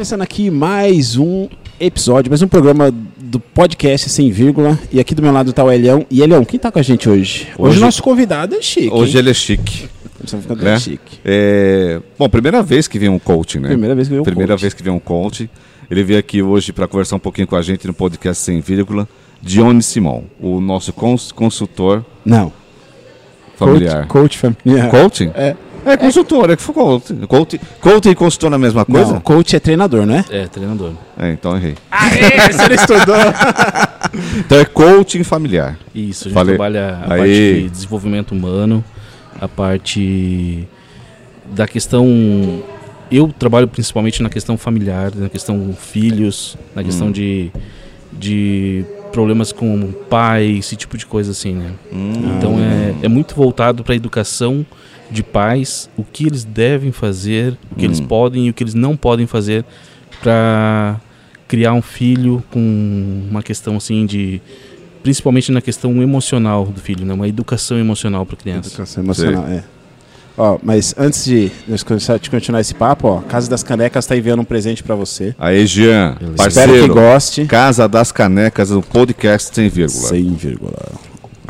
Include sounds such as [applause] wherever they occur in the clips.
Começando aqui mais um episódio, mais um programa do podcast Sem Vírgula. E aqui do meu lado tá o Elião. E Elião, quem tá com a gente hoje? Hoje, Hoje- nosso convidado é chique. Hoje hein? ele é chique. Né? chique. É, Bom, primeira vez que vem um coaching, né? Primeira vez que veio um Primeira coach. vez que vem um coaching. Ele veio aqui hoje para conversar um pouquinho com a gente no podcast Sem Vírgula. Dione Simão, o nosso cons- consultor Não. familiar. Coach, coach familiar. [laughs] Coaching? É. É consultor, é que foi coaching. Coaching, coaching e consultor na mesma coisa? Não, coach é treinador, não é? É, treinador. É, então errei. Aê, você não estudou. [laughs] Então é coaching familiar. Isso, a gente Falei. trabalha a Aí. parte de desenvolvimento humano, a parte da questão. Eu trabalho principalmente na questão familiar, na questão filhos, na questão Hum. de, de problemas com pai, esse tipo de coisa assim, né? Hum. Então é, é muito voltado para a educação de pais, o que eles devem fazer, o que eles Hum. podem e o que eles não podem fazer para criar um filho com uma questão assim de principalmente na questão emocional do filho, né? Uma educação emocional para criança. Educação emocional, é. Ó, mas antes de nós começar de continuar esse papo, ó, Casa das Canecas tá enviando um presente pra você. Aí, Jean, Beleza. Espero que parceiro. goste. Casa das Canecas do podcast Sem Vírgula. Sem vírgula.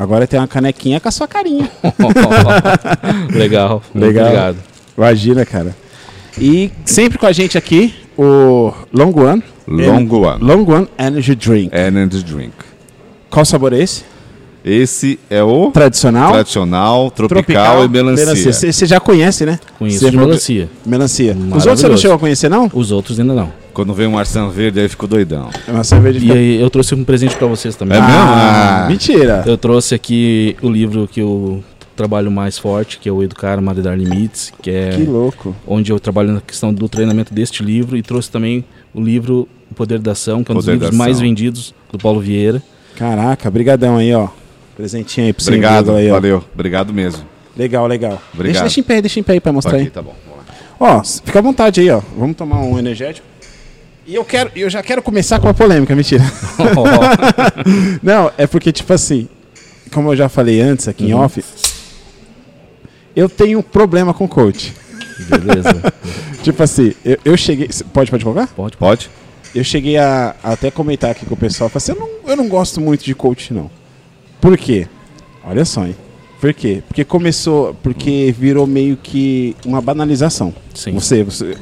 Agora tem uma canequinha com a sua carinha. [laughs] Legal, Legal. obrigado. Imagina, cara. E sempre com a gente aqui, o Long One. Long One. Long One Energy Drink. Energy Drink. Qual sabor é esse? Esse é o Tradicional? tradicional, tropical, e melancia. Você você já conhece, né? Conheço melancia. Melancia. Os outros você não chegou a conhecer, não? Os outros ainda não. Quando vem um arçã verde, aí ficou doidão. É uma cerveja de E aí eu trouxe um presente para vocês também. É mesmo? Ah, Ah. mentira. Eu trouxe aqui o livro que eu trabalho mais forte, que é o Educar Maridar Limites, que é Que louco. onde eu trabalho na questão do treinamento deste livro e trouxe também o livro O Poder da Ação, que é um dos Poder da livros mais vendidos do Paulo Vieira. Caraca, brigadão aí, ó. Presentinho aí pro Sem Obrigado, aí, ó. valeu. Obrigado mesmo. Legal, legal. Obrigado. Deixa, deixa em pé, deixa em pé aí pra mostrar Aqui, aí. tá bom. vamos lá. Ó, fica à vontade aí, ó. Vamos tomar um energético. E eu quero, eu já quero começar com a polêmica, mentira. [laughs] Não, é porque, tipo assim, como eu já falei antes aqui em Uhum. off, eu tenho problema com coach. Beleza? [laughs] Tipo assim, eu, eu cheguei. Pode, pode colocar? Pode. Pode? Eu cheguei a, a até comentar aqui com o pessoal. Falei assim, eu não, eu não gosto muito de coach, não. Por quê? Olha só, hein? Por quê? Porque começou. Porque virou meio que uma banalização. Sim. Você, você.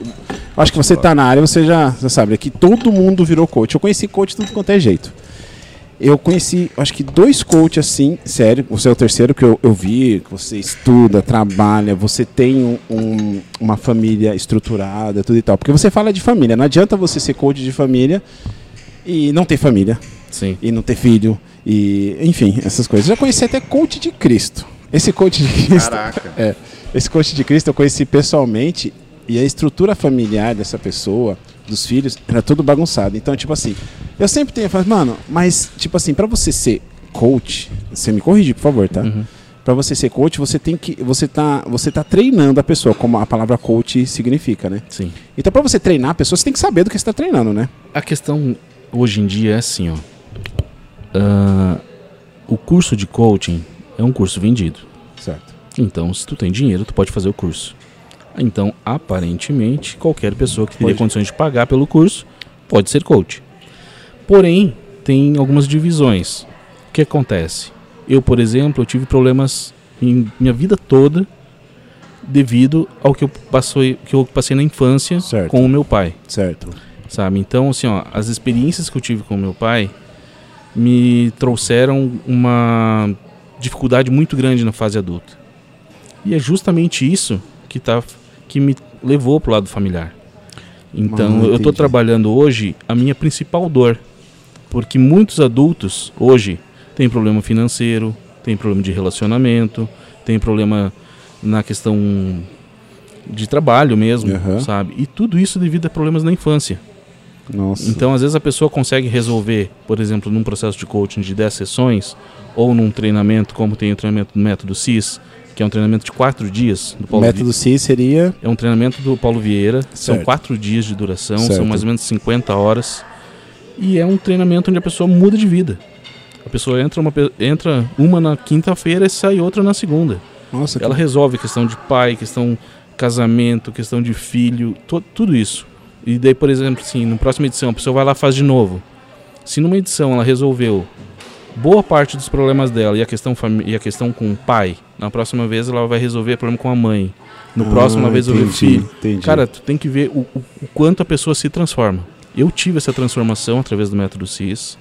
Acho que você tá na área, você já, já sabe, que todo mundo virou coach. Eu conheci coach de tudo quanto é jeito. Eu conheci, acho que dois coaches assim, sério. Você é o terceiro que eu, eu vi, você estuda, trabalha, você tem um- um- uma família estruturada, tudo e tal. Porque você fala de família, não adianta você ser coach de família e não ter família, Sim. e não ter filho, e enfim, essas coisas. Eu já conheci até coach de Cristo. Esse coach de Cristo. Caraca. [laughs] É, esse coach de Cristo eu conheci pessoalmente e a estrutura familiar dessa pessoa, dos filhos, era tudo bagunçado. Então, tipo assim, eu sempre tenho falado, mano, mas, tipo assim, pra você ser coach, você me corrige, por favor, tá? Uhum. Pra você ser coach, você tem que. Você tá, você tá treinando a pessoa, como a palavra coach significa, né? Sim. Então, pra você treinar a pessoa, você tem que saber do que você tá treinando, né? A questão hoje em dia é assim, ó. Ah, o curso de coaching é um curso vendido. Certo. Então, se tu tem dinheiro, tu pode fazer o curso. Então, aparentemente, qualquer pessoa que teria Pode. condições de pagar pelo curso pode ser coach. Porém, tem algumas divisões. O que acontece? Eu, por exemplo, eu tive problemas em minha vida toda devido ao que eu, passei, que eu passei na infância Certo. com o meu pai Certo. sabe? Então, assim, ó, as experiências que eu tive com meu pai me trouxeram uma dificuldade muito grande na fase adulta. E é justamente isso que tá que me levou pro lado familiar. Então, Ah, eu tô entendi. trabalhando hoje a minha principal dor, porque muitos adultos hoje têm problema financeiro, têm problema de relacionamento, têm problema na questão de trabalho mesmo, Aham. sabe? E tudo isso devido a problemas na infância. Nossa. Então, às vezes a pessoa consegue resolver, por exemplo, num processo de coaching de 10 sessões, ou num treinamento, como tem o treinamento do método CIS, que é um treinamento de 4 dias do o Paulo método Vi- C seria. É um treinamento do Paulo Vieira, são Certo. 4 dias de duração, Certo. são mais ou menos 50 horas. E é um treinamento onde a pessoa muda de vida. A pessoa entra uma, entra uma na quinta-feira e sai outra na segunda. Nossa, que Ela resolve questão de pai, questão casamento, questão de filho, to- tudo isso. E daí, por exemplo, assim, na próxima edição a pessoa vai lá e faz de novo. Se numa edição ela resolveu boa parte dos problemas dela e a questão, e a questão com o pai, na próxima vez ela vai resolver problema com a mãe. No Ah, próximo ela vai resolver o filho. entendi. Cara, tu tem que ver o, o- o quanto a pessoa se transforma. Eu tive essa transformação através do método CIS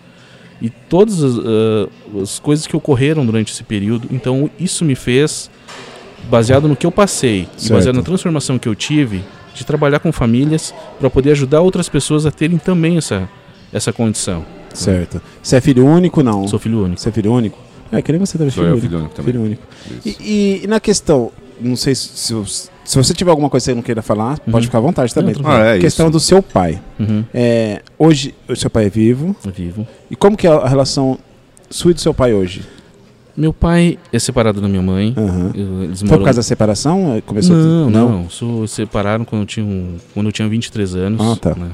e todas as, ah, as coisas que ocorreram durante esse período. Então, isso me fez, baseado no que eu passei e Certo. baseado na transformação que eu tive, de trabalhar com famílias para poder ajudar outras pessoas a terem também essa, essa condição. Certo. Você é filho único, não? Sou filho único. Você é filho único? É, que nem você também Sou filho filho único também. Filho único. E, e na questão, não sei se, se, você tiver alguma coisa que você não queira falar, Uhum. pode ficar à vontade também. Não. Ah, é questão isso. do seu pai. Uhum. É, hoje, o seu pai é vivo. Vivo. E como que é a relação sua e do seu pai hoje? Meu pai é separado da minha mãe. Eu- Eles Foi moram por causa da separação? É, Começou Não, não. Sou, separaram quando eu tinha, um- quando eu tinha 23 anos. Ah, tá. né?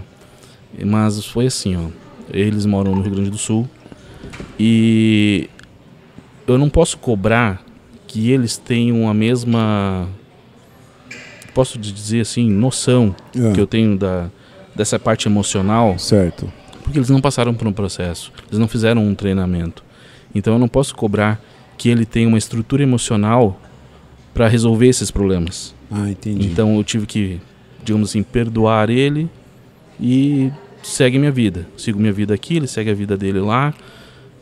Mas foi assim, ó. Eles moram no Rio Grande do Sul. E eu não posso cobrar que eles tenham a mesma. Posso dizer assim, noção Ah, que eu tenho da, dessa parte emocional, Certo. porque eles não passaram por um processo, eles não fizeram um treinamento. Então eu não posso cobrar que ele tenha uma estrutura emocional para resolver esses problemas. Ah, entendi. Então eu tive que, digamos assim, perdoar ele e segue minha vida. Sigo minha vida aqui, ele segue a vida dele lá.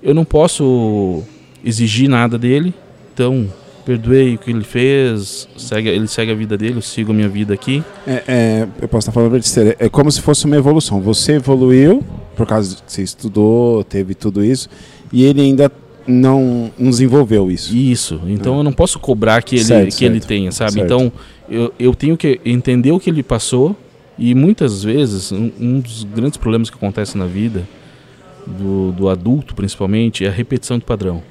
Eu não posso exigir nada dele, então perdoei o que ele fez, segue, ele segue a vida dele, eu sigo a minha vida aqui. É, é, eu posso estar falando besteira. É como se fosse uma evolução. Você evoluiu por causa que você estudou, teve tudo isso, e ele ainda não, não desenvolveu isso. Isso. Então eu não posso cobrar que ele, Certo, que ele certo. tenha, sabe? Certo. Então eu, eu tenho que entender o que ele passou e muitas vezes um, um dos grandes problemas que acontece na vida do, do adulto principalmente é a repetição de padrão.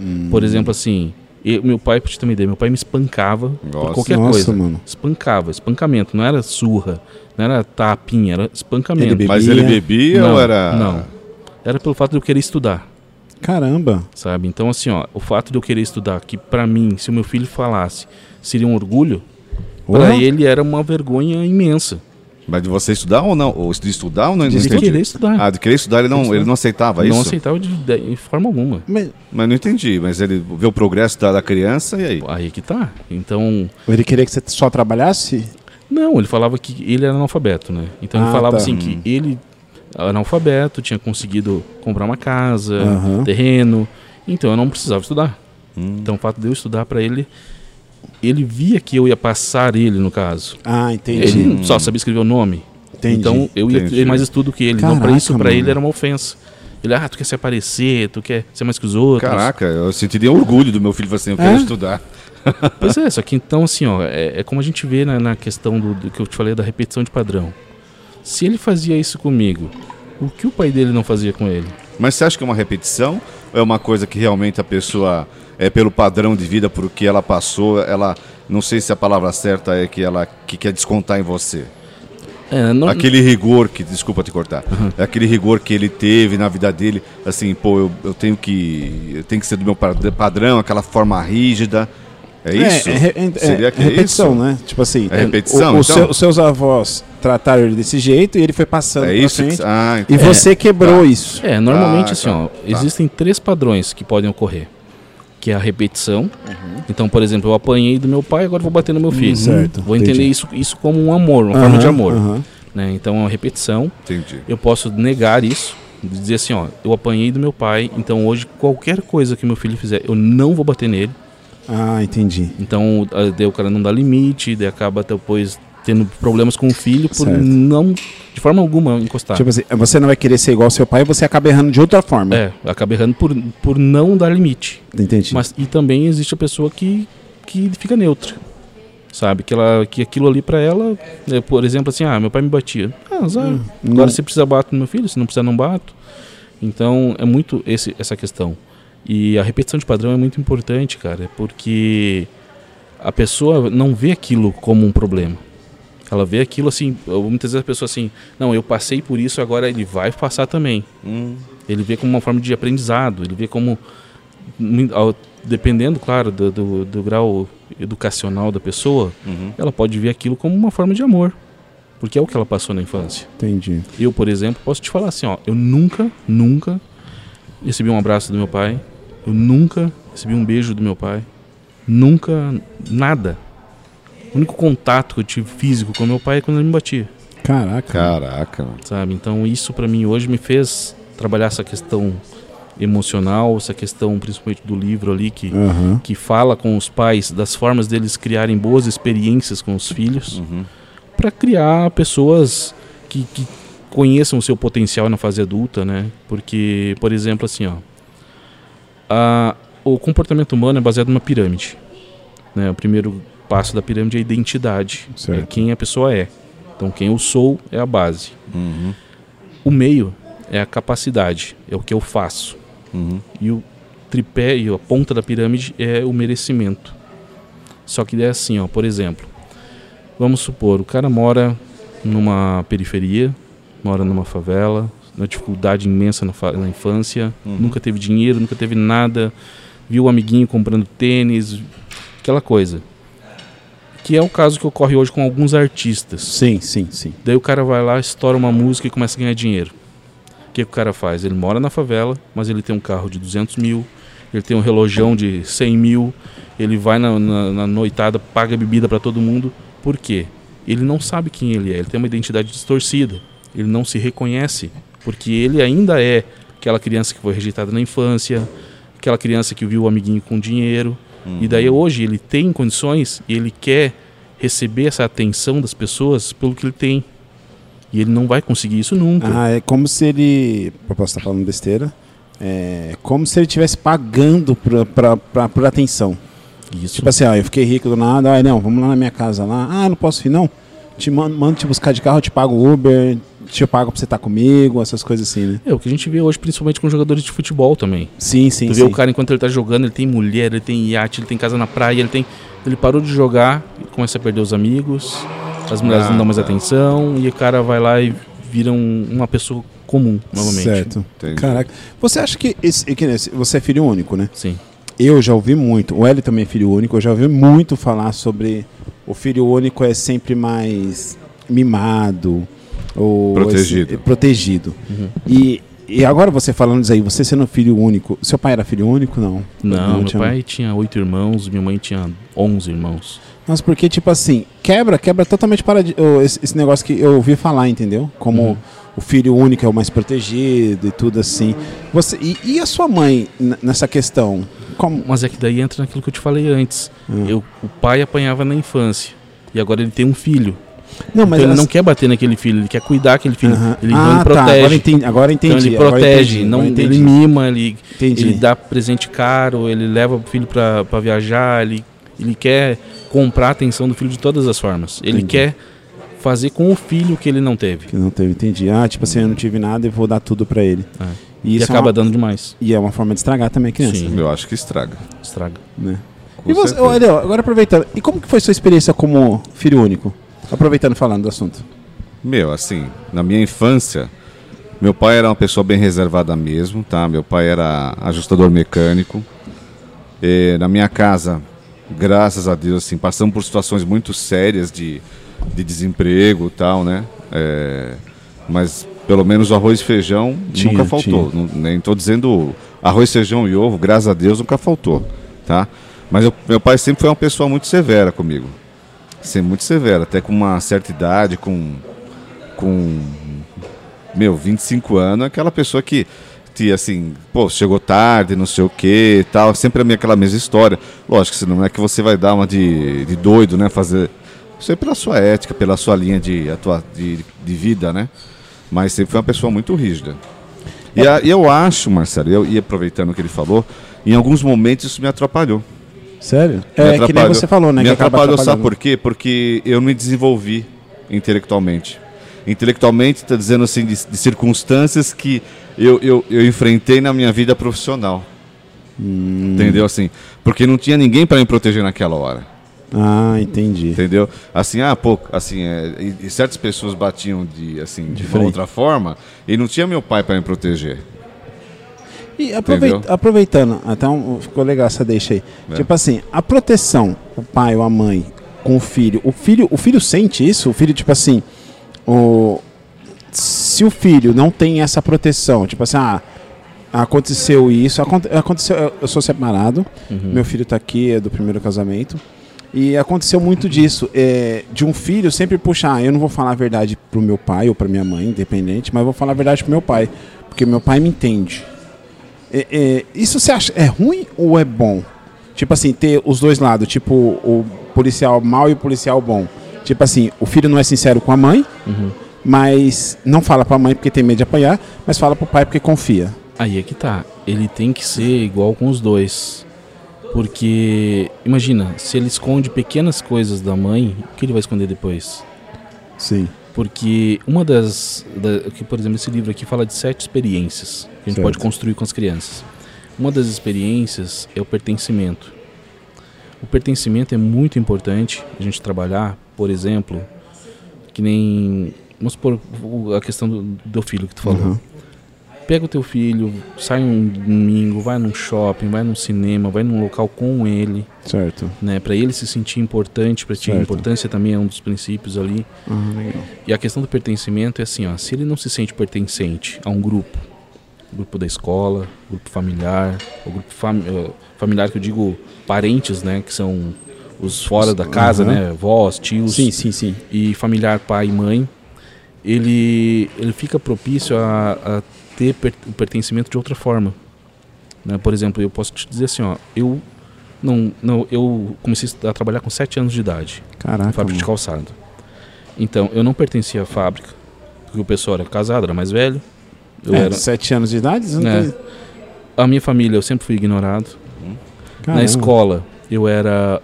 Hum. Por exemplo, assim, eu- meu pai, pra te ter uma ideia, meu pai me espancava Nossa. por qualquer Nossa, coisa. mano. Espancava, espancamento, não era surra, não era tapinha, era espancamento. Ele Mas ele bebia não, ou era. Não. Era pelo fato de eu querer estudar. Caramba. sabe? Então, assim, ó, o fato de eu querer estudar, que pra mim, se o meu filho falasse, seria um orgulho, pra Porra. ele era uma vergonha imensa. Mas de você estudar ou não? Ou de estudar ou não? De não entendi. querer estudar. Ah, de querer estudar, ele não, ele não aceitava não isso? aceitava de, de forma alguma. Mas Mas não entendi. Mas ele vê o progresso da, da criança e aí? Aí que tá. Então, ele queria que você só trabalhasse? não, ele falava que ele era analfabeto, né? Então Ah, ele falava tá. assim que ele era analfabeto, tinha conseguido comprar uma casa, Aham. terreno, então eu não precisava estudar. Hum. Então o fato de eu estudar pra ele, ele via que eu ia passar ele no caso. Ah, entendi. Ele só sabia escrever o nome. entendi. Então eu ia entendi. ter mais estudo que ele. então Caraca, para isso para ele era uma ofensa. Ele, ah, tu quer se aparecer, tu quer ser mais que os outros. Caraca, eu sentiria orgulho do meu filho assim, eu quero É? estudar. Pois é, só que então assim, ó, é, é como a gente vê na, na questão do, do que eu te falei da repetição de padrão. Se ele fazia isso comigo, o que o pai dele não fazia com ele? Mas você acha que é uma repetição? Ou é uma coisa que realmente a pessoa, é pelo padrão de vida, por que ela passou, ela. Não sei se a palavra certa é que ela que quer descontar em você. É, não, Aquele rigor que, desculpa te cortar, é aquele rigor que ele teve na vida dele, assim, pô, eu, eu tenho que eu tenho que ser do meu pad- padrão, aquela forma rígida. É isso? É, é, é, Seria é que é repetição, isso? né? Tipo assim, É repetição, o- o então? seu- os seus avós trataram ele desse jeito e ele foi passando É isso? frente. que- ah, E então. você quebrou Tá. isso. É, normalmente Ah, assim, tá, ó, tá. existem três padrões que podem ocorrer. Que é a repetição. Uhum. Então, por exemplo, eu apanhei do meu pai, agora vou bater no meu filho. certo, Vou entendi. entender isso, isso como um amor, uma forma de amor. aham. né? Então, é uma repetição. Entendi. Eu posso negar isso, dizer assim, ó, eu apanhei do meu pai, então hoje qualquer coisa que meu filho fizer, eu não vou bater nele. Ah, entendi. Então, ah, daí o cara não dá limite, daí acaba depois tendo problemas com o filho por Certo. não, de forma alguma, encostar. Tipo assim, você não vai querer ser igual ao seu pai, você acaba errando de outra forma. É, acaba errando por, por não dar limite. Entendi. Mas, e também existe a pessoa que, que fica neutra. Sabe? Que, ela, que aquilo ali pra ela, é, por exemplo, assim, ah, meu pai me batia. Ah, azar. Hum, Agora não- se precisa bato no meu filho, se não precisar não bato. Então é muito esse, essa questão. E a repetição de padrão é muito importante, cara, porque a pessoa não vê aquilo como um problema. Ela vê aquilo assim, muitas vezes a pessoa assim, não, eu passei por isso, agora ele vai passar também. Hum, Ele vê como uma forma de aprendizado, ele vê como, dependendo, claro, do, do, do grau educacional da pessoa, uhum. ela pode ver aquilo como uma forma de amor. Porque é o que ela passou na infância. Entendi. Eu, por exemplo, posso te falar assim, ó, eu nunca, nunca recebi um abraço do meu pai, eu nunca recebi um beijo do meu pai, nunca nada. O único contato que eu tive físico com meu pai é quando ele me batia, Caraca. Caraca. mano. sabe? Então isso pra mim hoje me fez trabalhar essa questão emocional, essa questão principalmente do livro ali que Aham. que fala com os pais das formas deles criarem boas experiências com os filhos Uhum. para criar pessoas que, que conheçam o seu potencial na fase adulta, né? Porque, por exemplo, assim, ó, a- o comportamento humano é baseado numa pirâmide, né? O primeiro passo da pirâmide é a identidade, é Certo. quem a pessoa é. Então, quem eu sou é a base. Uhum. O meio é a capacidade, é o que eu faço. Uhum. E o tripé e a ponta da pirâmide é o merecimento. Só que é assim, ó, por exemplo, vamos supor, o cara mora numa periferia, mora numa favela, uma dificuldade imensa na, na infância, Uhum. nunca teve dinheiro, nunca teve nada, viu o amiguinho comprando tênis, aquela coisa. Que é o caso que ocorre hoje com alguns artistas. Sim, sim, sim. Daí o cara vai lá, estoura uma música e começa a ganhar dinheiro. O que, que o cara faz? Ele mora na favela, mas ele tem um carro de 200 mil, ele tem um relojão de 100 mil, ele vai na, na- na noitada, paga bebida para todo mundo. Por quê? Ele não sabe quem ele é, ele tem uma identidade distorcida. Ele não se reconhece, porque ele ainda é aquela criança que foi rejeitada na infância, aquela criança que viu o amiguinho com dinheiro. E daí hoje ele tem condições e ele quer receber essa atenção das pessoas pelo que ele tem. E ele não vai conseguir isso nunca. Ah, é como se ele. Eu posso estar falando besteira. É como se ele estivesse pagando por atenção. Isso. Tipo assim, ó, eu fiquei rico do nada, ai não, vamos lá na minha casa lá. Ah, não posso ir não? Te mando, mando te buscar de carro, eu te pago Uber, te pago pra você estar comigo, essas coisas assim, né? É o que a gente vê hoje, principalmente com jogadores de futebol também. Sim, sim, tu sim. vê o cara enquanto ele tá jogando, ele tem mulher, ele tem iate, ele tem casa na praia, ele tem. Ele parou de jogar, começa a perder os amigos, as mulheres não dão mais tá. atenção, e o cara vai lá e vira um- uma pessoa comum, novamente. Certo. Entendi. Caraca. Você acha que, esse, que nem esse- você é filho único, né? Sim. Eu já ouvi muito, o Hélio também é filho único, eu já ouvi muito falar sobre o filho único é sempre mais mimado ou Protegido. esse- protegido. Uhum. E, e agora você falando isso aí, você sendo filho único, seu pai era filho único? Não. Não, meu tinha- pai tinha oito irmãos, minha mãe tinha onze irmãos. Nossa, porque tipo assim, quebra, quebra totalmente para esse, esse negócio que eu ouvi falar, entendeu? Como Uhum. o filho único é o mais protegido e tudo assim. Você e, e a sua mãe nessa questão? Como? Mas é que daí entra naquilo que eu te falei antes. Hum. Eu, o pai apanhava na infância. E agora ele tem um filho. Não, então ele as- não quer bater naquele filho, ele quer cuidar aquele filho. Aham. Ele, ah, ele tá, protege. agora entendi, agora entendi. então ele agora protege, entendi, não, agora ele entendi. mima, ele, Entendi. ele dá presente caro, ele leva o filho pra pra viajar, ele, ele quer comprar a atenção do filho de todas as formas. Ele Entendi. quer fazer com o filho o que ele não teve. Que não teve, entendi. Ah, tipo assim, eu não tive nada e vou dar tudo pra ele. É. E E isso é acaba uma- dando demais. E é uma forma de estragar também a criança, Sim. Eu acho que estraga. Estraga. né? Com E você, olha, agora aproveitando, e como que foi sua experiência como filho único? Aproveitando falando do assunto. Meu, assim, na minha infância, meu pai era uma pessoa bem reservada mesmo, tá? Meu pai era ajustador mecânico. E na minha casa, graças a Deus, assim, passamos por situações muito sérias de, de desemprego e tal, né? É, mas pelo menos o arroz e feijão Tinha, nunca faltou. Não, nem estou dizendo arroz, feijão e ovo, graças a Deus nunca faltou, tá? Mas eu- meu pai sempre foi uma pessoa muito severa comigo. Sempre muito severa, até com uma certa idade, com com meu, 25 anos, aquela pessoa que que assim, pô, chegou tarde, não sei o que tal, sempre a aquela mesma história. Lógico, se não é que você vai dar uma de, de doido, né, fazer isso é pela sua ética, pela sua linha de, atua, de, de vida, né? Mas sempre foi uma pessoa muito rígida. E, a- eu acho, Marcelo, eu, e aproveitando o que ele falou, em alguns momentos isso me atrapalhou. Sério? É, que nem você falou, né? Me atrapalhou, sabe por quê? Porque eu me desenvolvi intelectualmente. Intelectualmente, está dizendo assim, de, de circunstâncias que eu, eu, eu enfrentei na minha vida profissional. Hum. Entendeu? Assim, porque não tinha ninguém para me proteger naquela hora. Ah, entendi. Entendeu? Assim, ah, pô, assim, é, e, e certas pessoas batiam de, assim, de uma frente. outra forma e não tinha meu pai para me proteger. E aproveitando, então ficou legal essa deixa aí. É. Tipo assim, a proteção, o pai ou a mãe com o filho, o filho, o filho sente isso? O filho, tipo assim, o, se o filho não tem essa proteção, tipo assim, ah, aconteceu isso, aconte- aconteceu, eu- sou separado, Uhum. meu filho tá aqui, é do primeiro casamento. E aconteceu muito disso, é, de um filho sempre puxar, ah, eu não vou falar a verdade pro meu pai ou pra minha mãe, independente, mas vou falar a verdade pro meu pai, porque meu pai me entende. É, é, isso você acha é ruim ou é bom? Tipo assim, ter os dois lados, tipo o policial mau e o policial bom. Tipo assim, o filho não é sincero com a mãe, Uhum. mas não fala pra mãe porque tem medo de apanhar, mas fala pro pai porque confia. Aí é que tá. Ele tem que ser igual com os dois. Porque, imagina, se ele esconde pequenas coisas da mãe, o que ele vai esconder depois? Sim. Porque uma das. Da, que, por exemplo, esse livro aqui fala de sete experiências que a gente Certo. pode construir com as crianças. Uma das experiências é o pertencimento. O pertencimento é muito importante a gente trabalhar, por exemplo, que nem. Vamos supor a questão do, do filho que tu falou. Uhum. Pega o teu filho, sai um domingo, vai num shopping, vai num cinema, vai num local com ele, Certo. né? Para ele se sentir importante, para ti a Certo. importância também é um dos princípios ali. Ah, legal. E a questão do pertencimento é assim, ó, se ele não se sente pertencente a um grupo, grupo da escola, grupo familiar, o grupo fami eh, familiar que eu digo parentes, né, que são os fora da casa, Aham. né, vós, tios Sim, sim, sim. e familiar pai e mãe, ele ele fica propício a, a ter per- o pertencimento de outra forma. Né? Por exemplo, eu posso te dizer assim, ó, eu não, não, eu comecei a trabalhar com 7 anos de idade Caraca. fábrica de mano. calçado. Então, eu não pertencia à fábrica, porque o pessoal era casado, era mais velho. Eu É, era, Sete anos de idade? É. tem- a minha família, eu sempre fui ignorado. Caramba. Na escola, eu era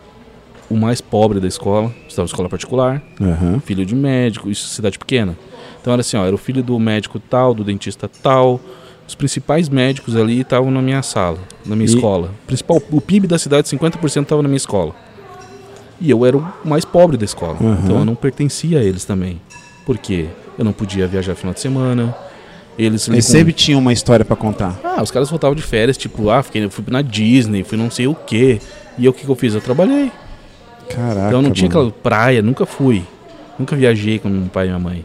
o mais pobre da escola, estava em escola particular, Aham. filho de médico, isso cidade pequena. Então era assim, ó, era o filho do médico tal, do dentista tal. Os principais médicos ali estavam na minha sala, na minha E- escola. O principal, o PIB da cidade, 50% estava na minha escola. E eu era o mais pobre da escola. Aham. Então eu não pertencia a eles também. Por quê? Eu não podia viajar no final de semana. Eles Ele sempre tinha uma história pra contar. Ah, os caras voltavam de férias, tipo, ah, fiquei, fui na Disney, fui não sei o quê. E eu o que, que eu fiz? Eu trabalhei. Caraca. Então eu não tinha mano. aquela praia, nunca fui. Nunca viajei com meu pai e minha mãe.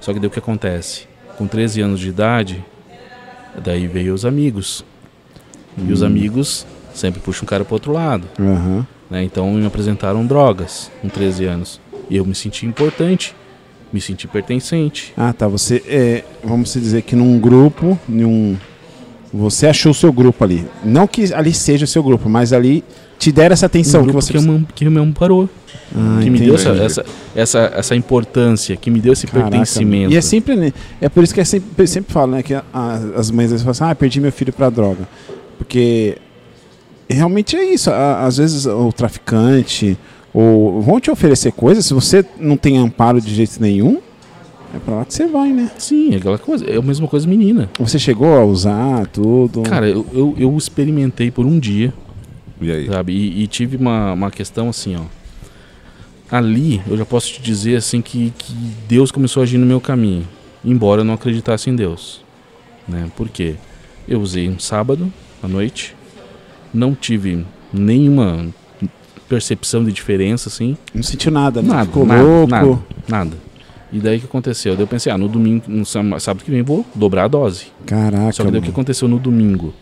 Só que daí o que acontece? Com 13 anos de idade, daí veio os amigos. E os Hum. amigos sempre puxam um cara pro outro lado. Aham. Né? Então me apresentaram drogas com 13 anos. E eu me senti importante, me senti pertencente. Ah, tá. Você, é, vamos dizer que num grupo, num, você achou o seu grupo ali. Não que ali seja o seu grupo, mas ali te deram essa atenção um que você que, me, que me amparou, Ah, que me entendi. deu essa, essa, essa, essa importância, que me deu esse Caraca, pertencimento. E é sempre, é por isso que é sempre, sempre falo, né, que a- as mães às vezes falam assim, ah, perdi meu filho pra droga. Porque realmente é isso. Às vezes o traficante ou vão te oferecer coisas, se você não tem amparo de jeito nenhum, é pra lá que você vai, né? Sim, é aquela coisa. É a mesma coisa menina. Você chegou a usar tudo. Cara, eu, eu, eu experimentei por um dia, E aí? sabe? E, e tive uma, uma questão assim, ó. Ali, eu já posso te dizer assim que, que Deus começou a agir no meu caminho, embora eu não acreditasse em Deus. Né? Por quê? Eu usei um sábado à noite, não tive nenhuma percepção de diferença, assim. Não sentiu nada, né? Nada, Ficou nada, louco. nada, nada. E daí o que aconteceu? Daí eu pensei, ah, no domingo, no sá- sábado que vem vou dobrar a dose. Caraca. Só que daí o que aconteceu no domingo?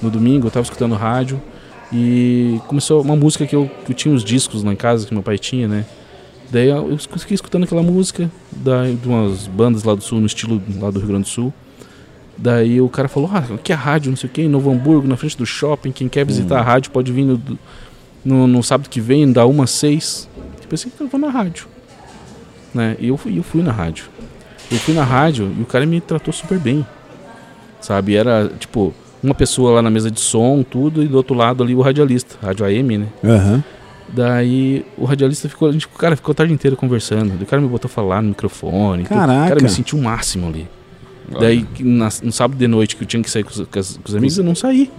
No domingo eu tava escutando rádio e começou uma música que eu, que eu tinha uns discos lá em casa que meu pai tinha, né? Daí eu fiquei escutando aquela música da, de umas bandas lá do sul, no estilo lá do Rio Grande do Sul. Daí o cara falou, ah, aqui é a rádio, não sei o que, em Novo Hamburgo, na frente do shopping, quem quer visitar a rádio pode vir no, no, no sábado que vem, da 1 às 6. Eu pensei que eu vou na rádio. Né? E eu fui, eu fui na rádio. Eu fui na rádio e o cara me tratou super bem. Sabe? Era tipo uma pessoa lá na mesa de som, tudo, e do outro lado ali o radialista, rádio AM, né? Aham. Daí o radialista ficou, a gente, o cara ficou a tarde inteira conversando. O cara me botou a falar no microfone. tudo. Caraca. Cara, eu me senti o máximo ali. Daí na- no sábado de noite que eu tinha que sair com os, com os amigos, eu não saí.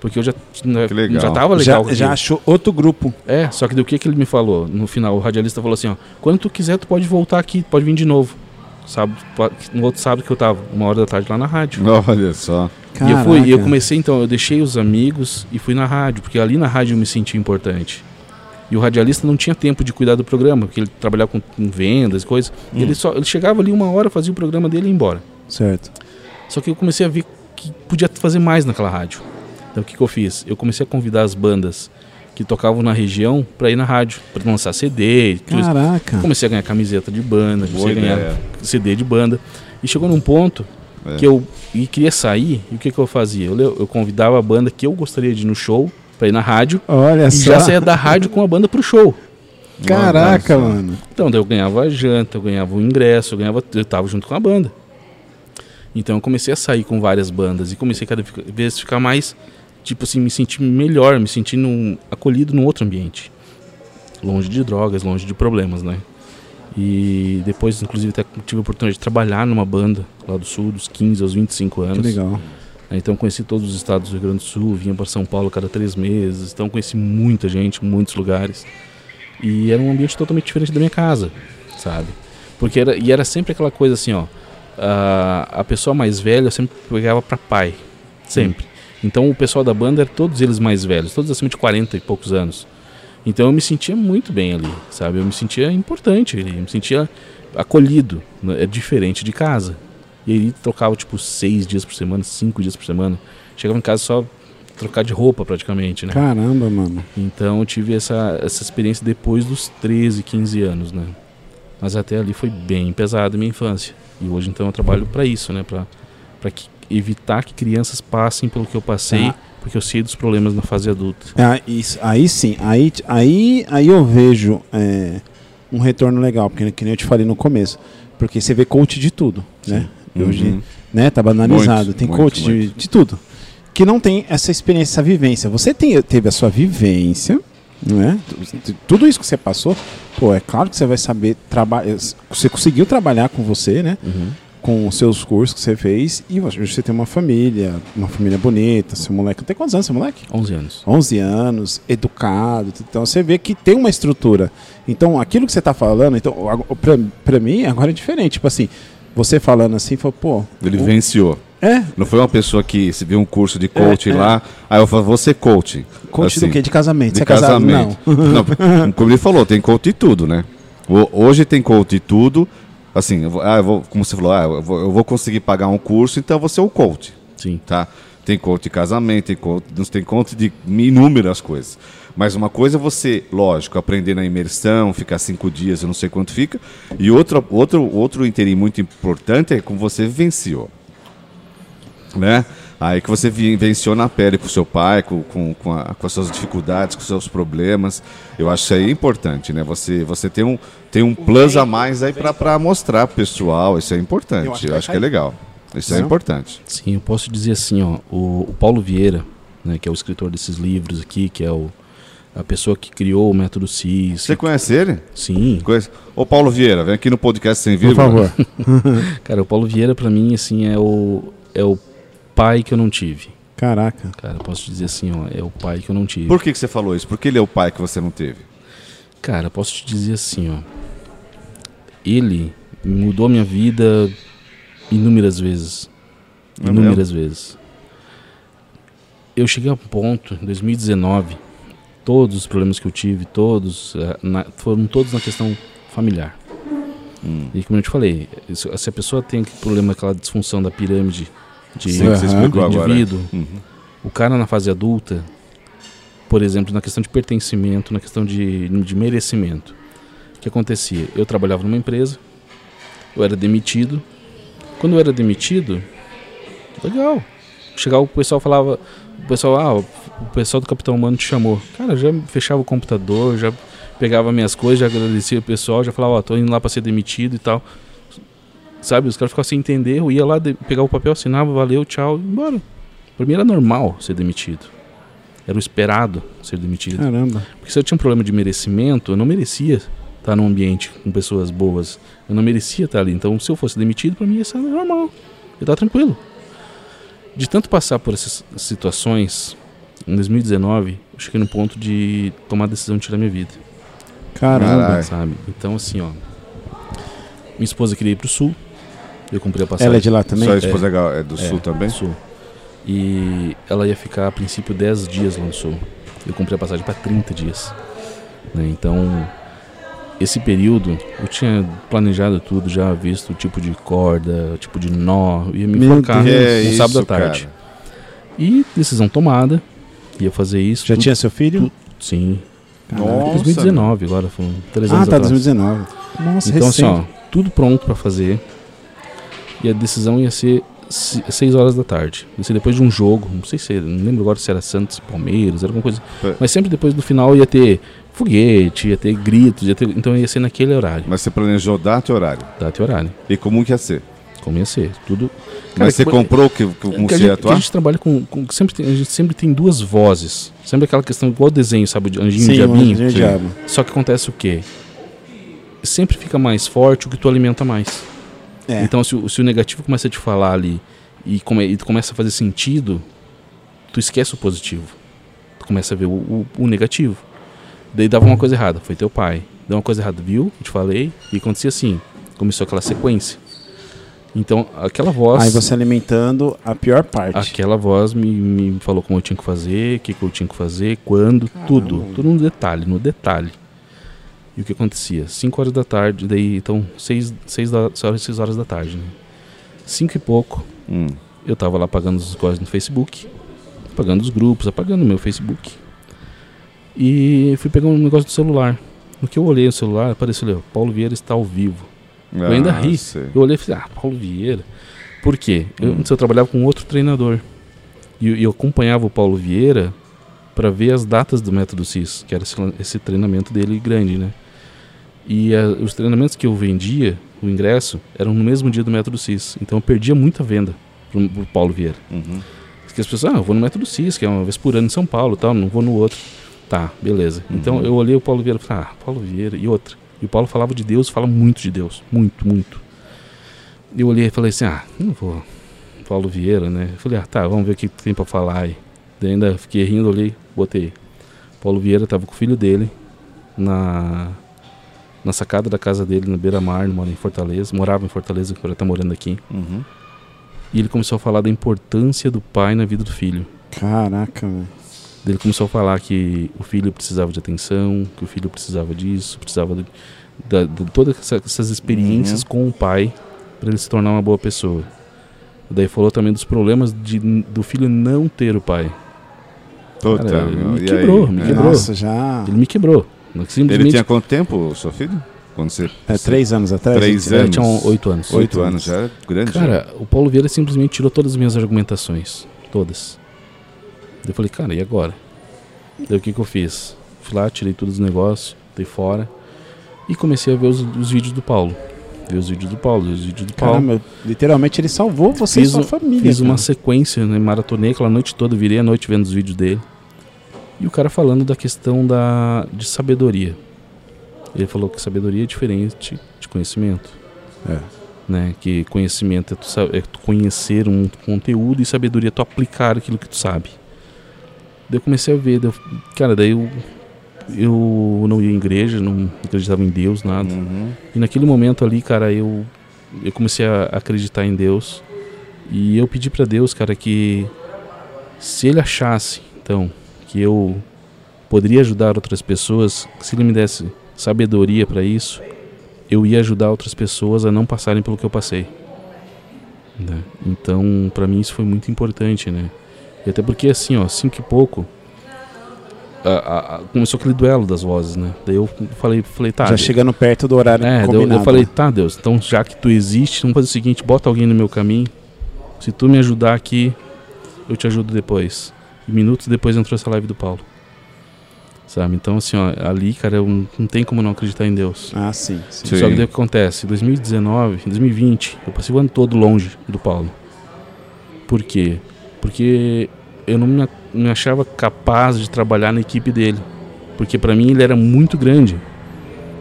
Porque eu já, Que legal. já tava legal. Já, já achou outro grupo. É, só que do que que ele me falou? No final, o radialista falou assim, ó, quando tu quiser, tu pode voltar aqui, pode vir de novo. Sabe, no outro sábado que eu tava, uma hora da tarde lá na rádio. [laughs] Olha só. E eu fui, e eu Caraca. comecei então, eu deixei os amigos e fui na rádio, porque ali na rádio eu me senti importante. E o radialista não tinha tempo de cuidar do programa, porque ele trabalhava com, vendas e coisas. E ele só ele chegava ali uma hora, fazia o programa dele e ia embora. Certo. Só que eu comecei a ver que podia fazer mais naquela rádio. Então o que, que eu fiz? Eu comecei a convidar as bandas que tocavam na região para ir na rádio, para lançar CD. e tudo isso. Caraca. Comecei a ganhar camiseta de banda, Boa comecei a ganhar ideia. CD de banda. E chegou num ponto É. que eu e queria sair, e o que, que eu fazia? Eu, eu convidava a banda que eu gostaria de ir no show, para ir na rádio, Olha e só. já saía da rádio com a banda pro show. Caraca, só. mano. Então, daí eu ganhava a janta, eu ganhava o ingresso, eu ganhava, eu tava junto com a banda. Então eu comecei a sair com várias bandas e comecei cada vez a ficar mais, tipo assim, me sentir melhor, me sentindo acolhido num outro ambiente. Longe de drogas, longe de problemas, né? E depois, inclusive, até tive a oportunidade de trabalhar numa banda lá do Sul, dos 15 aos 25 Que anos. legal. Então conheci todos os estados do Rio Grande do Sul, vinha para São Paulo a cada três meses, então conheci muita gente, muitos lugares. E era um ambiente totalmente diferente da minha casa, sabe? Porque era, e era sempre aquela coisa assim, ó. A, a pessoa mais velha eu sempre pegava para pai, sempre. Então o pessoal da banda era todos eles mais velhos, todos acima de 40 e poucos anos. Então eu me sentia muito bem ali, sabe? Eu me sentia importante, ali, eu me sentia acolhido, né? é diferente de casa. E aí trocava tipo seis dias por semana, cinco dias por semana. Chegava em casa só trocar de roupa praticamente, né? Caramba, mano. Então eu tive essa, essa experiência depois dos 13, 15 anos, né? Mas até ali foi bem pesada a minha infância. E hoje então eu trabalho para isso, né? Para que, evitar que crianças passem pelo que eu passei, Ah. porque eu sei dos problemas na fase adulta. Ah, isso, aí sim, aí, aí, aí eu vejo é, um retorno legal, porque que nem eu te falei no começo. Porque você vê coach de tudo, né? Hoje, Uhum. né, tá banalizado. Muito, tem muito, coach de, muito. de tudo. Que não tem essa experiência, essa vivência. Você tem, teve a sua vivência, né? Tu- Tudo isso que você passou, pô, é claro que você vai saber trabalhar. Você conseguiu trabalhar com você, né? Com os seus cursos que você fez. E hoje você tem uma família, uma família bonita. Seu moleque. Tem quantos anos, seu moleque? 11 anos. 11 anos, educado, então você vê que tem uma estrutura. Então, aquilo que você está falando, então, pra, pra mim, agora é diferente. Tipo assim, você falando assim, falou, pô. Ele o- venciou. É, Não foi uma pessoa que se viu um curso de coaching É, é. lá, aí eu falo, você coach. coach Assim, do quê? De casamento. De você é casado? casamento. Não. [laughs] Não, como ele falou, tem coach de tudo, né? Hoje tem coach de tudo. Assim, eu vou- ah, eu vou- como você falou, ah, eu, vou, eu vou conseguir pagar um curso, então eu vou ser o coach. Sim. tá? Tem coach de casamento, tem coach, tem coach de inúmeras coisas. Mas uma coisa é você, lógico, aprender na imersão, ficar cinco dias, eu não sei quanto fica. E outro, outro, outro interim muito importante é como você vivenciou. Né? Aí que você vivenciou na pele com o seu pai, com, com, com, a- com as suas dificuldades, com os seus problemas. Eu acho isso aí importante, né? Você, você tem um, tem um plus a mais aí para mostrar pro pessoal. Isso é importante. Eu Eu acho acho que que, vai é legal. Isso é Não? importante. Sim, eu posso dizer assim, ó, o, o Paulo Vieira, né, que é o escritor desses livros aqui, que é o, a pessoa que criou o método CIS. Você conhece ele? Sim, Conhece? Ô Paulo Vieira, vem aqui no podcast sem Por vírgula. favor. [laughs] cara, o Paulo Vieira pra mim assim é o é o pai que eu não tive. Caraca. Cara, eu posso dizer assim, ó, é o pai que eu não tive. Por que, que você falou isso? Porque ele é o pai que você não teve. Cara, eu posso te dizer assim, ó. Ele mudou minha vida inúmeras vezes. É Inúmeras vezes. Eu cheguei a um ponto, em 2019, todos os problemas que eu tive, todos, eh, na- foram todos na questão familiar. Hum. E como eu te falei, se a pessoa tem aquele problema, aquela disfunção da pirâmide de, Sim, você explicou do agora. indivíduo, Uhum. o cara na fase adulta, por exemplo, na questão de pertencimento, na questão de, de merecimento, o que acontecia? Eu trabalhava numa empresa, eu era demitido. Quando eu era demitido, legal. Chegava o pessoal falava, o pessoal, ah, o pessoal do Capitão Humano te chamou. Cara, eu já fechava o computador, já pegava minhas coisas, já agradecia o pessoal, já falava, ó, tô indo lá para ser demitido e tal. Sabe, os caras ficavam sem entender, eu ia lá, pegava o papel, assinava, valeu, tchau, e embora. Pra mim era normal ser demitido. Era o esperado ser demitido. Caramba. Porque se eu tinha um problema de merecimento, eu não merecia estar num ambiente com pessoas boas. Eu não merecia estar ali. Então, se eu fosse demitido, pra mim ia ser normal. Eu tava tranquilo. De tanto passar por essas situações, em 2019, eu cheguei no ponto de tomar a decisão de tirar minha vida. Caramba. Caralho. Sabe? Então, assim, ó. Minha esposa queria ir pro sul. Eu comprei a passagem. Ela é de lá também? Sua esposa é, é do sul também? do sul. E ela ia ficar a princípio 10 dias lá no sul. Eu comprei a passagem para 30 dias. Né? Então, esse período, eu tinha planejado tudo, já visto o tipo de corda, o tipo de nó, ia me Meu focar Deus. no É sábado à isso, tarde. cara. E decisão tomada, ia fazer isso. Já tudo- tinha seu filho? Sim. Nossa, 2019 agora, foram três Ah, anos tá, atrás. 2019. Nossa, Então, assim, recente. ó, tudo pronto pra fazer. E a decisão ia ser 6 horas da tarde. Ia ser depois de um jogo, não sei se era, não lembro agora se era Santos Palmeiras, era alguma coisa. É. Mas sempre depois do final ia ter foguete, ia ter gritos, ia ter, então ia ser naquele horário, Mas você planejou data e horário. data e horário. E como que ia ser? Como ia ser, tudo. Mas você que- comprou que, que, que como a, você gente, ia que a atuar? gente trabalha com, com- sempre tem, a gente sempre tem duas vozes. Sempre aquela questão igual desenho, sabe, de anjinho e Sim, diabinho. Anjinho e Sim. Diabo. Só que acontece o quê? Sempre fica mais forte o que tu alimenta mais. É. Então, se o, se o negativo começa a te falar ali e, come, e tu começa a fazer sentido, tu esquece o positivo. Tu começa a ver o, o- o negativo. Daí dava uma coisa errada, foi teu pai. Deu uma coisa errada, viu? Eu te falei. E acontecia assim. Começou aquela sequência. Então, aquela voz. Aí você alimentando a pior parte. Aquela voz me, me falou como eu tinha que fazer, o que, que eu tinha que fazer, quando, tudo. Tudo no detalhe, no detalhe. E o que acontecia? 5 horas da tarde, daí, então, 6 seis, da- seis horas da tarde, né? 5 e pouco, Hum. eu tava lá apagando os coisas no Facebook, apagando os grupos, apagando o meu Facebook. E fui pegar um negócio do celular. No que eu olhei o celular, apareceu ali, Paulo Vieira está ao vivo. Eu ainda Ah, ri. sei. Eu olhei e falei, ah, Paulo Vieira. Por quê? Eu, Hum. antes eu trabalhava com outro treinador. E, eu- eu acompanhava o Paulo Vieira para ver as datas do método CIS, que era esse, esse treinamento dele grande, né? E a- os treinamentos que eu vendia, o ingresso, eram no mesmo dia do método CIS. Então eu perdia muita venda pro, pro Paulo Vieira. Uhum. Porque as pessoas, ah, eu vou no método CIS, que é uma vez por ano em São Paulo, tal, não vou no outro. Tá, beleza. Então Uhum. eu olhei o Paulo Vieira e falei, ah, Paulo Vieira e outra. E o Paulo falava de Deus, fala muito de Deus, muito, muito. Eu olhei e falei assim, ah, não vou. Paulo Vieira, né? Eu falei, ah, tá, vamos ver o que tem pra falar aí. Daí ainda fiquei rindo, olhei, botei. Paulo Vieira tava com o filho dele na na sacada da casa dele, na beira-mar, mora em Fortaleza, morava em Fortaleza, agora tá morando aqui. Uhum. E ele começou a falar da importância do pai na vida do filho. Caraca, velho. Ele começou a falar que o filho precisava de atenção, que o filho precisava disso, precisava de, da- de todas essa- essas experiências com o pai para ele se tornar uma boa pessoa. Daí falou também dos problemas de, do filho não ter o pai. Puta, Cara, meu, me quebrou, me quebrou. Nossa, já. Ele me quebrou. Ele Simplesmente, tinha quanto tempo, seu filho? Quando você. É três anos atrás? Três gente? ele anos. tinha oito anos. Oito anos, já era grande. já. Cara, o Paulo Vieira simplesmente tirou todas as minhas argumentações. Todas. Eu falei, cara, e agora? Daí o que, que eu fiz? Fui lá, tirei todos os negócios, dei fora. E comecei a ver os, os vídeos do Paulo. Ver os vídeos do Paulo, ver os vídeos do Paulo. Caramba, literalmente ele salvou você Fiz e sua um- família. Fiz uma cara. sequência, né? Maratonei aquela noite toda, virei a noite vendo os vídeos dele. E o cara falando da questão da, de sabedoria. Ele falou que sabedoria é diferente de conhecimento. É. Né? Que conhecimento é tu, é tu conhecer um conteúdo e sabedoria é tu aplicar aquilo que tu sabe. Daí eu comecei a ver, daí eu- cara, daí eu, eu não ia em igreja, não acreditava em Deus, nada. Uhum. E naquele momento ali, cara, eu, eu comecei a acreditar em Deus. E eu pedi pra Deus, cara, que se ele achasse, então, que eu poderia ajudar outras pessoas, se ele me desse sabedoria pra isso, eu ia ajudar outras pessoas a não passarem pelo que eu passei. né? Então, pra mim isso foi muito importante, né? E até porque assim, ó, cinco e pouco, a- a- começou aquele duelo das vozes, né? Daí eu falei, falei, tá, Já Deus, chegando perto do horário é, daí eu, combinado. eu falei, tá, Deus, então já que tu existe, vamos fazer o seguinte, bota alguém no meu caminho. Se tu me ajudar aqui, eu te ajudo depois. E minutos depois entrou essa live do Paulo. Sabe? Então, assim, ó, ali, cara, eu não, não tem como não acreditar em Deus. Ah, sim. sim. Só que daí o que acontece? Em 2019, em 2020, eu passei o ano todo longe do Paulo. Por quê? Porque eu não me, me achava capaz de trabalhar na equipe dele. Porque pra mim ele era muito grande.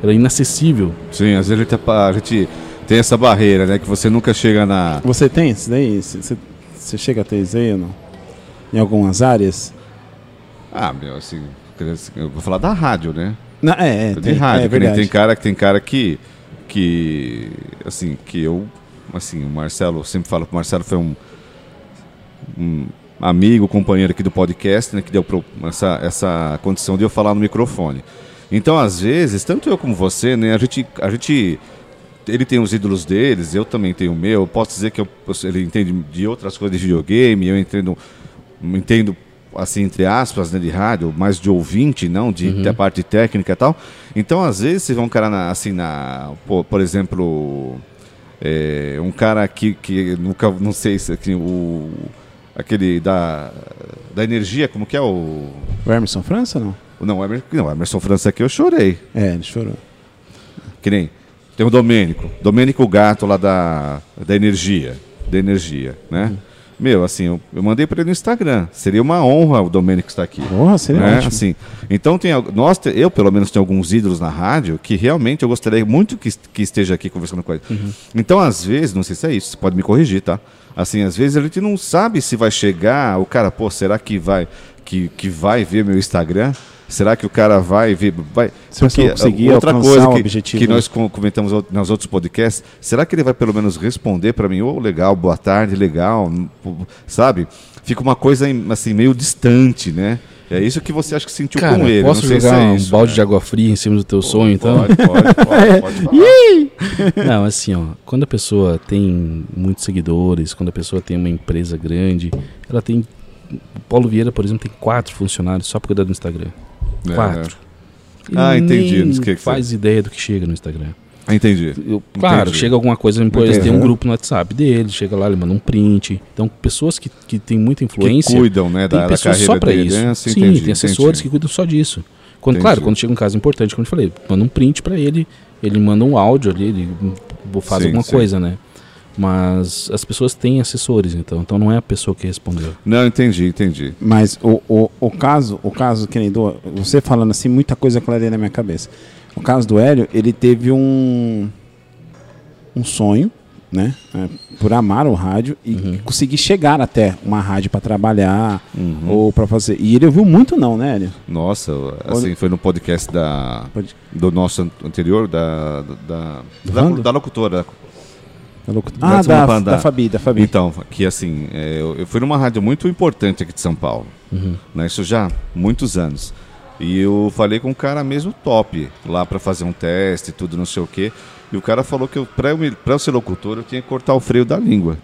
Era inacessível. Sim, às vezes tá a gente tem essa barreira, né? Que você nunca chega na. Você tem isso daí? Você- Você você chega a ter isso aí ou não? Em algumas áreas? Ah, meu, assim. Eu vou falar da rádio, né? Não, é, é. de tem- rádio. é que nem verdade. tem cara que tem cara que. que. assim, que eu. Assim, o Marcelo, eu sempre falo que o Marcelo foi um. um amigo, companheiro aqui do podcast, né? Que deu pro- essa, essa condição de eu falar no microfone. Então, às vezes, tanto eu como você, né, a gente, a gente ele tem os ídolos deles, eu também tenho o meu. Eu posso dizer que eu, ele entende de outras coisas de videogame, eu entendo, entendo assim, entre aspas, né, de rádio, mais de ouvinte, não de, Uhum. da parte técnica e tal. Então, às vezes, você vê um cara na- assim, na, por, por exemplo, é, um cara que, que nunca, não sei se aqui, o, aquele da, da energia, como que é o... O Emerson França, não? Não, o Emerson, não, o Emerson França aqui eu chorei. É, ele chorou. Que nem. Tem o Domênico. Domênico Gato lá da, da Energia. Da Energia, né? Uhum. Meu, assim, eu, eu mandei para ele no Instagram. Seria uma honra o Domênico estar aqui. Porra, seria né? ótimo. Assim, então tem nós eu pelo menos tenho alguns ídolos na rádio que realmente eu gostaria muito que, que esteja aqui conversando com ele. Uhum. Então às vezes, não sei se é isso, você pode me corrigir, tá? Assim, às vezes a gente não sabe se vai chegar, o cara, pô, será que vai que, que vai ver meu Instagram? Será que o cara vai ver vai Se não conseguir outra coisa que, objetivo, que né? nós com- comentamos nos outros podcasts, será que ele vai pelo menos responder para mim, ô, legal, boa tarde, legal, pô, sabe? Fica uma coisa assim meio distante, né? É isso que você acha que sentiu Cara, com ele. posso não sei jogar se é um isso, balde né? de água fria em cima do teu sonho, então? Pode, pode, pode, [laughs] pode. Não, assim, ó, quando a pessoa tem muitos seguidores, quando a pessoa tem uma empresa grande, ela tem. O Paulo Vieira, por exemplo, tem quatro funcionários só pra cuidar do Instagram. É, Quatro. Ele Ah, entendi, não que que faz ideia do que chega no Instagram. é. Entendi. Eu- claro, Entendi. chega alguma coisa, Entendi. tem um grupo no WhatsApp dele, chega lá, ele manda um print. Então, pessoas que, que têm muita Que influência. cuidam, né, da, da pessoas carreira só pra dele. isso. né? Sim, entendi, tem assessores que entendi. cuidam só disso. Quando, claro, quando chega um caso importante, como eu falei, manda um print pra ele, ele manda um áudio ali, ele faz Sim, alguma sim. coisa, né? Mas as pessoas têm assessores, então, então não é a pessoa que respondeu. Não, entendi, entendi. Mas o, o, o caso, o caso que nem do, você falando assim, muita coisa clareia na minha cabeça. O caso do Hélio, ele teve um um sonho, né, é, por amar o rádio e Uhum. conseguir chegar até uma rádio para trabalhar Uhum. ou para fazer. E ele ouviu muito não, né, Hélio? Nossa, assim, foi no podcast da, Pode- do nosso an- anterior, da, da, da, da locutora. Vai Ah, da, andar. da Fabi, da Fabi. Então, que assim, é, eu, eu fui numa rádio muito importante aqui de São Paulo. Uhum. né? Isso já há muitos anos. E eu falei com um cara mesmo top lá para fazer um teste, tudo não sei o quê. E o cara falou que eu, pra, eu, eu ser locutor eu tinha que cortar o freio da língua.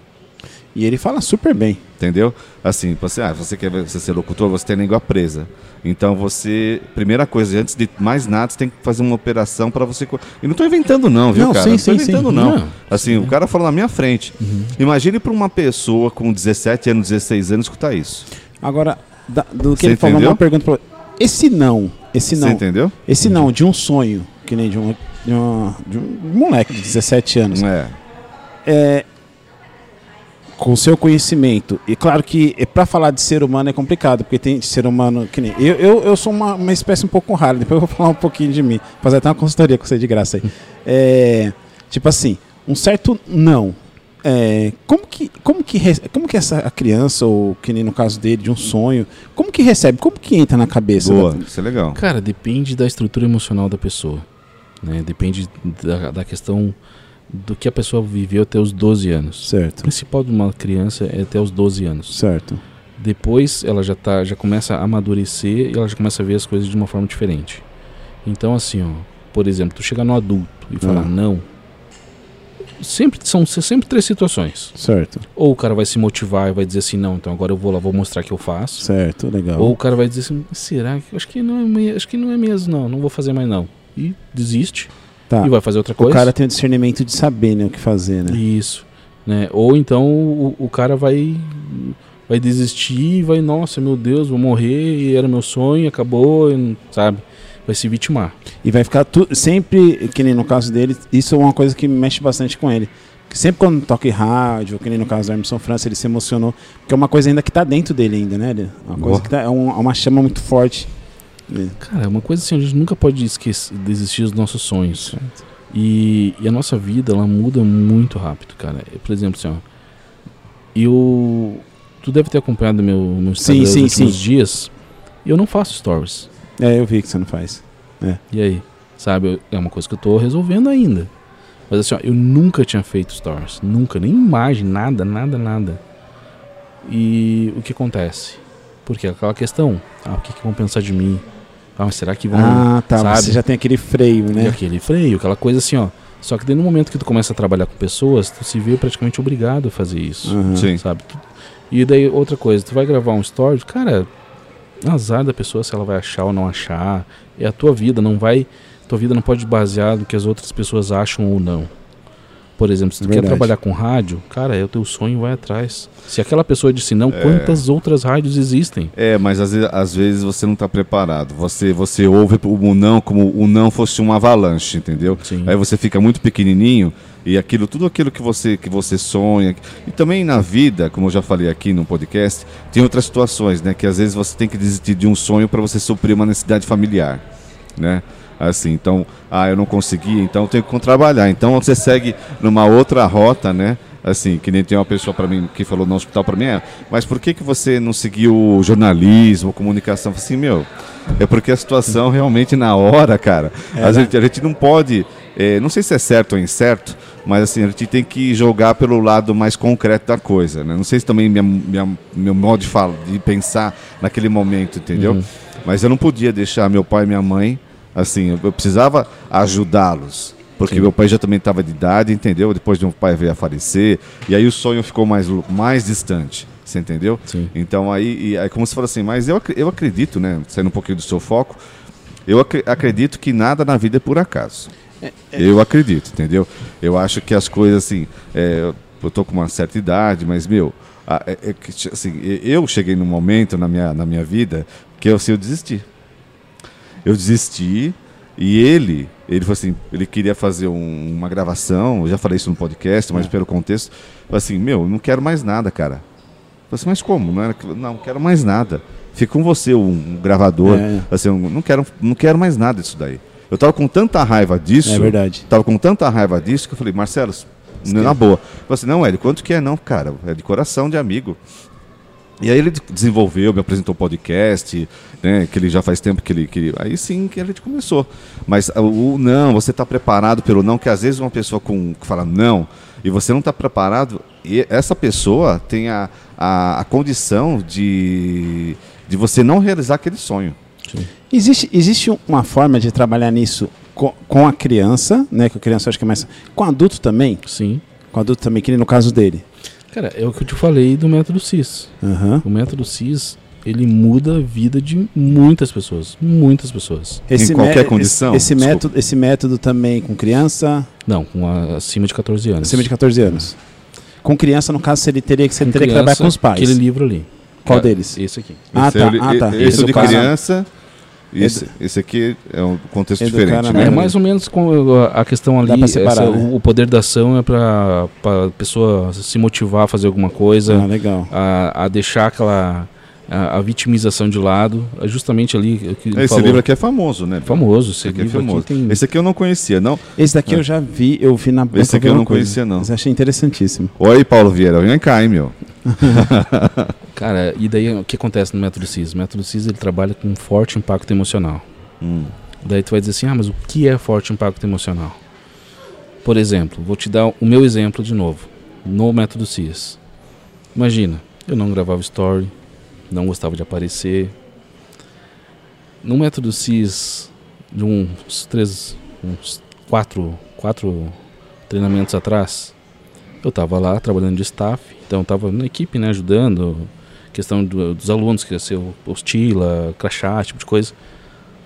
E ele fala super bem. Entendeu? Assim, você, ah, você quer você ser locutor, você tem a língua presa. Então você, primeira coisa, antes de mais nada, você tem que fazer uma operação para você. E não tô inventando não, viu, Não, cara? sim, não tô sim, sim. inventando não. Não. Assim, o cara falou na minha frente. Imagine para uma pessoa com 17 anos, 16 anos escutar isso. Agora, da- do que Você ele falou, entendeu? uma pergunta pra Esse não, esse Você não, entendeu? esse não de um sonho, que nem de um, de, uma- de um moleque de 17 anos, É. é, com o seu conhecimento, e claro que para falar de ser humano é complicado, porque tem ser humano que nem. Eu, eu, eu sou uma, uma espécie um pouco rara, depois eu vou falar um pouquinho de mim, fazer até uma consultoria com você de graça aí. É, tipo assim, um certo não. É, como que como que como que essa criança ou que nem no caso dele de um sonho como que recebe como que entra na cabeça Boa, da- isso é legal. Cara, depende da estrutura emocional da pessoa. Né? Depende da, da questão do que a pessoa viveu até os 12 anos. O certo principal de uma criança é até os 12 anos. certo Depois ela já tá, já começa a amadurecer e ela já começa a ver as coisas de uma forma diferente. Então assim, ó, por exemplo, tu chegar no adulto e falar Ah. não, sempre são sempre três situações. certo Ou o cara vai se motivar e vai dizer assim, não, então agora eu vou lá, vou mostrar que eu faço. certo legal Ou o cara vai dizer assim, será que acho que não é, acho que não é mesmo não, não vou fazer mais não. E desiste tá e vai fazer outra o coisa. cara tem o discernimento de saber né o que fazer né Isso, né? Ou então o, o cara vai vai desistir e vai, nossa, meu Deus, vou morrer e era meu sonho, acabou, e, sabe? Vai se vitimar. E vai ficar tu, sempre, que nem no caso dele, isso é uma coisa que mexe bastante com ele. Que sempre quando toca em rádio, que nem no caso do Emerson França, ele se emocionou. Porque é uma coisa ainda que tá dentro dele ainda, né? Ele- Uma coisa Boa. que tá, é um- é uma chama muito forte. Cara, é uma coisa assim, a gente nunca pode esquecer, desistir dos nossos sonhos. E, e a nossa vida, ela muda muito rápido, cara. É, Por exemplo, assim, ó, eu... Tu deve ter acompanhado meu, meu Instagram sim, nos últimos sim. dias. E eu não faço stories. É, eu vi que você não faz. E aí? Sabe, é uma coisa que eu tô resolvendo ainda. Mas assim, ó, eu nunca tinha feito stories. Nunca, nem imagem, nada, nada, nada. E o que acontece? Porque aquela questão, ah, o que, que vão pensar de mim? Ah, mas será que vão. Ah, tá. sabe? Você já tem aquele freio, E né? aquele freio, aquela coisa assim, ó. Só que daí no momento que tu começa a trabalhar com pessoas, tu se vê praticamente obrigado a fazer isso. Aham. Sim. Sabe? E daí outra coisa, tu vai gravar um story, cara, azar da pessoa se ela vai achar ou não achar. É a tua vida, não vai. Tua vida não pode basear no que as outras pessoas acham ou não. Por exemplo, se tu quer trabalhar com rádio, cara, é o teu sonho, vai atrás. Se aquela pessoa disse não, É. quantas outras rádios existem? É, mas às vezes, às vezes você não está preparado. Você, você ouve o não como o não fosse uma avalanche, entendeu? Sim. Aí você fica muito pequenininho e aquilo, tudo aquilo que você, que você sonha. E também na vida, como eu já falei aqui no podcast, tem outras situações, né? Que às vezes você tem que desistir de um sonho para você suprir uma necessidade familiar, né? Assim, então, ah, eu não consegui, então eu tenho que trabalhar. Então você segue numa outra rota, né? Assim, que nem tem uma pessoa para mim que falou no hospital para mim, é, mas por que que você não seguiu jornalismo, comunicação? Assim, meu, é porque a situação realmente na hora, cara, a, gente, a gente não pode, é, não sei se é certo ou incerto, mas assim, a gente tem que jogar pelo lado mais concreto da coisa, né? Não sei se também minha, minha, meu modo de, fala, de pensar naquele momento, entendeu? Mas eu não podia deixar meu pai e minha mãe, assim, eu, precisava ajudá-los. Porque Sim. meu pai já também estava de idade, entendeu? Depois de meu pai veio a falecer, e aí o sonho ficou mais, mais distante, você entendeu? Sim. Então aí, e aí como você falou assim, mas eu, eu acredito, né, saindo um pouquinho do seu foco, eu acre- acredito que nada na vida é por acaso. Eu acredito, entendeu? Eu acho que as coisas assim, é, eu tô com uma certa idade, mas meu, a- é- é assim, eu cheguei num momento na minha, na minha vida que eu, assim, eu desisti. Eu desisti e ele, ele falou assim, ele queria fazer um- uma gravação, eu já falei isso no podcast, mas pelo contexto, falou assim, meu, eu não quero mais nada, cara. Eu falei assim, mas como? Não, era, não, quero mais nada. Fica com você, um, gravador. É. Assim, não quero, não quero mais nada disso daí. Eu tava com tanta raiva disso. É verdade. Tava com tanta raiva disso que eu falei, Marcelo, na boa. Eu falei assim, não, Hélio, quanto que é? Não, cara, é de coração, de amigo. E aí ele desenvolveu, me apresentou o podcast, né? Que ele já faz tempo que ele. Que ele- aí sim que a gente começou. Mas ah, o não, você está preparado pelo não, que às vezes uma pessoa com, que fala não, e você não está preparado, e essa pessoa tem a, a, a condição de, de você não realizar aquele sonho. Existe, existe uma forma de trabalhar nisso com, com a criança, né? Com a criança acho que é mais. Com adulto também? Sim. Com adulto também, que nem no caso dele. Cara, é o que eu te falei do método CIS. Aham. O método CIS, ele muda a vida de muitas pessoas. Muitas pessoas. Em qualquer condição? Esse, esse método, esse método também com criança Não, com a- acima de 14 anos. acima de 14 anos. Com criança, no caso, ele teria que, você teria que trabalhar criança, com os pais. Aquele livro ali. Qual deles? Esse aqui. Ah, esse tá, é o- ah, tá. Esse Esse é de do cara- criança. Esse, esse aqui é um contexto Educar diferente. Né? É mais ou menos com a- a questão ali. separar, essa- né? o, o poder da ação é para a pessoa se motivar a fazer alguma coisa, Ah, legal. a, a deixar aquela a, a vitimização de lado. É justamente ali que Esse falou. livro aqui é famoso, né? famoso. Esse Esse aqui é livro famoso. aqui tem. Esse aqui eu não conhecia, não. Esse daqui eu já vi, eu vi na Esse aqui eu não coisa. conhecia, não. Mas achei interessantíssimo. Oi, Paulo Vieira, vem cá, hein, meu. [laughs] Cara, e daí o que acontece no método CIS? O método CIS ele trabalha com um forte impacto emocional. Hum. Daí tu vai dizer assim, ah, mas o que é forte impacto emocional? Por exemplo, vou te dar o meu exemplo de novo, no método CIS. Imagina, eu não gravava story, não gostava de aparecer. No método CIS, de uns três, uns quatro, quatro treinamentos atrás, eu estava lá trabalhando de staff, então estava na equipe, né, ajudando, questão do- dos alunos, que ia ser postila, crachá, tipo de coisa.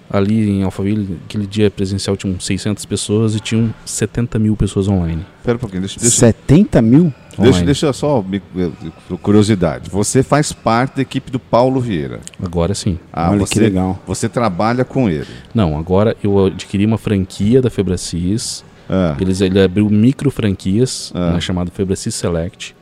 Ali em Alphaville, aquele dia presencial tinham 600 pessoas e tinham 70 mil pessoas online. Pera um pouquinho, deixa, deixa, 70 mil? deixa, online. deixa só eh, curiosidade. Você faz parte da equipe do Paulo Vieira. Agora sim. Ah, Olha você, que legal. Você trabalha com ele. Não, agora eu adquiri uma franquia da Febracis. Ah, Eles, ele abriu micro franquias, Ah. né, chamado Febracis Select.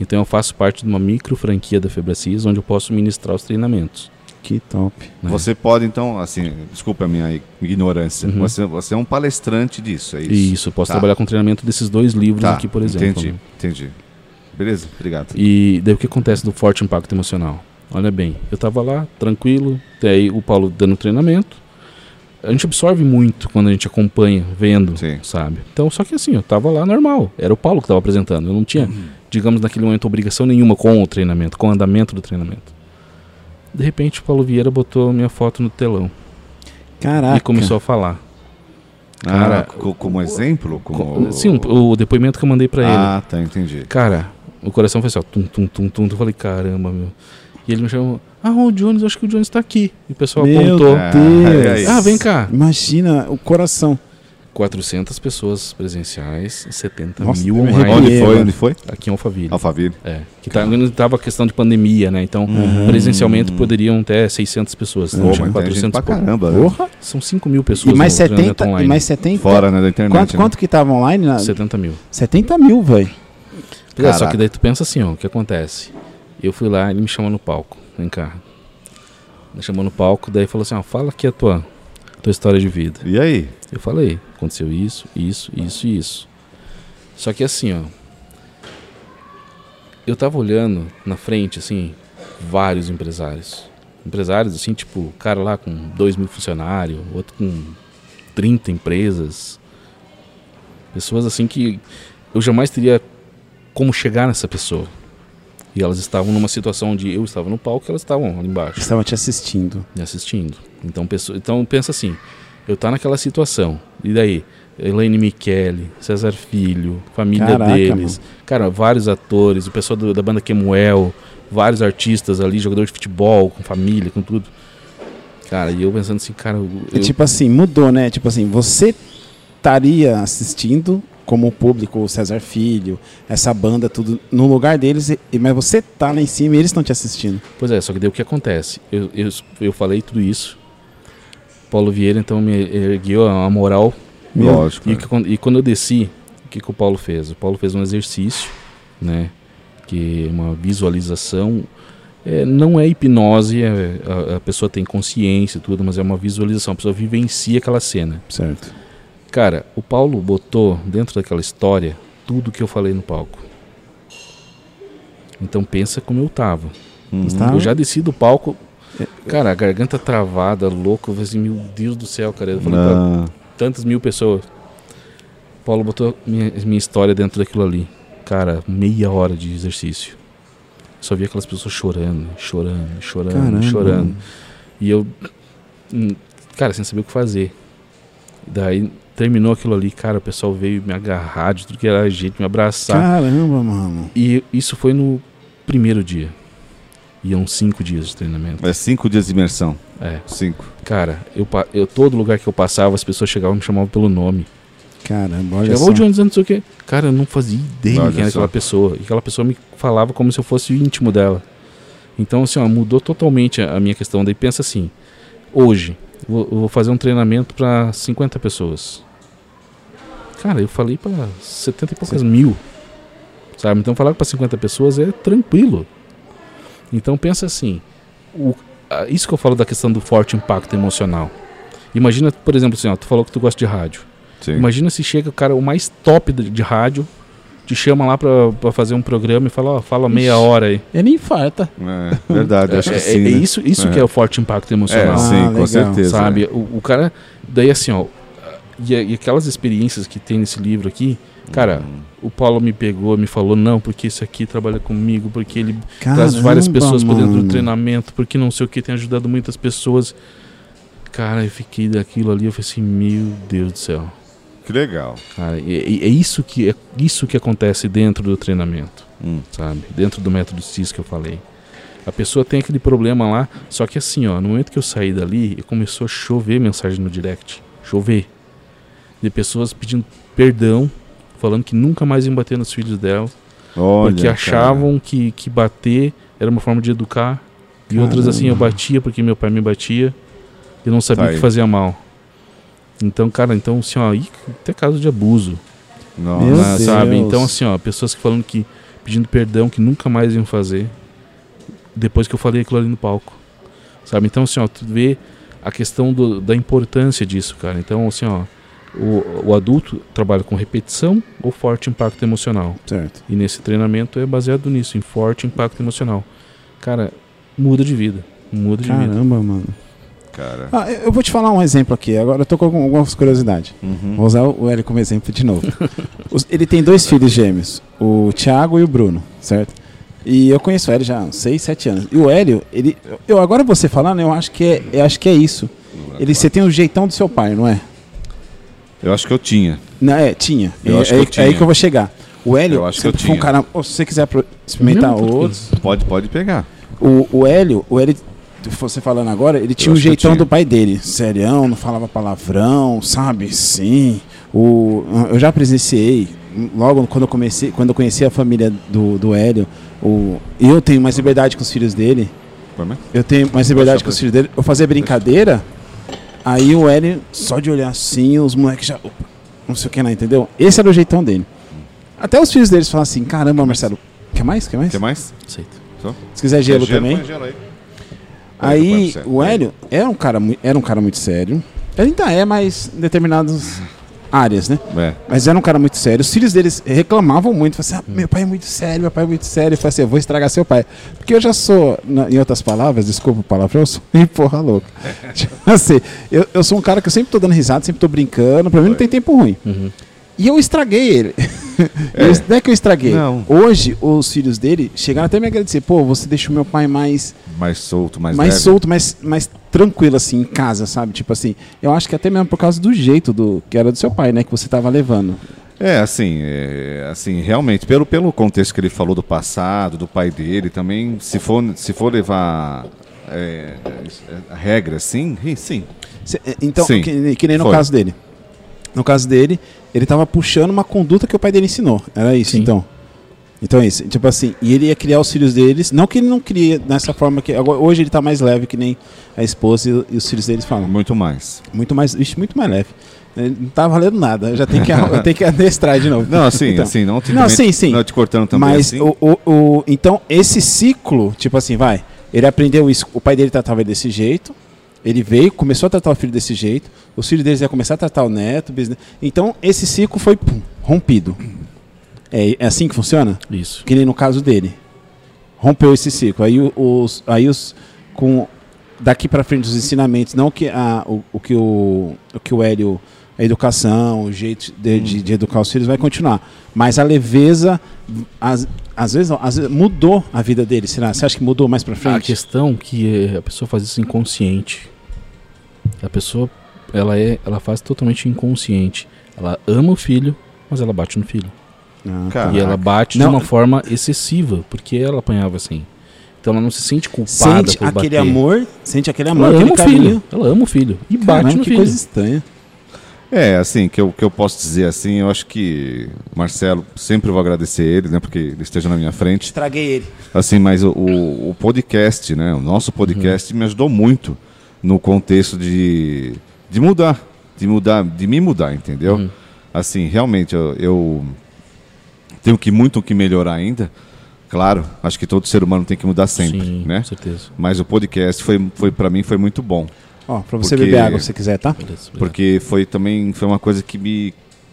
Então eu faço parte de uma micro franquia da Febracis, onde eu posso ministrar os treinamentos. Que top. né? Você pode, então, assim, desculpa a minha ignorância. Uhum. Você, você é um palestrante disso, é isso? Isso, posso Tá. trabalhar com treinamento desses dois livros Tá, aqui, por exemplo. Entendi, né? entendi. Beleza, obrigado. E daí o que acontece do forte impacto emocional? Olha bem, eu tava lá, tranquilo, daí o Paulo dando treinamento. A gente absorve muito quando a gente acompanha, vendo, Sim. sabe? Então, só que assim, eu tava lá normal, era o Paulo que tava apresentando. Eu não tinha, Uhum. digamos, naquele momento, obrigação nenhuma com o treinamento, com o andamento do treinamento. De repente, o Paulo Vieira botou minha foto no telão. Caraca. e começou a falar. Ah, Cara, co- como exemplo? Como... Sim, o, depoimento que eu mandei pra ele. Ah, tá, entendi. Cara, o coração foi assim, ó, tum, tum, tum, tum. Eu falei, caramba, meu. E ele me chamou, ah, o Jones, acho que o Jones tá aqui. E o pessoal Meu apontou. Deus. Ah, vem cá. Imagina o coração. 400 pessoas presenciais, 70 Nossa, mil online. Onde foi? Onde foi? Aqui em Alphaville. Alphaville. É. Que tá, tava a questão de pandemia, né? Então, Uhum. presencialmente poderiam até 600 pessoas. Pô, Então, Pô, tinha mas tem gente 400 pra caramba. né? Porra. São 5 mil pessoas E mais no treinamento 70, e mais 70. Fora né, da internet. Quanto, né? quanto que tava online? Na... 70 mil. 70 mil, velho. É, só que daí tu pensa assim, ó, o que acontece? Eu fui lá, ele me chamou no palco, vem cá. Me chamou no palco, daí falou assim, ó, fala aqui a tua, tua história de vida. E aí? Eu falei, aconteceu isso, isso, isso e isso. Só que assim, ó, eu tava olhando na frente, assim, vários empresários. Empresários, assim, tipo, cara lá com 2 mil funcionários, outro com 30 empresas. Pessoas assim que eu jamais teria como chegar nessa pessoa. E elas estavam numa situação onde eu estava no palco e elas estavam ali embaixo Estava te assistindo. me assistindo. Então, pessoa, então pensa assim, eu tá naquela situação, e daí? Elaine Michele, César Filho, família Caraca, deles, cara, vários atores, o pessoal do- da banda Kemuel, vários artistas ali, jogador de futebol, com família, com tudo. Cara, e eu pensando assim, cara, eu, É tipo assim, mudou, né? Tipo assim, você estaria assistindo como público, o César Filho, essa banda, tudo, no lugar deles, e- mas você tá lá em cima e eles estão te assistindo. Pois é, só que daí o que acontece? Eu, eu, eu falei tudo isso, Paulo Vieira então me ergueu a moral Lógico. E, é. e quando eu desci, o que, que o Paulo fez? O Paulo fez um exercício, né? Que é uma visualização. É, não é hipnose, é- a, a pessoa tem consciência e tudo, mas é uma visualização. A pessoa vivencia aquela cena. Certo. Cara, o Paulo botou dentro daquela história tudo que eu falei no palco. Então pensa como eu tava. Uhum. Eu já desci do palco, cara, a garganta travada, louco. Eu falei assim, meu Deus do céu, cara. Eu falei, pra tantas mil pessoas. Paulo botou minha, minha história dentro daquilo ali. Cara, meia hora de exercício. Só vi aquelas pessoas chorando, chorando, chorando, Caramba. chorando. E eu, hum, cara, sem saber o que fazer. Daí terminou aquilo ali, cara, o pessoal veio me agarrar de tudo que era jeito, me abraçar. Caramba, mano. E isso foi no primeiro dia. Iam cinco dias de treinamento. é cinco dias de imersão. É, Cinco. cara, eu, eu todo lugar que eu passava, as pessoas chegavam e me chamavam pelo nome. Caramba, olha Chegava só. o Jones, não sei o quê. Cara, eu não fazia ideia Olha quem era só. aquela pessoa. E aquela pessoa me falava como se eu fosse o íntimo dela. Então, assim, ó, mudou totalmente a, a minha questão. Daí pensa assim, hoje, eu vou, fazer um treinamento para 50 pessoas. Cara, eu falei para 70 e poucas mil. Sabe? Então falar para 50 pessoas é tranquilo. Então pensa assim, o- isso que eu falo da questão do forte impacto emocional. Imagina, por exemplo, assim, ó, tu falou que tu gosta de rádio. Sim. Imagina se chega o cara, o mais top de, de rádio, te chama lá pra, pra fazer um programa e fala, ó, fala meia Ixi. hora aí. Ele infarta. É, verdade, acho é, que é- sim. é né? isso, isso É. que é o forte impacto É, emocional. Ah, sim, com legal. certeza. sabe? é. O, o cara, daí assim, ó, e, e aquelas experiências que tem nesse livro aqui, cara, Hum. o Paulo me pegou, me falou, não, porque esse aqui trabalha comigo, porque ele Caramba, traz várias pessoas para dentro do mano. treinamento, porque não sei o que, tem ajudado muitas pessoas. Cara, eu fiquei daquilo ali, eu falei assim, meu Deus do céu. Que legal. Cara, e- é, isso que é isso que acontece dentro do treinamento, Hum. sabe? Dentro do método CIS que eu falei. A pessoa tem aquele problema lá, só que assim, ó, no momento que eu saí dali, começou a chover mensagem no direct, chover, de pessoas pedindo perdão, falando que nunca mais iam bater nos filhos dela, Olha, porque achavam que, que bater era uma forma de educar, e outras assim, eu batia porque meu pai me batia, e não sabia Tá que fazia mal. Então, cara, então assim, ó, ih, até caso de abuso. Nossa. Né, Deus. sabe? Então, assim, ó, pessoas que falando que. pedindo perdão, que nunca mais iam fazer. Depois que eu falei aquilo ali no palco. Sabe? Então, assim, ó, tu vê a questão do- da importância disso, cara. Então, assim, ó, o, o adulto trabalha com repetição ou forte impacto emocional. Certo. E nesse treinamento é baseado nisso, em forte impacto emocional. Cara, muda de vida. Muda de vida. Caramba, mano. Cara. Ah, eu vou te falar um exemplo aqui. Agora eu tô com algum- algumas curiosidades. Uhum. Vou usar o Hélio como exemplo de novo. [laughs] Os- ele tem dois filhos gêmeos, o Thiago e o Bruno, certo? E eu conheço o Hélio já há uns 6, 7 anos. E o Hélio, ele. Eu agora você falando, eu acho que é, eu acho que é isso. Ele, você tem o jeitão do seu pai, não é? Eu acho que eu tinha. Não, é, tinha. Eu é, acho que é- eu é tinha. aí que eu vou chegar. O Hélio Eu acho que eu foi um tinha. cara. Se você quiser pro- experimentar português. outros. Pode, pode pegar. O, o Hélio, o Hélio, você falando agora, ele tinha o acho que eu jeitão tinha. do pai dele. Serião, não falava palavrão, sabe? Sim. O, eu já presenciei, logo quando eu comecei, quando eu conheci a família do, do Hélio, o, eu tenho mais liberdade com os filhos dele. Foi mesmo? Eu tenho mais liberdade com os filhos dele. Eu fazia brincadeira, aí o Hélio, só de olhar assim, os moleques já. opa, não sei o que lá, entendeu? Esse era o jeitão dele. Até os filhos deles falam assim: caramba, Marcelo, quer mais? Quer mais? Quer mais? Aceito. Se quiser gelo, Quer também. gelo aí. Aí o Hélio era um cara, era um cara muito sério. Ele ainda é, mas em determinadas áreas, né? É. Mas era um cara muito sério. Os filhos deles reclamavam muito. Falavam assim, ah, meu pai é muito sério, meu pai é muito sério. Eu falei assim, eu vou estragar seu pai. Porque eu já sou, na- em outras palavras, desculpa o palavrão, eu sou um [laughs] porra louca. Tipo assim, eu, eu sou um cara que eu sempre tô dando risada, sempre tô brincando. Pra mim não tem tempo ruim. Uhum. E eu estraguei ele. [laughs] Eu- não é que eu estraguei. Não. Hoje, os filhos dele chegaram até me agradecer. Pô, você deixou meu pai mais Mais solto, mais, mais leve. solto, mais, mais tranquilo, assim, em casa, sabe? Tipo assim, eu acho que até mesmo por causa do jeito do que era do seu pai, né? Que você tava levando. É, assim, é, assim, realmente, pelo, pelo contexto que ele falou do passado, do pai dele, também, se for, se for levar é, é, regra, sim, sim. Cê- é, então, Sim, que, que nem no foi. caso dele. No caso dele, ele tava puxando uma conduta que o pai dele ensinou. Era isso, Sim. então. Então é isso. Tipo assim, e ele ia criar os filhos deles. Não que ele não cria dessa forma que. Agora, hoje ele tá mais leve que nem a esposa e, e os filhos deles falam. Muito mais. Muito mais. Ixi, muito mais leve. Não tá valendo nada. Eu já tenho que, eu tenho que adestrar de novo. Não, assim, Então. assim, não, te- Não, também- sim, sim. Não te cortando também Mas assim. o, o, o- então esse ciclo, tipo assim, vai, ele aprendeu isso, o pai dele tratava ele desse jeito, ele veio, começou a tratar o filho desse jeito, os filhos deles iam começar a tratar o neto, então esse ciclo foi pum, rompido. É, é assim que funciona? Isso. Que nem no caso dele. Rompeu esse ciclo. Aí os, aí os com daqui para frente os ensinamentos, não que a, o, o que o, o que o Hélio a educação, o jeito de, de, de educar os filhos vai continuar. Mas a leveza, às, às, vezes, não, às vezes mudou a vida dele. Será? Você acha que mudou mais para A frente? questão que é, a pessoa faz isso inconsciente. A pessoa, ela é, ela faz totalmente inconsciente. Ela ama o filho, mas ela bate no filho. Ah, E ela bate Não. de uma forma excessiva, porque ela apanhava assim. Então ela não se sente culpada sente por aquele bater. amor, sente aquele Ela amor, aquele ama o carinho. filho. Ela ama o filho. E bate Caramba, no que filho. coisa estranha. É, assim, que eu, que eu posso dizer assim, eu acho que Marcelo, sempre vou agradecer ele, né, porque ele esteja na minha frente. Estraguei ele. Assim, mas o, o, o podcast, né, o nosso podcast me ajudou muito no contexto de, de mudar, de mudar, de me mudar, entendeu? Uhum. Assim, realmente, eu, eu tenho que muito o que melhorar ainda. Claro, acho que todo ser humano tem que mudar sempre, Sim, né? com certeza. Mas o podcast foi, foi para mim foi muito bom. Ó, pra você Porque- beber água se você quiser, tá? Beleza. Porque foi também foi uma coisa que me,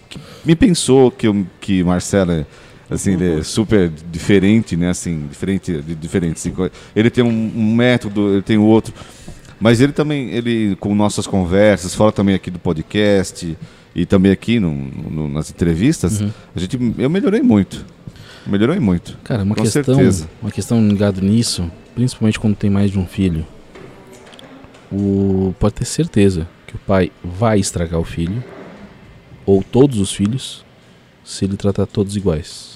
que me pensou que, eu, que Marcelo é, assim, ele é super diferente, né? Assim, diferente, de- diferente. assim, ele tem um, um método, ele tem outro. Mas ele também, ele com nossas conversas, fora também aqui do podcast e também aqui no, no- nas entrevistas, Uhum. a gente, eu melhorei muito. Melhorei muito. Cara, uma Com questão, certeza. uma questão ligada nisso, principalmente quando tem mais de um filho. O pode ter certeza que o pai vai estragar o filho ou todos os filhos se ele tratar todos iguais.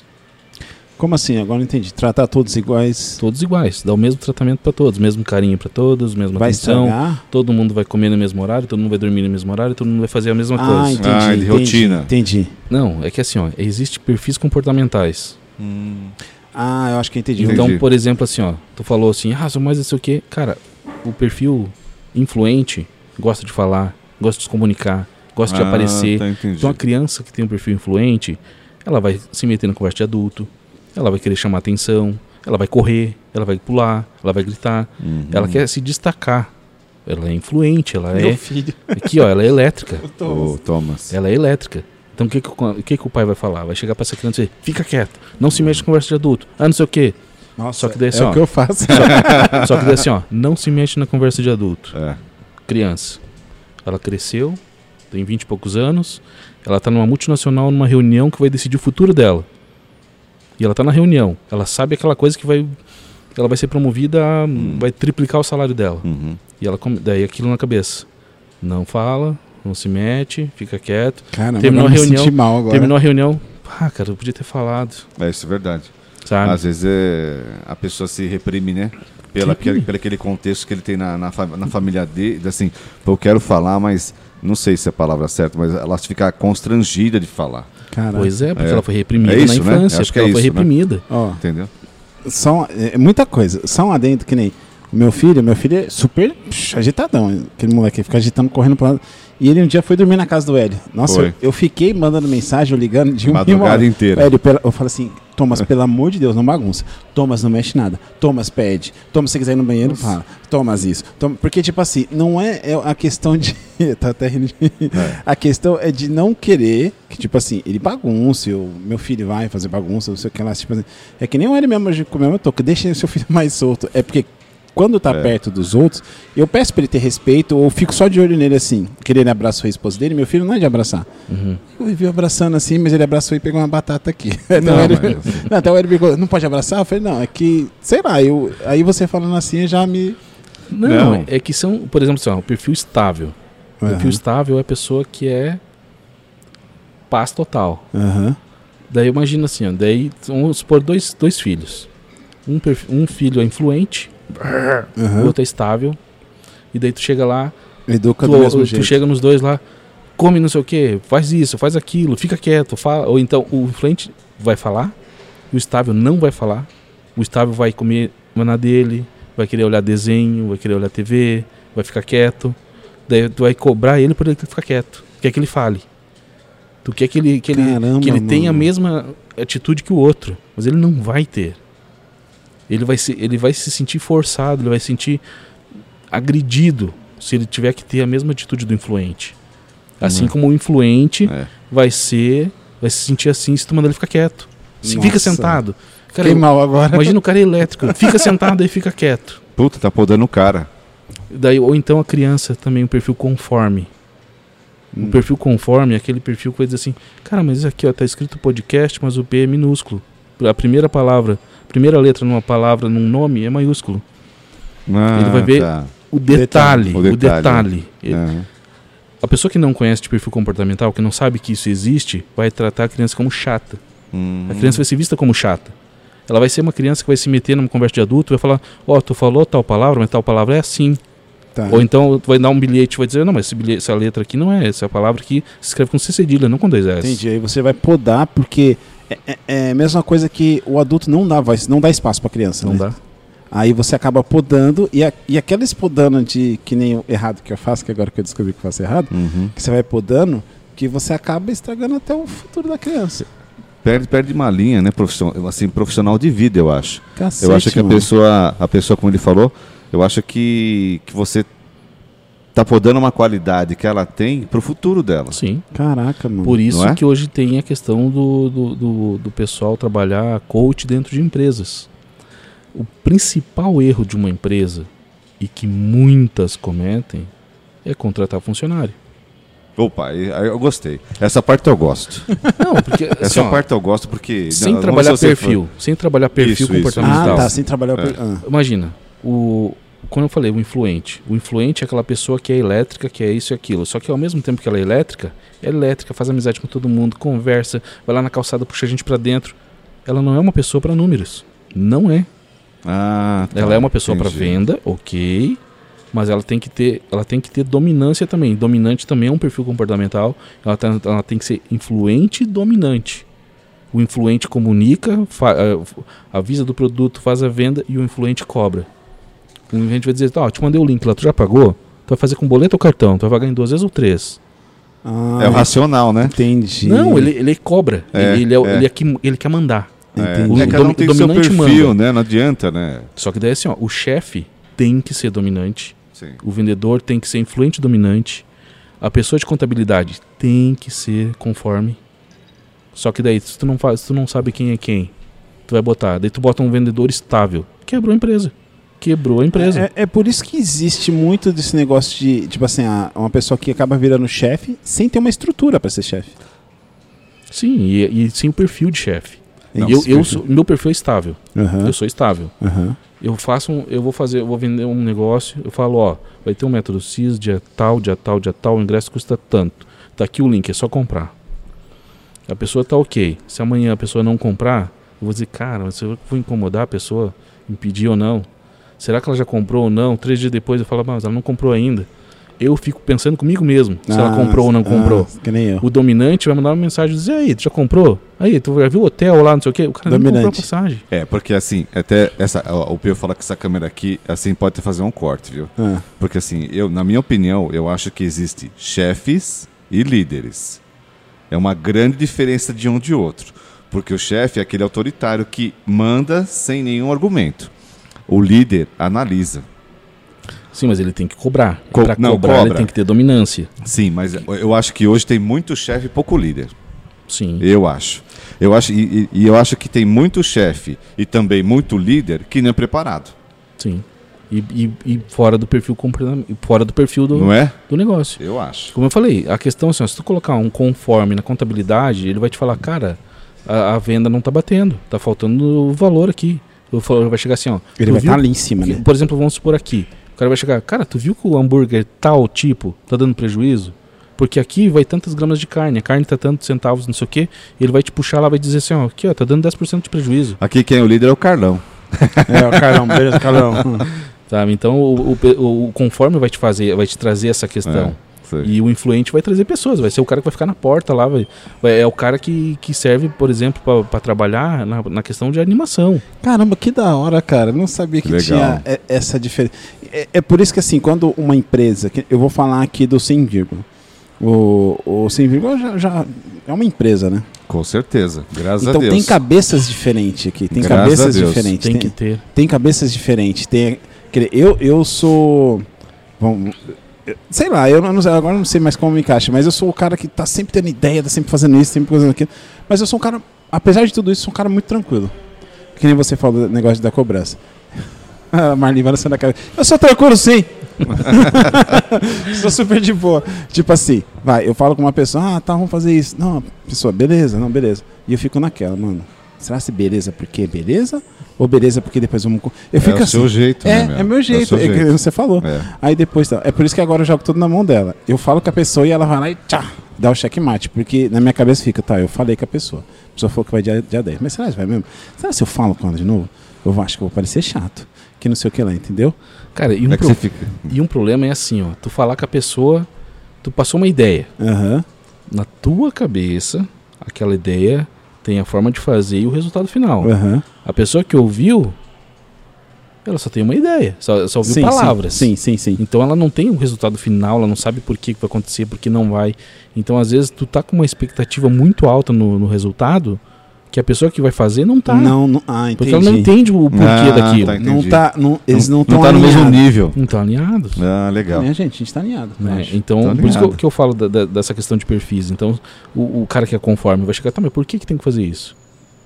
Como assim? Agora não entendi. Tratar todos iguais Todos iguais, dá o mesmo tratamento para todos, mesmo carinho para todos, mesma vai atenção. estragar? Todo mundo vai comer no mesmo horário, todo mundo vai dormir no mesmo horário, todo mundo vai fazer a mesma Ah, coisa. entendi. Ah, de entendi, rotina. Entendi. Não, é que assim, ó, existe perfis comportamentais. Ah, eu acho que entendi. Entendi. Então, por exemplo, assim, ó, tu falou assim, ah, sou mais não sei o quê. Cara, o perfil influente gosta de falar, gosta de se comunicar, gosta de Ah, aparecer. Tá. Então, a criança que tem um perfil influente, ela vai se meter na conversa de adulto, ela vai querer chamar atenção, ela vai correr, ela vai pular, ela vai gritar, Uhum. ela quer se destacar. Ela é influente, ela Meu é. filho. Aqui, ó, ela é elétrica. [laughs] Ô, Thomas. Ela é elétrica. Então o que, que, o- o que, que o pai vai falar? Vai chegar pra essa criança e dizer, fica quieto, não se mexe na conversa de adulto. Ah, não sei o quê. Nossa, Só que daí, assim, é ó. o que eu faço. Só que daí assim, ó, não se mexe na conversa de adulto. É. Criança. Ela cresceu, tem 20 e poucos anos, ela tá numa multinacional, numa reunião que vai decidir o futuro dela. E ela tá na reunião. Ela sabe aquela coisa que vai. Ela vai ser promovida, a- vai triplicar o salário dela. Uhum. E ela come- daí aquilo na cabeça. Não fala, não se mete, fica quieto. Caramba, Terminou a reunião, senti mal agora. Terminou a reunião. Ah, cara, eu podia ter falado. É, isso é verdade. Sabe? Às vezes é, a pessoa se reprime, né? Pela, Reprime. aquele, pelo aquele contexto que ele tem na, na, na família dele, assim, eu quero falar, mas não sei se é a palavra certa, mas ela fica constrangida de falar, Caraca. Pois é, porque É. ela foi reprimida É na isso, né? infância. Acho porque que é ela foi isso, né? reprimida. Ó, entendeu? só, um- é muita coisa. Só um adendo que nem o meu filho. Meu filho é super psh, agitadão. Aquele moleque fica agitando, correndo pra lado. E ele um dia foi dormir na casa do Hélio. Nossa, eu, eu fiquei mandando mensagem, eu ligando de uma Madrugada inteira. Hélio, eu falo assim, Thomas, pelo amor de Deus, não bagunça. Thomas, não mexe nada. Thomas, pede. Thomas, se quiser ir no banheiro, fala. Thomas, isso. Thomas, porque, tipo assim, não é, é a questão de... [laughs] tá até rindo de... A questão é de não querer que, tipo assim, ele bagunce, ou meu filho vai fazer bagunça, não sei o que lá. Tipo assim, é que nem o Hélio mesmo, como eu tô, que deixa o seu filho [laughs] mais solto. É porque quando tá É. perto dos outros, eu peço pra ele ter respeito, ou fico só de olho nele assim. Que ele abraçou a esposa dele, meu filho não é de abraçar. Uhum. Eu vi abraçando assim, mas ele abraçou e pegou uma batata aqui. [laughs] Não, Não, ele, mas- [laughs] não, até o Hélio pegou, não pode abraçar? Eu falei, não, é que, sei lá, eu, aí você falando assim já me. Não, Não. é que são, por exemplo, assim, ó, o perfil estável. O perfil estável é a pessoa que é paz total. Aham. Daí imagina assim, ó, daí vamos supor dois, dois filhos. Um, um filho é influente, o Aham. outro é estável. E daí tu chega lá, Educa tu, do mesmo tu jeito. chega nos dois lá, come não sei o que, faz isso, faz aquilo, fica quieto, fala. Ou então o influente vai falar, o estável não vai falar. O estável vai comer na dele, vai querer olhar desenho, vai querer olhar TV, vai ficar quieto. Daí tu vai cobrar ele por ele ficar quieto. Quer que ele fale. Tu quer que ele, que ele, Caramba, que ele tenha a mesma atitude que o outro, mas ele não vai ter. Ele vai se, ele vai se sentir forçado, ele vai se sentir agredido se ele tiver que ter a mesma atitude do influente. Assim Uhum. como o influente É. vai ser, vai se sentir assim se tu mandar ele ficar quieto. Se Nossa. fica sentado. Cara, Fiquei mal agora. imagina o cara elétrico, [laughs] fica sentado e fica quieto. Puta, tá podando o cara. Daí, ou então a criança também, o perfil conforme. O Hum. perfil conforme é aquele perfil que vai dizer assim, cara, mas isso aqui ó, tá escrito podcast, mas o P é minúsculo. A primeira palavra, primeira letra numa palavra, num nome, é maiúsculo. Ah, Ele vai ver- tá. O detalhe, Detalhe. o O detalhe. Ele- Aham. A pessoa que não conhece de perfil comportamental, que não sabe que isso existe, vai tratar a criança como chata. Hum. A criança vai ser vista como chata. Ela vai ser uma criança que vai se meter numa conversa de adulto, vai falar, ó, tu falou tal palavra, mas tal palavra é assim. Tá. Ou então vai dar um bilhete e vai dizer, não, mas bilhete, essa letra aqui não é, essa palavra aqui se escreve com C cedilha, não com dois S. Entendi. Aí você vai podar, porque é, é, é a mesma coisa que o adulto não dá voz, não dá espaço pra criança. Não né? dá. Aí você acaba podando, e, a, e aqueles podando de que nem o errado que eu faço, que agora que eu descobri que eu faço errado, Uhum. que você vai podando, que você acaba estragando até o futuro da criança. Perde, perde uma linha, né, profissional, assim, profissional de vida, eu acho. Cacete, eu acho que a mano. pessoa, a pessoa, como ele falou, eu acho que, que você tá podando uma qualidade que ela tem pro futuro dela. Sim. Caraca, mano. Por isso é? que hoje tem a questão do, do, do, do pessoal trabalhar coach dentro de empresas. O principal erro de uma empresa, e que muitas cometem, é contratar funcionário. Opa, eu gostei. Essa parte eu gosto. [laughs] Não, porque assim, Essa ó, parte eu gosto porque sem não, trabalhar perfil, sem trabalhar perfil Isso, isso. comportamental. Ah, tá, sem trabalhar o É. per- ah. Imagina, o quando eu falei o influente, o influente é aquela pessoa que é elétrica, que é isso e aquilo. Só que ao mesmo tempo que ela é elétrica, é elétrica, faz amizade com todo mundo, conversa, vai lá na calçada, puxa a gente pra dentro. Ela não é uma pessoa pra números. Não é. Ah, tá, Ela é uma pessoa pra entendi. venda, ok. Mas ela tem que ter, ela tem que ter dominância também. Dominante também é um perfil comportamental. Ela, tá- ela tem que ser influente e dominante. O influente comunica, fa- eh, avisa do produto, faz a venda e o influente cobra. O influente vai dizer, ó, eu te mandei o link lá, tu já pagou? Tu vai fazer com boleto ou cartão? Tu vai pagar em duas vezes ou três? Ah, É o racional, né? entendi. Não, ele, ele cobra. É, ele, ele, é, o- é. ele, é que, ele quer mandar. Entendi. É, cada um tem o seu dominante perfil, manda. né? Não adianta, né? Só que daí assim, ó, o chefe tem que ser dominante. Sim. O vendedor tem que ser influente dominante. A pessoa de contabilidade tem que ser conforme. Só que daí, se tu não, faz, se tu não sabe quem é quem, tu vai botar. Daí tu bota um vendedor estável. Quebrou a empresa. Quebrou a empresa. É, é por isso que existe muito desse negócio de, tipo assim, uma pessoa que acaba virando chefe sem ter uma estrutura pra ser chefe. Sim, e, e sem o perfil de chefe. Eu, eu sou, meu perfil é estável. Aham, Eu sou estável. aham. Eu faço um, eu vou fazer, eu vou vender um negócio, eu falo, ó, vai ter um método CIS, dia tal, dia tal, dia tal, o ingresso custa tanto. Tá aqui o link, é só comprar. A pessoa tá ok. Se amanhã a pessoa não comprar, eu vou dizer, cara, mas eu vou incomodar a pessoa, impedir ou não? Será que ela já comprou ou não? Três dias depois eu falo, mas ela não comprou ainda. Eu fico pensando comigo mesmo, se ela Ah, comprou ou não ah, comprou. que nem eu. O dominante vai mandar uma mensagem e dizer, aí, tu já comprou? Aí, tu já viu o hotel lá, não sei o quê? O cara não comprou a Dominante. passagem. É, porque assim, até essa, ó, o Pio fala que essa câmera aqui, assim, pode até fazer um corte, viu? Ah, Porque assim, eu, na minha opinião, eu acho que existe chefes e líderes. É uma grande diferença de um de outro. Porque o chefe é aquele autoritário que manda sem nenhum argumento. O líder analisa. Sim, mas ele tem que cobrar. Co- não, cobrar, ele cobra. tem que ter dominância. Sim, mas eu acho que hoje tem muito chefe e pouco líder. Sim. Eu acho. Eu acho e, e- eu acho que tem muito chefe e também muito líder que não é preparado. Sim. E, e- e fora do perfil fora do perfil do, Não é? do negócio. Eu acho. Como eu falei, a questão é assim, ó, se tu colocar um conforme na contabilidade, ele vai te falar, cara, a, a venda não tá batendo, tá faltando valor aqui. O vai chegar assim, ó. ele vai estar ali em cima, que- né? Por exemplo, vamos supor aqui. O cara vai chegar, cara, tu viu que o hambúrguer tal tipo tá dando prejuízo? Porque aqui vai tantas gramas de carne, a carne tá tantos centavos, não sei o quê. Ele vai te puxar lá, vai dizer assim, ó, aqui ó, tá dando 10% de prejuízo. Aqui quem é o líder é o Carlão. [laughs] É, o Carlão, beleza, Carlão. [laughs] Sabe? Então o, o, o conforme vai te fazer, vai te trazer essa questão. Sei. E o influente vai trazer pessoas, vai ser o cara que vai ficar na porta lá, vai, vai- é o cara que, que serve, por exemplo, para trabalhar na, na questão de animação. Caramba, que da hora, cara. Eu não sabia que Legal. tinha é, essa diferença. É, é por isso que, assim, quando uma empresa. que- Eu vou falar aqui do Sem Vírgula. O, o Sem Vírgula já, já é uma empresa, né? Com certeza. Graças então a Deus. tem cabeças diferentes aqui. Tem Graças cabeças a Deus. diferentes. Tem, Tem, que ter. tem cabeças diferentes. Tem, eu, eu sou. Vamos, sei lá, eu não, agora não sei mais como me encaixa, mas eu sou o cara que tá sempre tendo ideia, tá sempre fazendo isso, sempre fazendo aquilo. Mas eu sou um cara, apesar de tudo isso, sou um cara muito tranquilo. Que nem você falou do negócio da cobrança. [laughs] A Marlene vai lançando a cara. Eu sou tranquilo, sim. [laughs] sou super de boa. Tipo assim, vai, eu falo com uma pessoa, ah, tá, vamos fazer isso. Não, pessoa, beleza, não, beleza. E eu fico naquela, mano. Será se beleza porque beleza? Ou beleza porque depois vamos. co-" Eu É fico o assim. seu jeito, É, né, é meu jeito, seu é que você falou. É. Aí depois, tá. é por isso que agora eu jogo tudo na mão dela. Eu falo com a pessoa e ela vai lá e tchá, dá o checkmate. Porque na minha cabeça fica, tá, eu falei com a pessoa. A pessoa falou que vai dia, dia 10. Mas será que vai mesmo? Será se eu falo com ela de novo? Eu acho que eu vou parecer chato. Que não sei o que lá, entendeu? Cara, e um, É que pro- e um problema é assim, ó. Tu falar com a pessoa, tu passou uma ideia. Aham. Na tua cabeça, aquela ideia tem a forma de fazer e o resultado final. Aham. A pessoa que ouviu, ela só tem uma ideia, só, só ouviu Sim, palavras. Sim, sim, sim. Então ela não tem um resultado final, ela não sabe por que que vai acontecer, por que não vai. Então às vezes tu tá com uma expectativa muito alta no, no resultado que a pessoa que vai fazer não tá. Não, não. Ah, entendi. porque ela não entende o porquê Ah, daquilo. tá, Não tá, não, eles não não estão tá no mesmo nível. Não estão alinhados. Ah, legal. É, gente, a gente tá alinhado. né? acho. Então, Tô por isso que eu, que eu falo da- da- dessa questão de perfis. Então, o, o cara que é conforme vai chegar, tá, mas por que, que tem que fazer isso?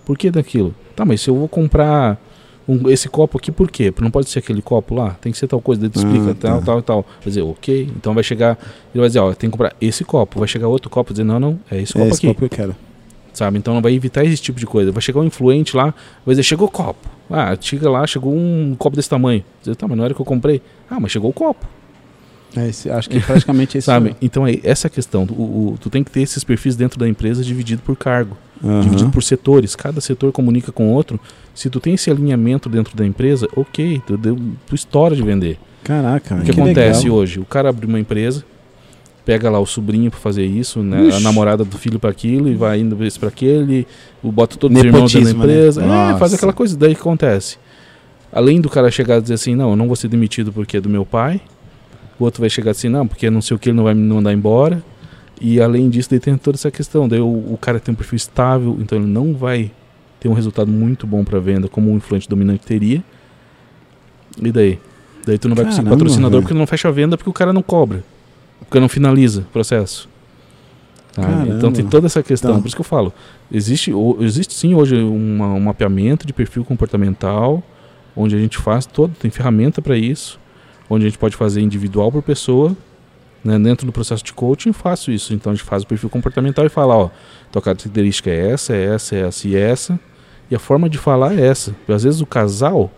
Por que daquilo? Tá, mas se eu vou comprar um- esse copo aqui, por quê? Não pode ser aquele copo lá? Tem que ser tal coisa, daí tu explica, Ah, tal, tá. tal, tal. Vai dizer, ok. Então vai chegar, ele vai dizer, ó, tem que comprar esse copo. Vai chegar outro copo e dizer, não, não, é esse É copo esse aqui. copo que eu quero. Sabe? Então vai evitar esse tipo de coisa. Vai chegar um influente lá, vai dizer, chegou o copo. Ah, chega lá, chegou um copo desse tamanho. Dizer, tá, mas não era que eu comprei. Ah, mas chegou o copo. É esse, acho que praticamente [laughs] esse. Sabe? Então é essa a questão. O, o- tu tem que ter esses perfis dentro da empresa dividido por cargo, Aham. dividido por setores. Cada setor comunica com outro. Se tu tem esse alinhamento dentro da empresa, ok, tu, deu, tu estoura de vender. Caraca, O que, acontece hoje? O cara abre uma empresa, pega lá o sobrinho para fazer isso, né, a namorada do filho para aquilo e vai indo para aquele, o bota todos os irmãos da Nepotismo, né? empresa, é, faz aquela coisa. Daí o que acontece? Além do cara chegar e dizer assim, não, eu não vou ser demitido porque é do meu pai. O outro vai chegar assim, não, porque não sei o que, ele não vai me mandar embora. E além disso, daí tem toda essa questão. Daí o, o cara tem um perfil estável, então ele não vai ter um resultado muito bom para venda, como um influente dominante teria. E daí? Daí tu não vai conseguir Caramba, patrocinador velho. porque não fecha a venda, porque o cara não cobra. Porque não finaliza o processo. Caramba. Então tem toda essa questão. Então- Por isso que eu falo. Existe, existe sim hoje uma- um mapeamento de perfil comportamental, onde a gente faz todo, tem ferramenta para isso, onde a gente pode fazer individual por pessoa. Né? Dentro do processo de coaching, eu faço isso. Então a gente faz o perfil comportamental e fala, ó, tua característica é essa, é essa, é essa e essa. E a forma de falar é essa. Às vezes o casal,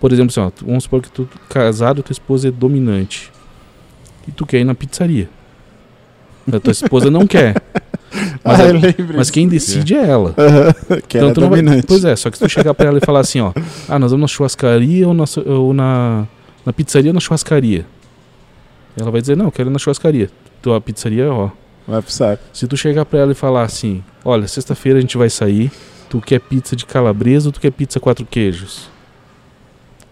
por exemplo, assim, ó, vamos supor que tu casado, tua esposa é dominante. E tu quer ir na pizzaria. A tua esposa não quer. [laughs] Mas, Ah, a- mas quem decide é ela. [laughs] que era tu não vai- dominante. Pois é, só que se tu chegar pra ela e falar assim, ó, ah, nós vamos na churrascaria ou na, ou na, na pizzaria ou na churrascaria. Ela vai dizer, não, eu quero ir na churrascaria. Tua pizzaria, ó. Vai pro saco. Se tu chegar pra ela e falar assim, olha, sexta-feira a gente vai sair, tu quer pizza de calabresa ou tu quer pizza quatro queijos?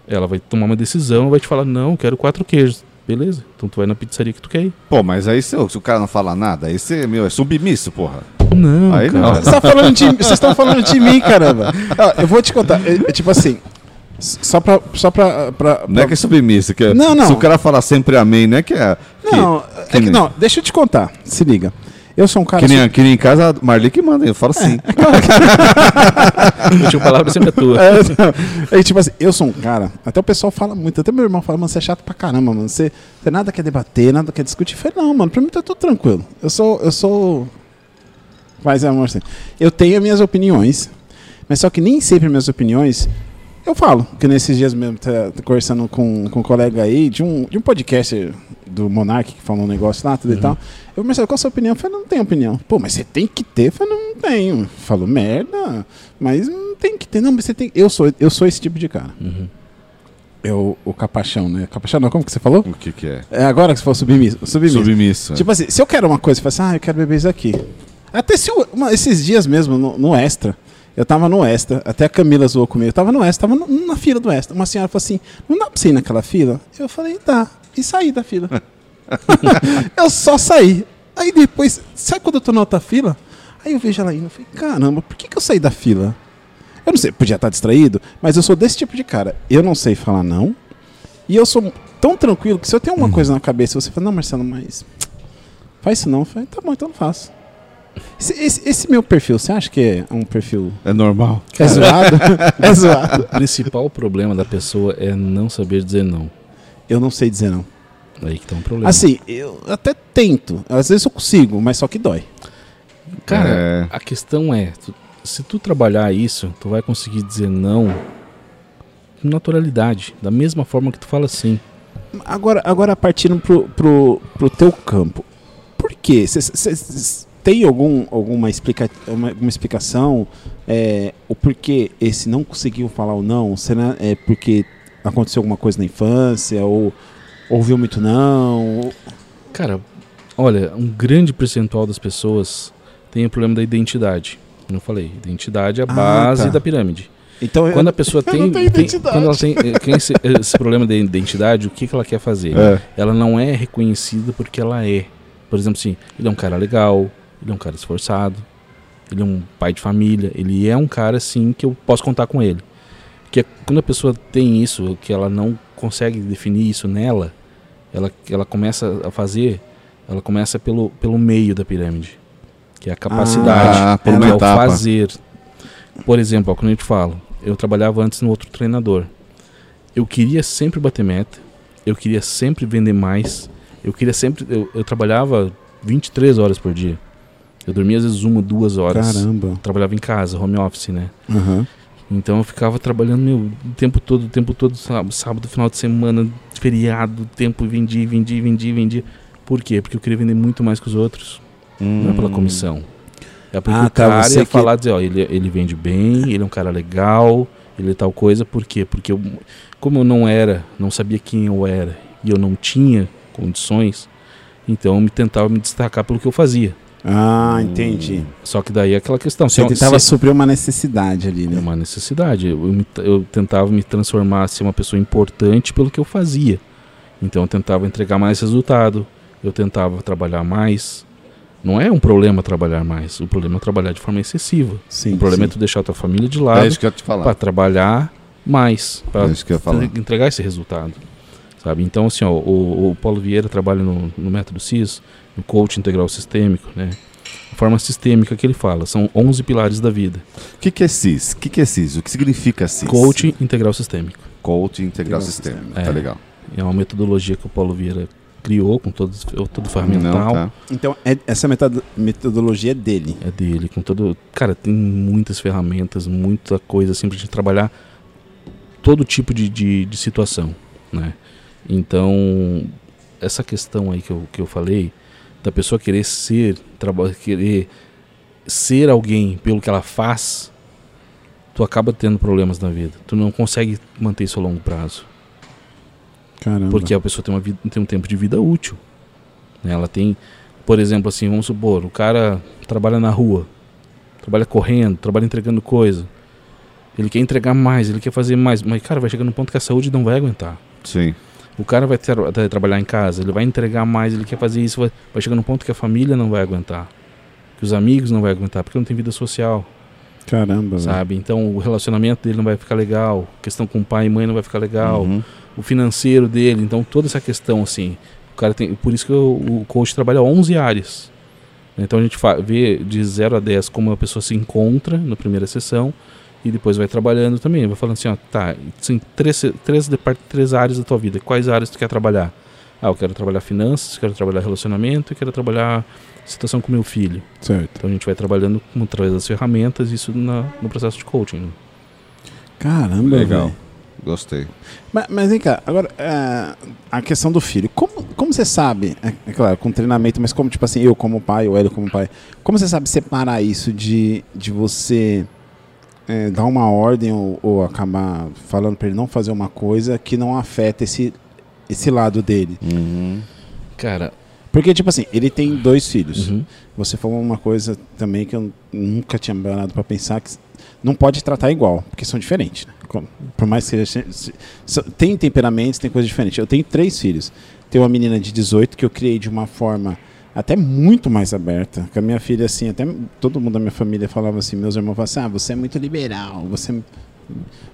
Ela vai tomar uma decisão, vai te falar, não, eu quero quatro queijos. Beleza, então tu vai na pizzaria que tu quer ir. Pô, mas aí se, o- se o cara não fala nada, aí você, meu, é submisso, porra. Não, Aí não. cara. Você tá falando de, vocês estão falando de mim, caramba. [laughs] Eu vou te contar. É, é tipo assim. Só pra. Só pra, pra- Não é pra- que é submisso, que é- Não, não. Se o cara falar sempre amém, não é que é. que- Não, é que que, nem- não, deixa eu te contar. Se liga. Eu sou um cara. Que nem, que nem em casa, Marli que manda, eu falo assim. A última palavra sempre [laughs] é tua. É. É, tipo assim, eu sou um cara. Até o pessoal fala muito. Até meu irmão fala, mano, você é chato pra caramba, mano. Você, você nada quer debater, nada quer discutir. Eu falei, não, mano, pra mim tá tudo tranquilo. Eu sou. Eu sou. Faz amor assim. Eu tenho as minhas opiniões. Mas só que nem sempre minhas opiniões. Eu falo, que nesses dias mesmo, tá, tá conversando com, com um colega aí de um, de um podcast do Monark que falou um negócio lá, tudo e tal. Eu comecei, qual a sua opinião? Eu falei, não tenho opinião. Pô, mas você tem que ter. Eu falei, não tenho. Falou, merda, mas não tem que ter. Não, mas você tem. Eu sou, eu sou esse tipo de cara. Uhum. Eu, o capachão, né? Capachão não, como que você falou? O que que é? É agora que você falou submisso. Submisso. Submisso. Tipo assim, se eu quero uma coisa, eu falo assim, ah, eu quero beber isso aqui. Até se eu- uma- esses dias mesmo, no, no Extra, eu tava no Extra, até a Camila zoou comigo, eu tava no Extra, tava no- na fila do Extra. Uma senhora falou assim, não dá pra você ir naquela fila? Eu falei, dá. E saí da fila. [laughs] eu só saí. Aí depois, sabe quando eu tô na outra fila? Aí eu vejo ela indo, eu falei, caramba, por que, que eu saí da fila? Eu não sei, podia estar distraído, mas eu sou desse tipo de cara. Eu não sei falar não. E eu sou tão tranquilo que se eu tenho uma coisa na cabeça, você fala, não, Marcelo, mas faz isso não. Eu falei, tá bom, então não faço. Esse, esse- esse meu perfil, você acha que é um perfil. É normal. É zoado? [laughs] é zoado. O principal problema da pessoa é não saber dizer não. Eu não sei dizer não. Aí que tá um problema. Assim, eu até tento. Às vezes eu consigo, mas só que dói. Cara, É. a questão é, tu- se tu trabalhar isso, tu vai conseguir dizer não com naturalidade, da mesma forma que tu fala sim. Agora, agora partindo pro, pro, pro teu campo. Por quê? Cê- cê- cê- tem algum, alguma, explica, uma, uma explicação? É, o porquê esse não conseguiu falar o não? Será é porque aconteceu alguma coisa na infância? Ou ouviu muito não? ou- Cara, olha, um grande percentual das pessoas tem o problema da identidade. Como eu falei, identidade é a Ah, base tá. da pirâmide. Então, eu- Quando a pessoa [laughs] tem, tem- identidade. quando ela tem, eh, tem esse, esse problema da identidade, o que, que ela quer fazer? É. Ela não é reconhecida porque ela é. Por exemplo, assim, ele é um cara legal, ele é um cara esforçado, ele é um pai de família, ele é um cara assim que eu posso contar com ele. Que é- quando a pessoa tem isso, que ela não consegue definir isso nela, ela, ela começa a fazer, ela começa pelo, pelo meio da pirâmide, que é a capacidade, Ah, que é o fazer. Por exemplo, ó, quando eu te falo, eu trabalhava antes no outro treinador. Eu queria sempre bater meta, eu queria sempre vender mais, eu queria sempre. Eu, eu trabalhava 23 horas por dia. Eu dormia às vezes uma, duas horas. Caramba. Trabalhava em casa, home office, né? Aham. Então eu ficava trabalhando meu, o tempo todo, o tempo todo, sábado, final de semana, feriado, tempo, vendia, vendia, vendia, vendia. Por quê? Porque eu queria vender muito mais que os outros. Não é pela comissão. É porque Ah, o tá, cara você ia que- falar, dizer, ó, ele, ele vende bem, ele é um cara legal, ele é tal coisa. Por quê? Porque eu, como eu não era, não sabia quem eu era e eu não tinha condições, então eu me tentava me destacar pelo que eu fazia. Ah, entendi. Só que daí é aquela questão. Você se- tentava se- suprir uma necessidade ali, é né? uma necessidade. Eu, me- eu tentava me transformar, ser uma pessoa importante pelo que eu fazia. Então eu tentava entregar mais resultado, eu tentava trabalhar mais. Não é um problema trabalhar mais, o problema é trabalhar de forma excessiva. Sim. o problema sim. é tu deixar a tua família de É lado isso que eu ia te falar. para trabalhar mais, para É isso que eu ia falar. entregar esse resultado. Sabe? Então, assim, ó, o, o Paulo Vieira trabalha no, no método CIS, no coach integral sistêmico, né? A forma sistêmica que ele fala, são 11 pilares da vida. O que, que é CIS? O que, que é CIS? O que significa CIS? Coach integral sistêmico. Coach Integral. Sistema. Tá É. legal. É uma metodologia que o Paulo Vieira criou com todo, todo o ferramental. Não, tá. Então, é- essa metodo- metodologia é dele. É dele, com todo. Cara, tem muitas ferramentas, muita coisa assim pra gente trabalhar todo tipo de, de, de situação, né? Então, essa questão aí que eu, que eu falei, da pessoa querer ser, querer ser alguém pelo que ela faz, tu acaba tendo problemas na vida. Tu não consegue manter isso a longo prazo. Caramba. Porque a pessoa tem, uma vida, tem um tempo de vida útil. né? Ela tem, por exemplo, assim, vamos supor, o cara trabalha na rua, trabalha correndo, trabalha entregando coisa. Ele quer entregar mais, ele quer fazer mais, mas cara, vai chegar num ponto que a saúde não vai aguentar. Sim. O cara vai ter, trabalhar em casa, ele vai entregar mais, ele quer fazer isso, vai, vai chegar num ponto que a família não vai aguentar. Que os amigos não vai aguentar, porque não tem vida social, Caramba, sabe? Então o relacionamento dele não vai ficar legal, a questão com pai e mãe não vai ficar legal Uhum. o financeiro dele, então toda essa questão assim, o cara tem, por isso que o, o coach trabalha 11 áreas. Então a gente vê de 0 a 10 como a pessoa se encontra na primeira sessão e depois vai trabalhando também, vai falando assim, ó, tá, tem três três três áreas da tua vida, quais áreas tu quer trabalhar? Ah, eu quero trabalhar finanças, quero trabalhar relacionamento, e quero trabalhar situação com meu filho. Certo. Então a gente vai trabalhando com- através das ferramentas, isso na, no processo de coaching. né? Caramba, Legal. velho. Gostei. Mas, mas vem cá, agora, é, a questão do filho. Como, como você sabe, é, é claro, com treinamento, mas como, tipo assim, eu como pai, o Hélio como pai, como você sabe separar isso de, de você é, dar uma ordem ou, ou acabar falando pra ele não fazer uma coisa que não afeta esse, esse lado dele? Uhum. Cara, Porque, tipo assim, ele tem dois filhos. uhum. Você falou uma coisa também que eu nunca tinha parado pra pensar que não pode tratar igual, porque são diferentes. né? Por mais que seja, se- se- tem temperamentos, tem coisas diferentes. Eu tenho três filhos. Tenho uma menina de 18 que eu criei de uma forma até muito mais aberta. Com a minha filha assim, até todo mundo da minha família falava assim, meus irmãos falavam assim: "Ah, você é muito liberal, você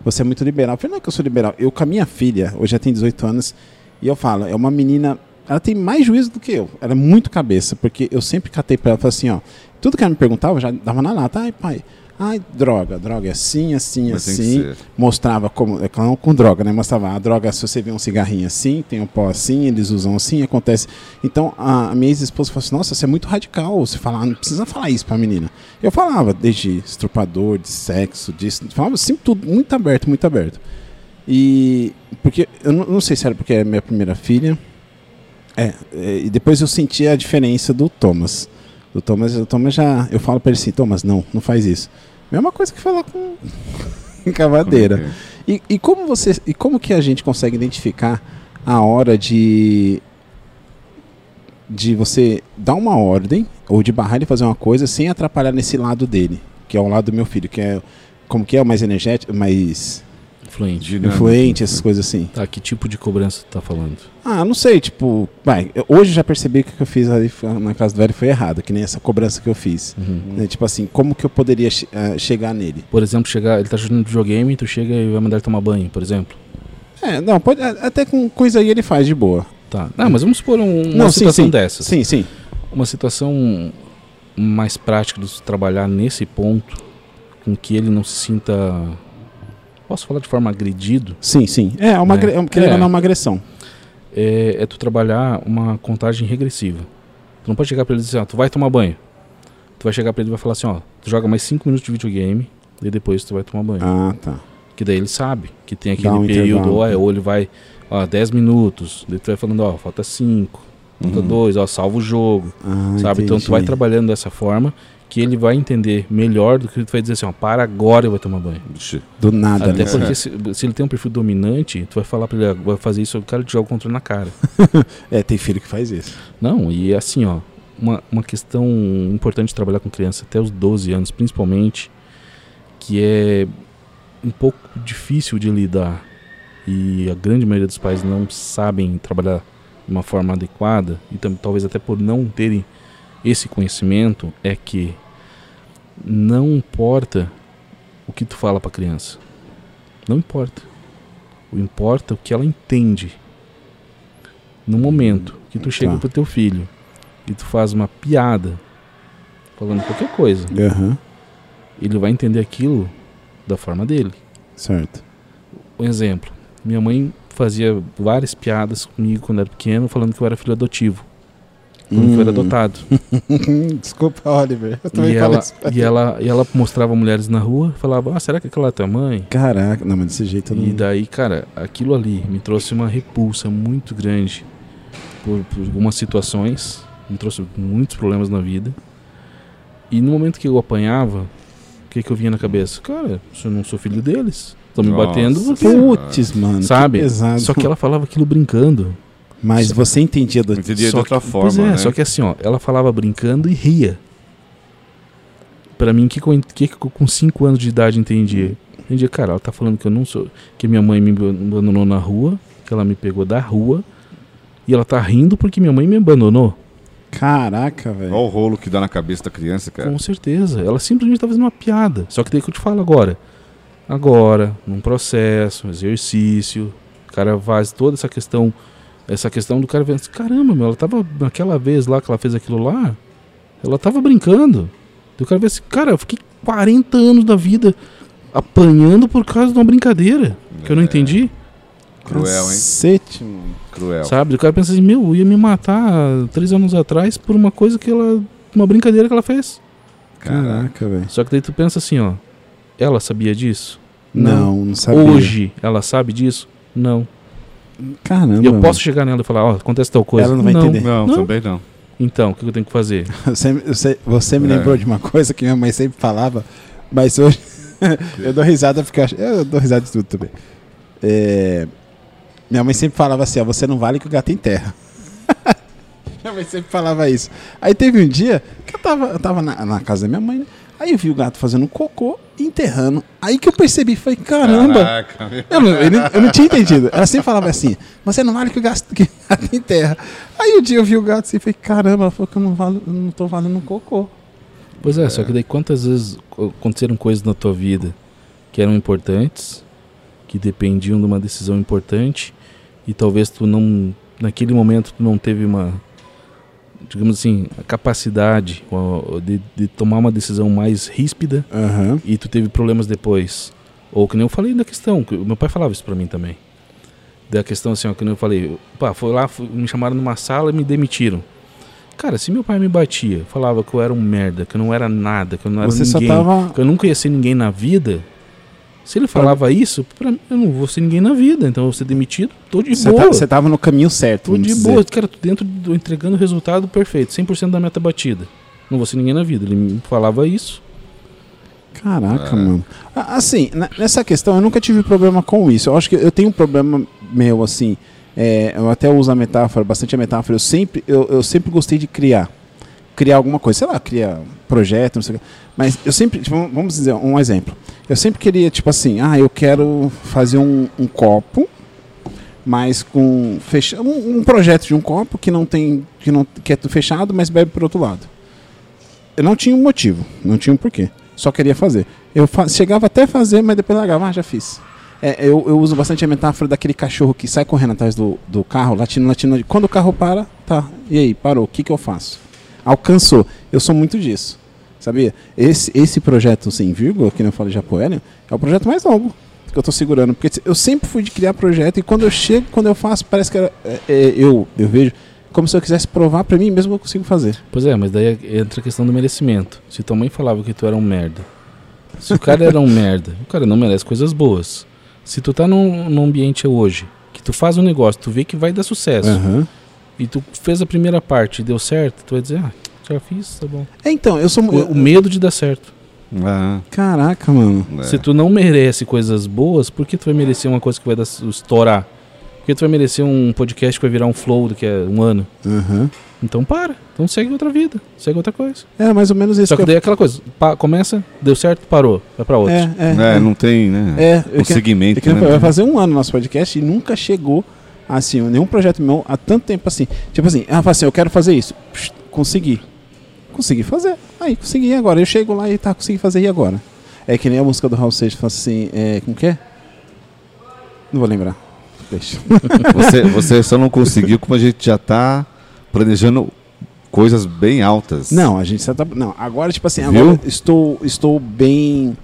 você é muito liberal". Eu falei: "Não é que eu sou liberal. Eu com a minha filha, hoje já tem 18 anos, e eu falo, é uma menina ela tem mais juízo do que eu. Ela é muito cabeça, porque eu sempre catei pra ela falei assim, ó. Tudo que ela me perguntava, já dava na lata. Ai, pai, ai, droga, droga é assim, assim, Mas assim. Mostrava como. É claro, com droga, né? Mostrava a droga, se você vê um cigarrinho assim, tem um pó assim, eles usam assim, acontece. Então a, minha ex-esposa falou assim: nossa, você é muito radical. Você fala, "Ah, não precisa falar isso pra menina. Eu falava, desde estrupador, de sexo, disso. Falava assim, tudo, muito aberto, muito aberto. E. Porque eu não, não sei se era porque é minha primeira filha. É, é, e depois eu senti a diferença do Thomas. Do Thomas, o Thomas já. Eu falo pra ele assim, Thomas, não, não faz isso. Mesma coisa que falar com [laughs] cavadeira. Ok. E, e como você. E como que a gente consegue identificar a hora de. De você dar uma ordem ou de barrar ele fazer uma coisa sem atrapalhar nesse lado dele, que é o lado do meu filho, que é como que é o mais energético, mais Fluente. Dinâmico. influente, essas coisas assim. Tá, que tipo de cobrança tu tá falando? Ah, não sei, tipo, vai, hoje eu já percebi que o que eu fiz ali na casa do velho foi errado, que nem essa cobrança que eu fiz. Uhum. Né, Tipo assim, como que eu poderia eh, chegar nele? Por exemplo, chegar, ele tá jogando videogame, tu chega e vai mandar ele tomar banho, por exemplo. É, não, pode, até com coisa aí ele faz de boa. Tá. Não, mas vamos supor um- uma Não, sim, situação sim. dessas. Sim, sim. Uma situação mais prática de se trabalhar nesse ponto, com que ele não se sinta. Posso falar de forma agredido? Sim, sim. É, uma, É. agre- querendo É. não, uma agressão. É, é tu trabalhar uma contagem regressiva. Tu não pode chegar pra ele e dizer, ah, tu vai tomar banho. Tu vai chegar pra ele e vai falar assim, ó, tu joga mais 5 minutos de videogame e depois tu vai tomar banho. Ah, tá. Que daí ele sabe que tem aquele um período, intervalo. ou, é, ele vai, ó, 10 minutos, daí tu vai falando, ó, falta 5, falta Uhum. 2, ó, salva o jogo, Ah, sabe? Então tu entendi. vai trabalhando dessa forma que ele vai entender melhor do que tu vai dizer assim, ó, para agora e vai tomar banho. Do nada, Até né? porque se, se ele tem um perfil dominante, tu vai falar pra ele, "Ah, vai fazer isso, o cara te joga o controle na cara. [laughs] É, tem filho que faz isso. Não, e é assim, ó, uma, uma questão importante de trabalhar com criança até os 12 anos, principalmente, que é um pouco difícil de lidar e a grande maioria dos pais não sabem trabalhar de uma forma adequada e tam, talvez até por não terem esse conhecimento é que não importa o que tu fala para criança. Não importa. O importa é o que ela entende. No momento que tu chega Tá. pro teu filho e tu faz uma piada falando qualquer coisa, Aham, ele vai entender aquilo da forma dele. certo. Um exemplo, minha mãe fazia várias piadas comigo quando era pequeno, falando que eu era filho adotivo. Que eu era Hum. adotado. [laughs] Desculpa, Oliver. Eu também E ela, e, ela, e ela mostrava mulheres na rua falava, ah, será que aquela é tua mãe? Caraca, não, mas desse jeito eu não. E daí, cara, aquilo ali me trouxe uma repulsa muito grande por, por algumas situações, me trouxe muitos problemas na vida. E no momento que eu apanhava, o que, que eu vinha na cabeça? Cara, se eu não sou filho deles, estão me Nossa. batendo. Putz, mano. Sabe? que pesado. Só que ela falava aquilo brincando. Mas você entendia do. Entendia de outra que- forma, Pois é, né? só que assim, ó, ela falava brincando e ria. Pra mim, o que, que, com 5 anos de idade entendia? Entendia, cara, ela tá falando que eu não sou. Que minha mãe me abandonou na rua, que ela me pegou da rua. E ela tá rindo porque minha mãe me abandonou. Caraca, velho. Olha o rolo que dá na cabeça da criança, cara. Com certeza. Ela simplesmente tá fazendo uma piada. Só que daí que eu te falo agora. Agora, num processo, um exercício, o cara faz toda essa questão. Essa questão do cara vendo assim, caramba, meu, ela tava naquela vez lá que ela fez aquilo lá, ela tava brincando. E o cara vê assim, cara, eu fiquei 40 anos da vida apanhando por causa de uma brincadeira. Que eu não É. entendi. Cruel, hein? Cacete, mano. Cruel. Sabe? O cara pensa assim, meu, eu ia me matar três anos atrás por uma coisa que ela. Uma brincadeira que ela fez. Caraca. Caraca, velho. Só que daí tu pensa assim, ó. Ela sabia disso? Não, não sabia. Hoje ela sabe disso? Não. Caramba. E eu posso chegar nela e falar, ó, acontece tal coisa. Ela não vai entender. Não, Não. também não. Então, o que eu tenho que fazer? [laughs] Você, você, você me É. lembrou de uma coisa que minha mãe sempre falava, mas hoje [laughs] eu dou risada porque eu, acho, eu dou risada de tudo também. É, minha mãe sempre falava assim: ó, você não vale que o gato enterra. [laughs] minha mãe sempre falava isso. Aí teve um dia que eu tava, eu tava na, na casa da minha mãe, né? Aí eu vi o gato fazendo cocô e enterrando. Aí que eu percebi, falei: caramba, Caraca, eu não, eu não- eu não tinha entendido. Ela sempre falava assim: você não vale que o gato que o gato enterra. Aí um dia eu vi o gato assim e falei: caramba, ela falou que eu não, valo, eu não tô valendo um cocô. Pois é, só que daí quantas vezes aconteceram coisas na tua vida que eram importantes, que dependiam de uma decisão importante, e talvez tu não, naquele momento, tu não teve uma, digamos assim, a capacidade de, de tomar uma decisão mais ríspida, Aham. e tu teve problemas depois. Ou que nem eu falei da questão, que meu pai falava isso pra mim também. Da questão assim, ó, que nem eu falei, pá, foi lá, me chamaram numa sala e me demitiram. Cara, se meu pai me batia, falava que eu era um merda, que eu não era nada, que eu não era Você ninguém, tava. que eu nunca ia ser ninguém na vida, se ele falava isso, pra mim, eu não vou ser ninguém na vida, então eu vou ser demitido, tô de boa. tá- você tava no caminho certo. Tô de dizer. boa, cara, tô dentro do entregando o resultado perfeito, 100% da meta batida. Não vou ser ninguém na vida. Ele me falava isso. Caraca, É. mano. Assim, nessa questão eu nunca tive problema com isso. Eu acho que eu tenho um problema meu, assim. é, eu até uso a metáfora, bastante a metáfora. Eu sempre, eu, eu sempre gostei de criar. Criar alguma coisa, sei lá, criar um projeto, não sei o quê. Mas eu sempre, tipo, vamos dizer, um exemplo. Eu sempre queria, tipo assim, ah, eu quero fazer um, um copo, mas com. Fecha, um, um projeto de um copo que não tem. que, não, que é fechado, mas bebe pro outro lado. Eu não tinha um motivo, não tinha um porquê. Só queria fazer. Eu fa- chegava até a fazer, mas depois largava, ah, já fiz. É, eu, eu uso bastante a metáfora daquele cachorro que sai correndo atrás do, do carro, latindo, latindo. Quando o carro para, tá. E aí, parou, o que, que eu faço? Alcançou. Eu sou muito disso. Sabia? Esse, esse projeto sem vírgula, que não falo de Apoélio, é o projeto mais longo que eu tô segurando. Porque eu sempre fui de criar projeto e quando eu chego, quando eu faço, parece que era- é, é, eu, eu vejo como se eu quisesse provar pra mim mesmo que eu consigo fazer. Pois é, mas daí entra a questão do merecimento. Se tua mãe falava que tu era um merda, se o cara era um merda, o cara não merece coisas boas. Se tu tá num, num ambiente hoje, que tu faz um negócio, tu vê que vai dar sucesso, Aham. E tu fez a primeira parte e deu certo, tu vai dizer, ah, já fiz, tá bom. É, então, eu sou. O, o medo de dar certo. Ah, Caraca, mano. é. Se tu não merece coisas boas, por que tu vai merecer uma coisa que vai dar, estourar? Por que tu vai merecer um podcast que vai virar um flow daqui a um ano? Aham. Então para. Então segue outra vida. Segue outra coisa. É mais ou menos isso. Só que eu- daí é aquela coisa. pa- começa, deu certo, parou. Vai pra outra. É, é. É, não tem, né? É, o eu que- segmento, é que nem eu né? vai fazer um ano nosso podcast e nunca chegou assim, nenhum projeto meu há tanto tempo assim. Tipo assim, ah, assim, eu quero fazer isso. Psh, consegui. Consegui fazer. Aí, consegui agora. Eu chego lá e tá, consegui fazer e agora? É que nem a música do Raul Seixas, fala assim, é, como que é? Não vou lembrar. Deixa. [laughs] Você, você só não conseguiu como a gente já tá planejando coisas bem altas. Não, a gente já tá. Não, agora, tipo assim, Viu? agora estou, estou bem.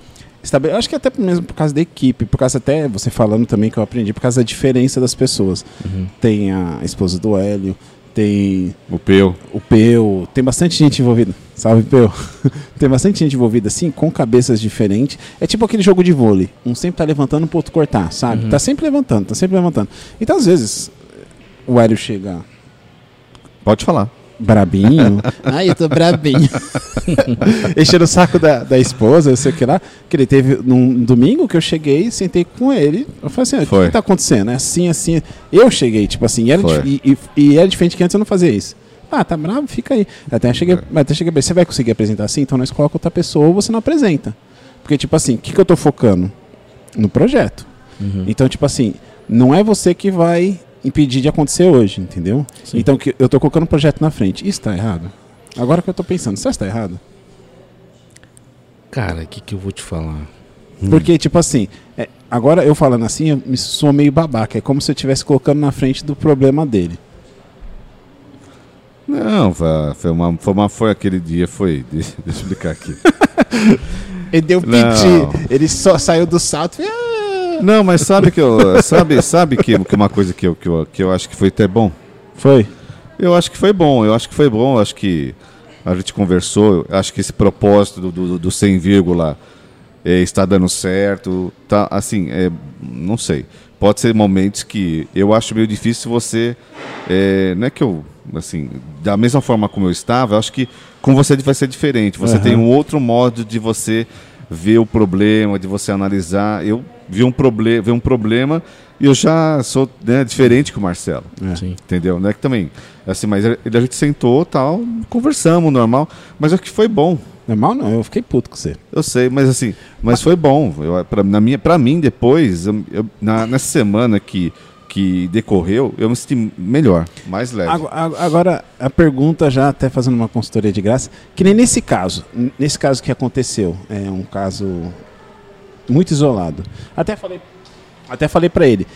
Estabe- eu acho que até mesmo por causa da equipe, por causa até você falando também que eu aprendi, por causa da diferença das pessoas. Uhum. Tem a esposa do Hélio, tem O Peu. o Peu, tem bastante gente envolvida. Salve, Peu. [laughs] tem bastante gente envolvida, assim, com cabeças diferentes. É tipo aquele jogo de vôlei. Um sempre tá levantando pro outro cortar, sabe? Uhum. Tá sempre levantando, tá sempre levantando. Então, às vezes, o Hélio chega Pode falar. Brabinho. [laughs] Ai, eu tô brabinho. [laughs] Enchendo o saco da, da esposa, eu sei o que lá. Que ele teve num domingo que eu cheguei, sentei com ele. Eu falei assim: "Ah, o que, que tá acontecendo? É assim, assim. Eu cheguei, tipo assim, e era, e, e, e era diferente que antes eu não fazia isso. Ah, tá bravo? Fica aí. Até cheguei, até cheguei a ver, você vai conseguir apresentar assim? Então nós colocamos outra pessoa ou você não apresenta. Porque, tipo assim, o que, que eu tô focando? No projeto. Uhum. Então, tipo assim, não é você que vai impedir de acontecer hoje, entendeu? Sim. Então, que eu tô colocando o projeto na frente. Isso tá errado? Agora que eu tô pensando, isso está errado? Cara, o que, que eu vou te falar? Porque, tipo assim, é, agora eu falando assim, eu me sou meio babaca. É como se eu estivesse colocando na frente do problema dele. Não, foi, uma, foi uma. Foi aquele dia, foi. Deixa, deixa eu explicar aqui. [laughs] Ele deu piti, ele só saiu do salto e. Não, mas sabe que eu. Sabe, sabe que, que uma coisa que eu, que, eu, que eu acho que foi até bom? Foi. Eu acho que foi bom, eu acho que foi bom, eu acho que a gente conversou, eu acho que esse propósito do, do, do 100 vírgula é, está dando certo, tá, assim, é, não sei, pode ser momentos que eu acho meio difícil você, é, não é que eu, assim, da mesma forma como eu estava, eu acho que com você vai ser diferente, você Aham. tem um outro modo de você ver o problema, de você analisar, eu vi um, proble vi um problema e eu já sou né, diferente que o Marcelo. É. Sim. Entendeu? Não é que também. Assim, mas a a gente sentou tal, conversamos, normal. Mas acho que foi bom. Normal não, eu fiquei puto com você. Eu sei, mas assim, mas foi bom. Eu, pra, na minha, pra mim, depois, eu- eu- na, nessa semana que, que decorreu, eu me senti melhor, mais leve. Ago- ago- Agora, a pergunta já até fazendo uma consultoria de graça, que nem nesse caso, nesse caso que aconteceu, é um caso muito isolado. Até falei, até falei para ele,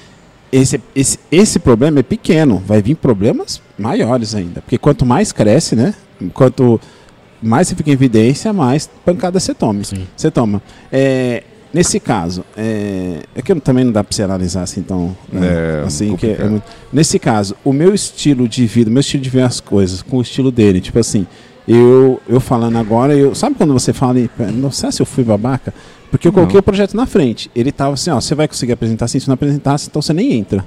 esse, esse, esse problema é pequeno, vai vir problemas maiores ainda, porque quanto mais cresce, né, quanto mais você fica em evidência, mais pancada você toma. Sim. Você toma. É, nesse caso, é, é que também não dá para você analisar assim tão né, É, assim que é nesse caso, o meu estilo de vida, o meu estilo de ver as coisas com o estilo dele, tipo assim, eu eu falando agora, eu sabe quando você fala, não sei se eu fui babaca, porque eu Não. coloquei o projeto na frente. Ele tava assim, ó, você vai conseguir apresentar assim, se não apresentasse, então você nem entra.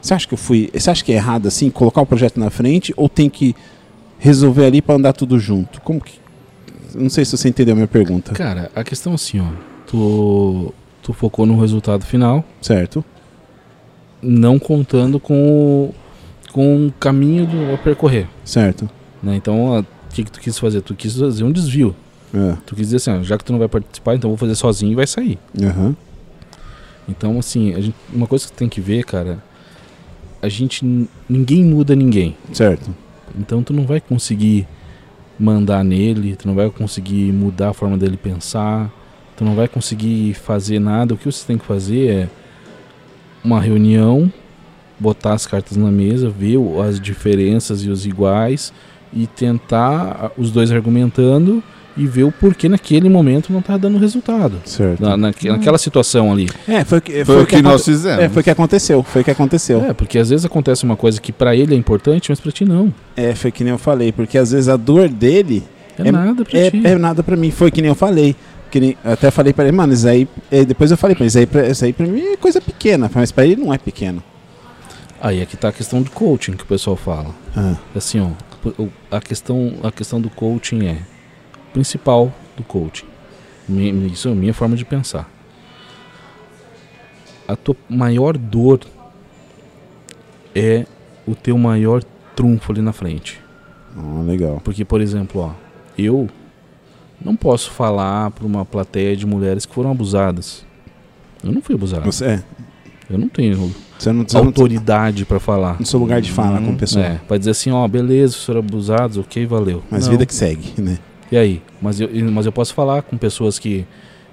Você acha que eu fui, você acha que é errado assim colocar o projeto na frente ou tem que resolver ali para andar tudo junto? Como que não sei se você entendeu a minha pergunta. Cara, a questão é assim, ó. Tu, tu focou no resultado final, Certo? não contando com o, com o caminho do, a percorrer. Certo. Né? Então, o que, que tu quis fazer? Tu quis fazer um desvio. É. Tu quis dizer assim, ó, já que tu não vai participar, então eu vou fazer sozinho e vai sair. Aham. Então, assim, gente- uma coisa que tu tem que ver, cara, a gente. Ninguém muda ninguém. Certo. Então tu não vai conseguir mandar nele, tu não vai conseguir mudar a forma dele pensar, tu não vai conseguir fazer nada. O que você tem que fazer é uma reunião, botar as cartas na mesa, ver as diferenças e os iguais e tentar os dois argumentando e ver o porquê naquele momento não tá dando resultado. Certo. Na, naque- naquela situação ali. É, foi, o que- Foi, o que, nós aconte- fizemos. É, foi o que aconteceu. Foi o que aconteceu. É, porque às vezes acontece uma coisa que pra ele é importante, mas pra ti não. É, foi que nem eu falei, porque às vezes a dor dele É, É- nada pra é, ti. é nada pra mim. Foi que nem eu falei. Que nem, eu até falei pra ele, mano, isso aí. é, depois eu falei pra ele, isso aí, pra, isso aí pra mim é coisa pequena, mas pra ele não é pequeno. Aí é que tá a questão de coaching que o pessoal fala. Ah, Assim, ó, a questão, a questão do coaching é principal do coaching. Isso é a minha forma de pensar. A tua maior dor é o teu maior trunfo ali na frente. ó, legal. Porque, por exemplo, ó, eu não posso falar para uma plateia de mulheres que foram abusadas. Eu não fui abusado. Você, é, Eu não tenho você não, você autoridade para falar. no seu lugar de fala com Hum, o pessoal. É, pra dizer assim, ó, beleza, foram abusados, ok, valeu. Mas Não. vida que segue, né? E aí? Mas eu, mas eu posso falar com pessoas que,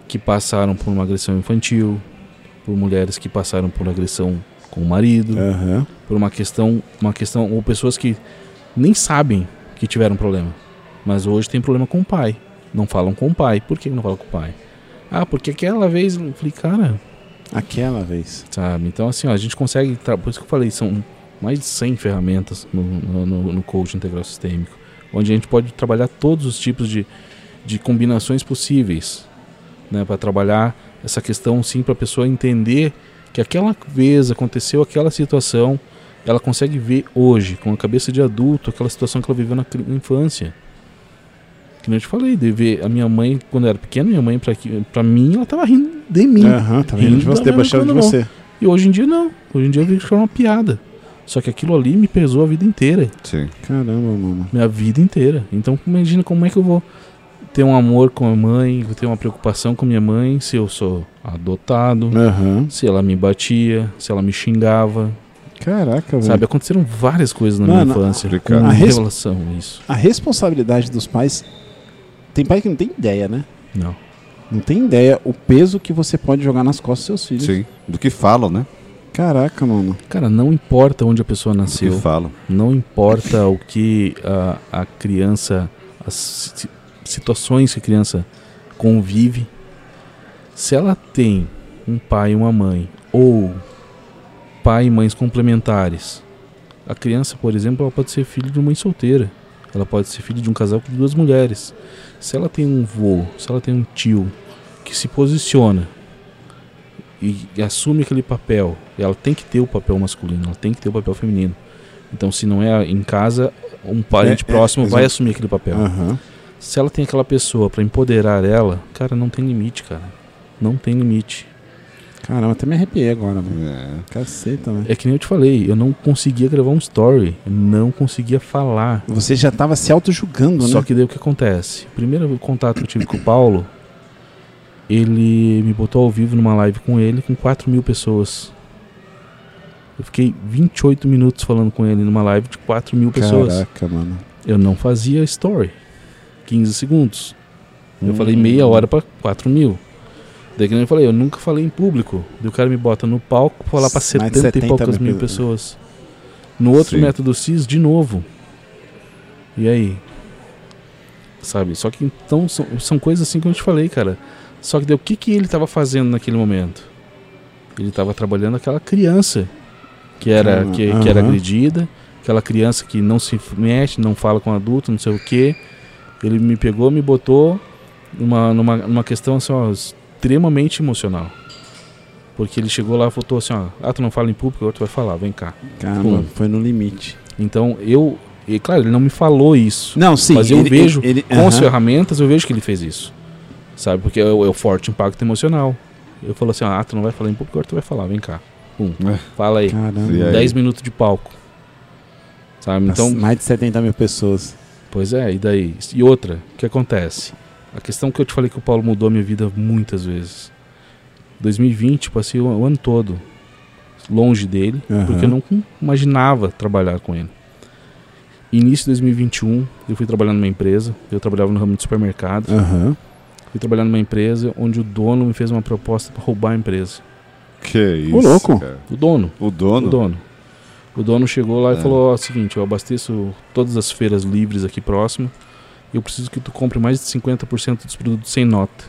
que passaram por uma agressão infantil, por mulheres que passaram por agressão com o marido, Aham. por uma questão, uma questão, ou pessoas que nem sabem que tiveram problema, mas hoje tem problema com o pai. Não falam com o pai. Por que não falam com o pai? Ah, porque aquela vez. Eu falei, cara, Aquela vez. sabe? Então, assim, ó, a gente consegue. Por isso que eu falei, são mais de 100 ferramentas no, no, no, no coach integral sistêmico, onde a gente pode trabalhar todos os tipos de, de combinações possíveis, né, para trabalhar essa questão, sim, para a pessoa entender que aquela vez aconteceu aquela situação, ela consegue ver hoje, com a cabeça de adulto, aquela situação que ela viveu na, na infância. Que nem eu te falei, de ver a minha mãe, quando eu era pequena, minha mãe, pra, mim, ela tava rindo de mim. Aham, tá vendo? De Rindo você, debochando de você. E hoje em dia não. Hoje em dia eu vi que foi uma piada. Só que aquilo ali me pesou a vida inteira. Sim. Caramba, mano. Minha vida inteira. Então imagina como é que eu vou ter um amor com a mãe, vou ter uma preocupação com minha mãe, se eu sou adotado, Aham. se ela me batia, se ela me xingava. Caraca, velho. Sabe, aconteceram várias coisas na Mano, minha infância com complicado. A relação a isso. A responsabilidade dos pais. Tem pai que não tem ideia, né? Não. Não tem ideia o peso que você pode jogar nas costas dos seus filhos. Sim. Do que falam, né? Caraca, mano. Cara, não importa onde a pessoa nasceu. falam. Não importa o que a, a criança, as si- situações que a criança convive, se ela tem um pai e uma mãe, ou pai e mães complementares, a criança, por exemplo, ela pode ser filho de uma mãe solteira, ela pode ser filho de um casal com duas mulheres. Se ela tem um vô, se ela tem um tio que se posiciona e, assume aquele papel, ela tem que ter o papel masculino, ela tem que ter o papel feminino. Então, se não é em casa, um parente É, é, próximo vai exato. assumir aquele papel. Aham. Se ela tem aquela pessoa pra empoderar ela, cara, não tem limite, cara. Não tem limite. Caramba, até me arrepiei agora, mano. É. Caceta, velho. É que nem eu te falei, eu não conseguia gravar um story, eu não conseguia falar. Você já tava se auto-julgando, Só né? que daí o que acontece? Primeiro contato que eu tive com o Paulo, ele me botou ao vivo numa live com ele com 4 mil pessoas. Eu fiquei 28 minutos falando com ele numa live de 4 mil pessoas. Caraca, mano. Eu não fazia story. 15 segundos. Eu Hum. falei meia hora pra 4 mil. Daí que nem eu falei, eu nunca falei em público. Daí o cara me bota no palco pra falar pra Mais de 70, 70 e poucas mil mil pe- pessoas. No outro Sim. método CIS, de novo. E aí? Sabe? Só que então são, são coisas assim que eu te falei, cara. Só que daí, o que, que ele tava fazendo naquele momento? Ele tava trabalhando aquela criança que era, que, que era agredida, aquela criança que não se mexe, não fala com adulto, não sei o que. Ele me pegou, me botou numa, numa, numa questão assim, ó, extremamente emocional. Porque ele chegou lá e falou assim, ó, ah, tu não fala em público, agora tu vai falar, vem cá. Caramba, Pum. foi no limite. Então eu, e claro, ele não me falou isso. Não, sim. Mas eu ele- vejo ele- Com as aham. ferramentas eu vejo que ele fez isso. Sabe? Porque é o, é o forte impacto emocional. Eu falo assim, ah, tu não vai falar em público, agora tu vai falar, vem cá. Pum, É. fala aí. Caramba. E aí? 10 minutos de palco. Sabe? Então, Mais de 70 mil pessoas. Pois é, e daí? E outra, o que acontece? A questão que eu te falei que o Paulo mudou a minha vida muitas vezes. 2020, passei o, o ano todo longe dele, Aham. porque eu não imaginava trabalhar com ele. Início de 2021, eu fui trabalhar numa empresa, eu trabalhava no ramo de supermercado, Aham. Fui trabalhar numa empresa onde o dono me fez uma proposta para roubar a empresa. Que isso. louco. cara. O dono, O dono? o dono. O dono chegou lá e É. falou: ó, "Ó, seguinte, eu abasteço todas as feiras livres aqui próximo. Eu preciso que tu compre mais de 50% dos produtos sem nota.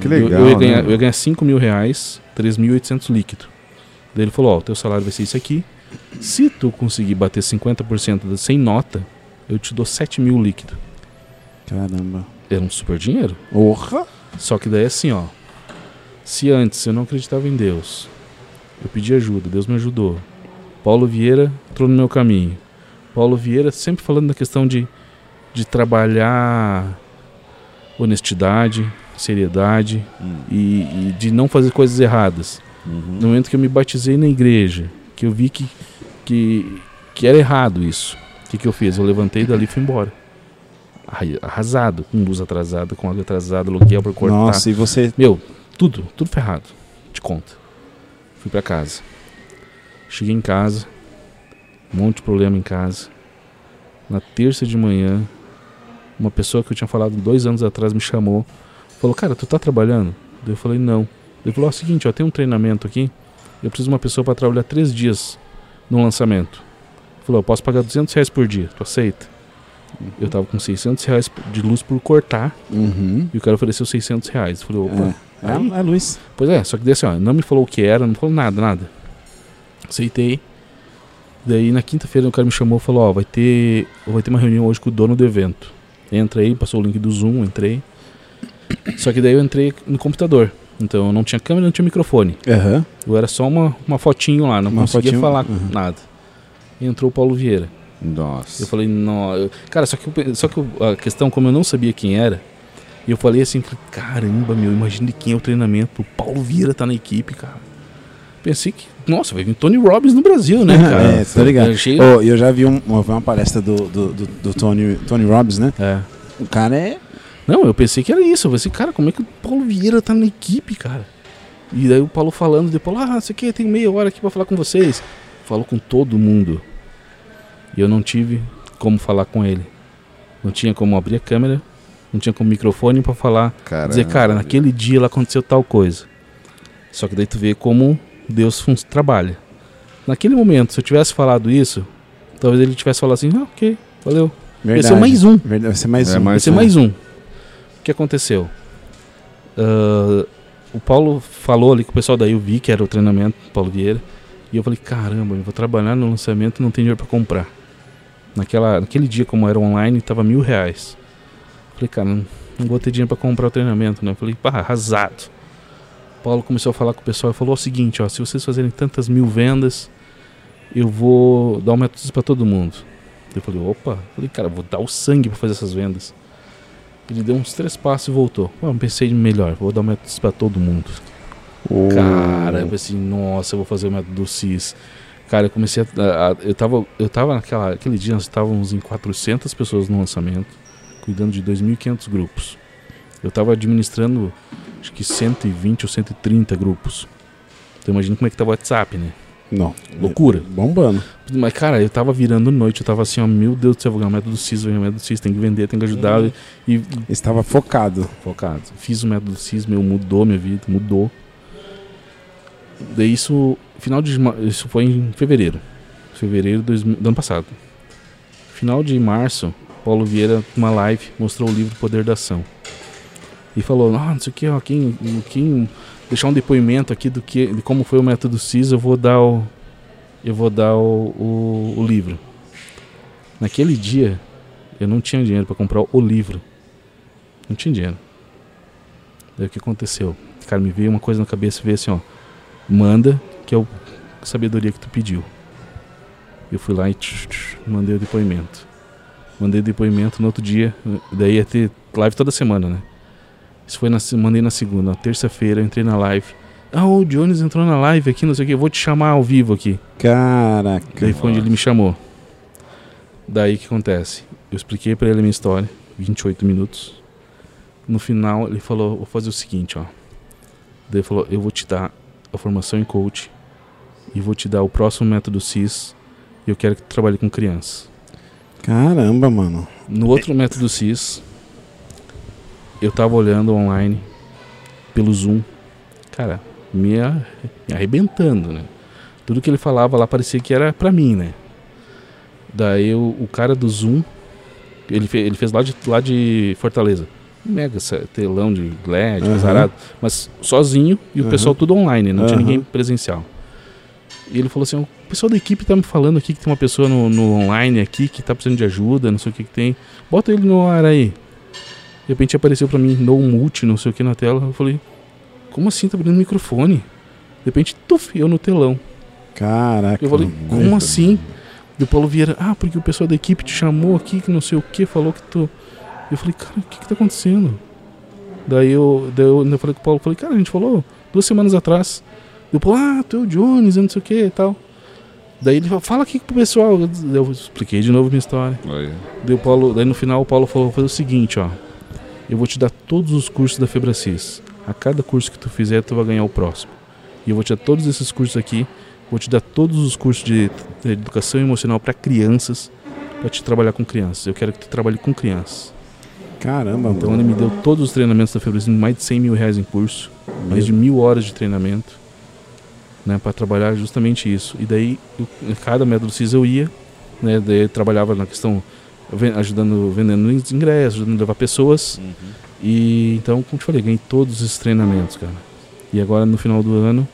Que Eu- legal. eu, ia ganhar, né? eu ia ganhar 5 mil reais, 3.800 líquido. Daí ele falou: Ó, o teu salário vai ser isso aqui. Se tu conseguir bater 50% da- sem nota, eu te dou 7 mil líquido. Caramba. Era um super dinheiro. Porra. Só que daí assim, ó. Se antes eu não acreditava em Deus, eu pedi ajuda, Deus me ajudou. Paulo Vieira entrou no meu caminho. Paulo Vieira sempre falando da questão de, de trabalhar honestidade, seriedade Hum. e, e de não fazer coisas erradas. Uhum. No momento que eu me batizei na igreja, que eu vi que, que, que era errado isso, o que, que eu fiz? Eu levantei dali e fui embora. Arra- Arrasado, com luz atrasada, com água atrasada, aluguel por cortar. Nossa, e você. Meu, tudo, tudo ferrado. Te conta. Fui pra casa. Cheguei em casa. Um monte de problema em casa. Na terça de manhã, uma pessoa que eu tinha falado dois anos atrás me chamou. Falou, cara, tu tá trabalhando? Eu falei, não. Ele falou, ó, o seguinte, ó, tem um treinamento aqui. Eu preciso de uma pessoa para trabalhar três dias no lançamento. Ele falou, eu posso pagar 200 reais por dia. Tu aceita? Eu tava com 600 reais de luz por cortar Uhum. e o cara ofereceu 600 reais. Eu falei, opa. É, Aí- é, é Luiz. Pois é, só que daí assim, ó, não me falou o que era, não falou nada, nada. Aceitei. Daí na quinta-feira o cara me chamou e falou, ó, vai ter, vai ter uma reunião hoje com o dono do evento. Entrei, passou o link do Zoom, entrei. Só que daí eu entrei no computador. Então eu não tinha câmera, não tinha microfone. Aham. Eu era só uma, uma fotinho lá, não Uma conseguia fotinho, falar uhum. nada. E entrou o Paulo Vieira. Nossa. Eu falei, não. Cara, só que, eu só que eu- a questão, como eu não sabia quem era, e eu falei assim, falei, caramba, meu, imagina de quem é o treinamento. O Paulo Vieira tá na equipe, cara. Pensei que, nossa, vai vir Tony Robbins no Brasil, né, [laughs] cara? é, tô ligado. Eu achei- E eu já vi um- uma, uma palestra do, do, do, do Tony, Tony Robbins, né? É. O cara é. Não, eu pensei que era isso. Eu pensei, cara, como é que o Paulo Vieira tá na equipe, cara? E daí o Paulo falando, depois, ah, isso aqui, tem meia hora aqui pra falar com vocês. Falou com todo mundo. E eu não tive como falar com ele. Não tinha como abrir a câmera, não tinha como microfone pra falar. Cara, dizer, cara, naquele dia lá aconteceu tal coisa. Só que daí tu vê como Deus trabalha. Naquele momento, se eu tivesse falado isso, talvez ele tivesse falado assim, ah, ok, valeu. Verdade. Esse é mais um. Verdade, vai ser mais É, um. mais Vai ser um. mais um. O que aconteceu? Ah, o Paulo falou ali com o pessoal daí, eu vi que era o treinamento Paulo Vieira. E eu falei, caramba, eu vou trabalhar no lançamento e não tem dinheiro pra comprar. Naquela, naquele dia, como era online, tava mil reais. Falei, cara, não, não vou ter dinheiro pra comprar o treinamento, né? Falei, pá, arrasado. Paulo começou a falar com o pessoal e falou o seguinte, ó, se vocês fazerem tantas mil vendas, eu vou dar um método pra todo mundo. Eu falei, opa, falei, cara, vou dar o sangue pra fazer essas vendas. Ele deu uns três passos e voltou. Eu pensei melhor, vou dar o método pra todo mundo. O- Cara, eu pensei, nossa, eu vou fazer o método do CIS. Cara, eu comecei a. a- eu, tava, eu tava naquela. Aquele dia nós estávamos em 400 pessoas no lançamento, cuidando de 2.500 grupos. Eu tava administrando, acho que 120 ou 130 grupos. Então imagina como é que tá o WhatsApp, né? Não. Loucura. Bombando. Mas, cara, eu tava virando noite, eu tava assim, ó, meu Deus do céu, vou ganhar o método CIS, vou ganhar o método CIS, tem que vender, tem que ajudar. E, e Estava focado. focado. Fiz o método CIS, meu, mudou minha vida, mudou. Daí isso, final de isso foi em fevereiro. Fevereiro mil- do ano passado. Final de março, Paulo Vieira, numa live, mostrou o livro Poder da Ação. E falou, ah, não sei o que, ó, quem, quem deixar um depoimento aqui do que, de como foi o método CIS, eu vou dar o, eu vou dar o, o, o livro. Naquele dia, eu não tinha dinheiro para comprar o livro. Não tinha dinheiro. Daí o que aconteceu? Cara, me veio uma coisa na cabeça veio assim, ó. Manda, que é o a sabedoria que tu pediu. Eu fui lá e tch, tch, mandei o depoimento. Mandei o depoimento no outro dia. Daí ia ter live toda semana, né? Isso foi na, mandei na segunda. Na terça-feira eu entrei na live. Ah, o Jones entrou na live aqui, não sei o que. Eu vou te chamar ao vivo aqui. Caraca. Daí foi onde ele me chamou. Daí o que acontece? Eu expliquei pra ele a minha história, 28 minutos. No final ele falou, vou fazer o seguinte, ó. Daí ele falou, eu vou te dar a formação em coach e vou te dar o próximo método CIS e eu quero que tu trabalhe com crianças. Caramba, mano. No outro método CIS, eu tava olhando online pelo Zoom. Cara, me arrebentando, né? Tudo que ele falava lá parecia que era pra mim, né? Daí o, o cara do Zoom, ele, fe, ele fez lá de, lá de Fortaleza. Mega telão de LED, coisa arada, mas sozinho e o Aham. pessoal tudo online, não tinha Aham. ninguém presencial. E ele falou assim: o pessoal da equipe tá me falando aqui que tem uma pessoa no, no online aqui que tá precisando de ajuda, não sei o que, que tem. Bota ele no ar aí. De repente apareceu pra mim no multi, não sei o que na tela. Eu falei: Como assim tá abrindo o microfone? De repente, tuf, eu no telão. Caraca. Eu falei. Como assim? E o Paulo Vieira: Ah, porque o pessoal da equipe te chamou aqui, que não sei o que, falou que tu. Eu falei: Cara, o que que tá acontecendo? Daí eu, daí eu, eu falei com o Paulo: falei, Cara, a gente falou duas semanas atrás. O Paulo: Ah, tu é o Jones, eu não sei o que e tal. Daí ele falou: Fala aqui pro pessoal. Eu expliquei de novo a minha história. Olha. Daí, Paulo, daí no final o Paulo falou, vou fazer o seguinte, ó. Eu vou te dar todos os cursos da Febracis. A cada curso que tu fizer, tu vai ganhar o próximo. E eu vou te dar todos esses cursos aqui. Vou te dar todos os cursos de, de educação emocional para crianças, para te trabalhar com crianças. Eu quero que tu trabalhe com crianças. Caramba, Então mano. ele me deu todos os treinamentos da Febracis, mais de 100 mil reais em curso, mais de mil horas de treinamento, né, para trabalhar justamente isso. E daí, eu, em cada método CIS eu ia, né, daí eu trabalhava na questão ajudando, vendendo os ingressos, ajudando a levar pessoas. E então, como te falei, ganhei todos esses treinamentos, cara. E agora no final do ano,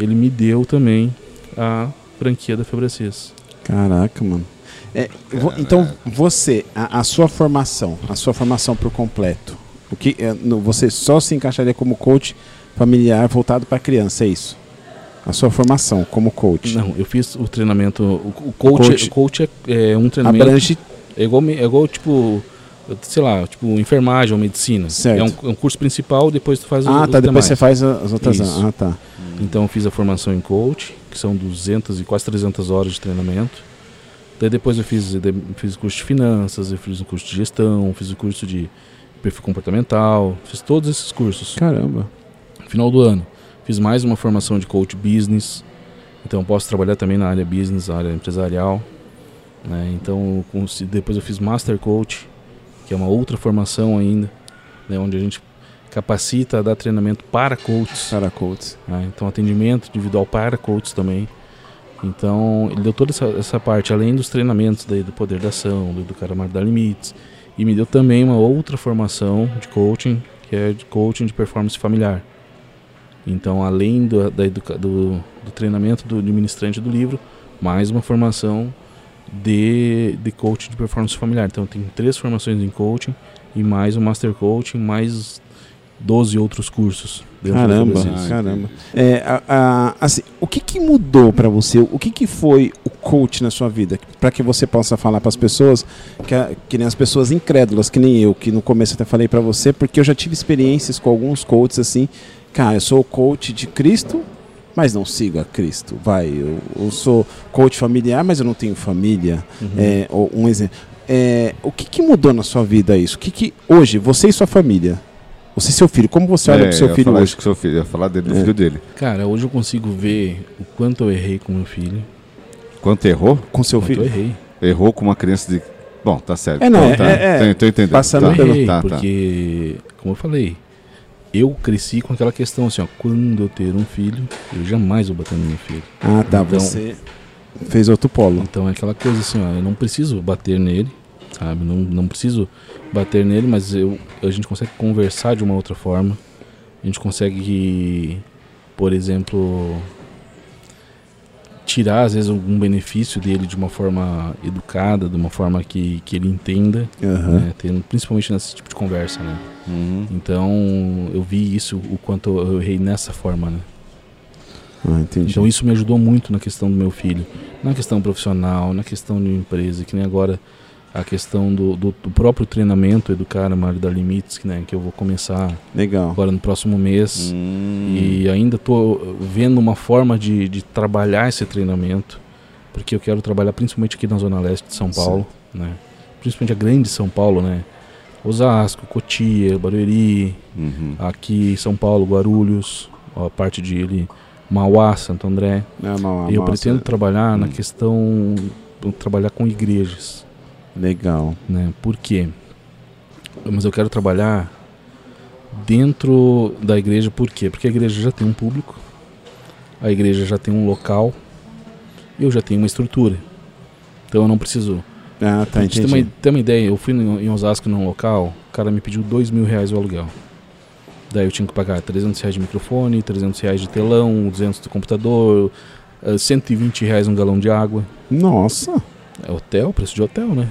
ele me deu também a franquia da Febracis. Caraca, mano. É, vo- então, você, a, a sua formação, a sua formação por completo, o que, é, no- você só se encaixaria como coach familiar voltado para criança, é isso? A sua formação como coach. Não, eu fiz o treinamento. O, o coach, Coach. o coach é, é um treinamento. Abrange. É igual, é igual tipo, sei lá, tipo enfermagem ou medicina. Certo. É um, é um curso principal, depois tu faz Ah, os tá. Depois você faz as outras. Isso. Ah, tá. Então eu fiz a formação em coach, que são 200 e quase 300 horas de treinamento. Daí depois eu fiz, fiz curso de finanças, eu fiz o curso de gestão, fiz o curso de perfil comportamental, fiz todos esses cursos. Caramba. No final do ano, fiz mais uma formação de coach business. Então eu posso trabalhar também na área business, área empresarial. né? Então depois eu fiz master coach, que é uma outra formação ainda, né? onde a gente capacita a dar treinamento para coaches. Cara, coach. né? Então, atendimento individual para coaches também. Então, ele deu toda essa, essa parte, além dos treinamentos daí do poder da ação, do Educar Amar Dar Limites, e me deu também uma outra formação de coaching, que é de coaching de performance familiar. Então, além do, da educa- do, do treinamento do administrante do livro, mais uma formação de, de coaching de performance familiar. Então, tem três formações em coaching e mais o Master Coaching, mais 12 outros cursos. Caramba, caramba. É, a- a- assim, o que, que mudou para você? O que, que foi o coach na sua vida? Para que você possa falar para as pessoas, que, a- que nem as pessoas incrédulas, que nem eu, que no começo até falei para você, porque eu já tive experiências com alguns coaches assim. Cara, eu sou o coach de Cristo, mas não sigo a Cristo. Vai, eu, eu sou coach familiar, mas eu não tenho família. Uhum. É, um exemplo. É, o que, que mudou na sua vida isso? O que, que hoje, você e sua família, você e seu filho, como você olha É, pro seu eu filho falar hoje? seu filho, eu ia falar dele, do É. filho dele. Cara, hoje eu consigo ver o quanto eu errei com meu filho. Quanto errou? Com seu quanto eu filho? errei. Errou com uma criança de. Bom, tá certo. É, não, Então, tá, é- é- tô- tô entendendo. passando tá, eu pelo- errei, tá, tá. porque, como eu falei, eu cresci com aquela questão assim, ó, quando eu ter um filho, eu jamais vou bater no meu filho. Ah, tá. Então- você fez outro polo. Então é aquela coisa assim, ó, eu não preciso bater nele, sabe? Não, não preciso bater nele, mas eu, a gente consegue conversar de uma outra forma. A gente consegue, por exemplo, tirar às vezes algum benefício dele de uma forma educada, de uma forma que, que ele entenda, Aham. né? Tendo- principalmente nesse tipo de conversa, né? Uhum. Então eu vi isso, o quanto eu errei nessa forma, né? Ah. Então isso me ajudou muito na questão do meu filho, na questão profissional, na questão de empresa, que nem agora a questão do, do, do próprio treinamento, educar Mário dar limites, que, né, que eu vou começar Legal. agora no próximo mês. Hum. E ainda estou vendo uma forma de, de trabalhar esse treinamento, porque eu quero trabalhar principalmente aqui na Zona Leste de São Paulo, né? principalmente a grande São Paulo, né? Osasco, Cotia, Barueri, Uhum. aqui São Paulo, Guarulhos, a parte de ali, Mauá, Santo André. É uma- eu uma- pretendo trabalhar na Hum. questão, trabalhar com igrejas, Legal. né? Por quê? Mas eu quero trabalhar dentro da igreja, por quê? Porque a igreja já tem um público, a igreja já tem um local, e eu já tenho uma estrutura. Então eu não preciso Ah, tá, entendi. uma, ter uma ideia, eu fui em Osasco num local, o cara me pediu dois mil reais o aluguel. Daí eu tinha que pagar 300 reais de microfone, 300 reais de telão, 200 do computador, eh, 120 reais um galão de água. Nossa. É hotel, preço de hotel, né?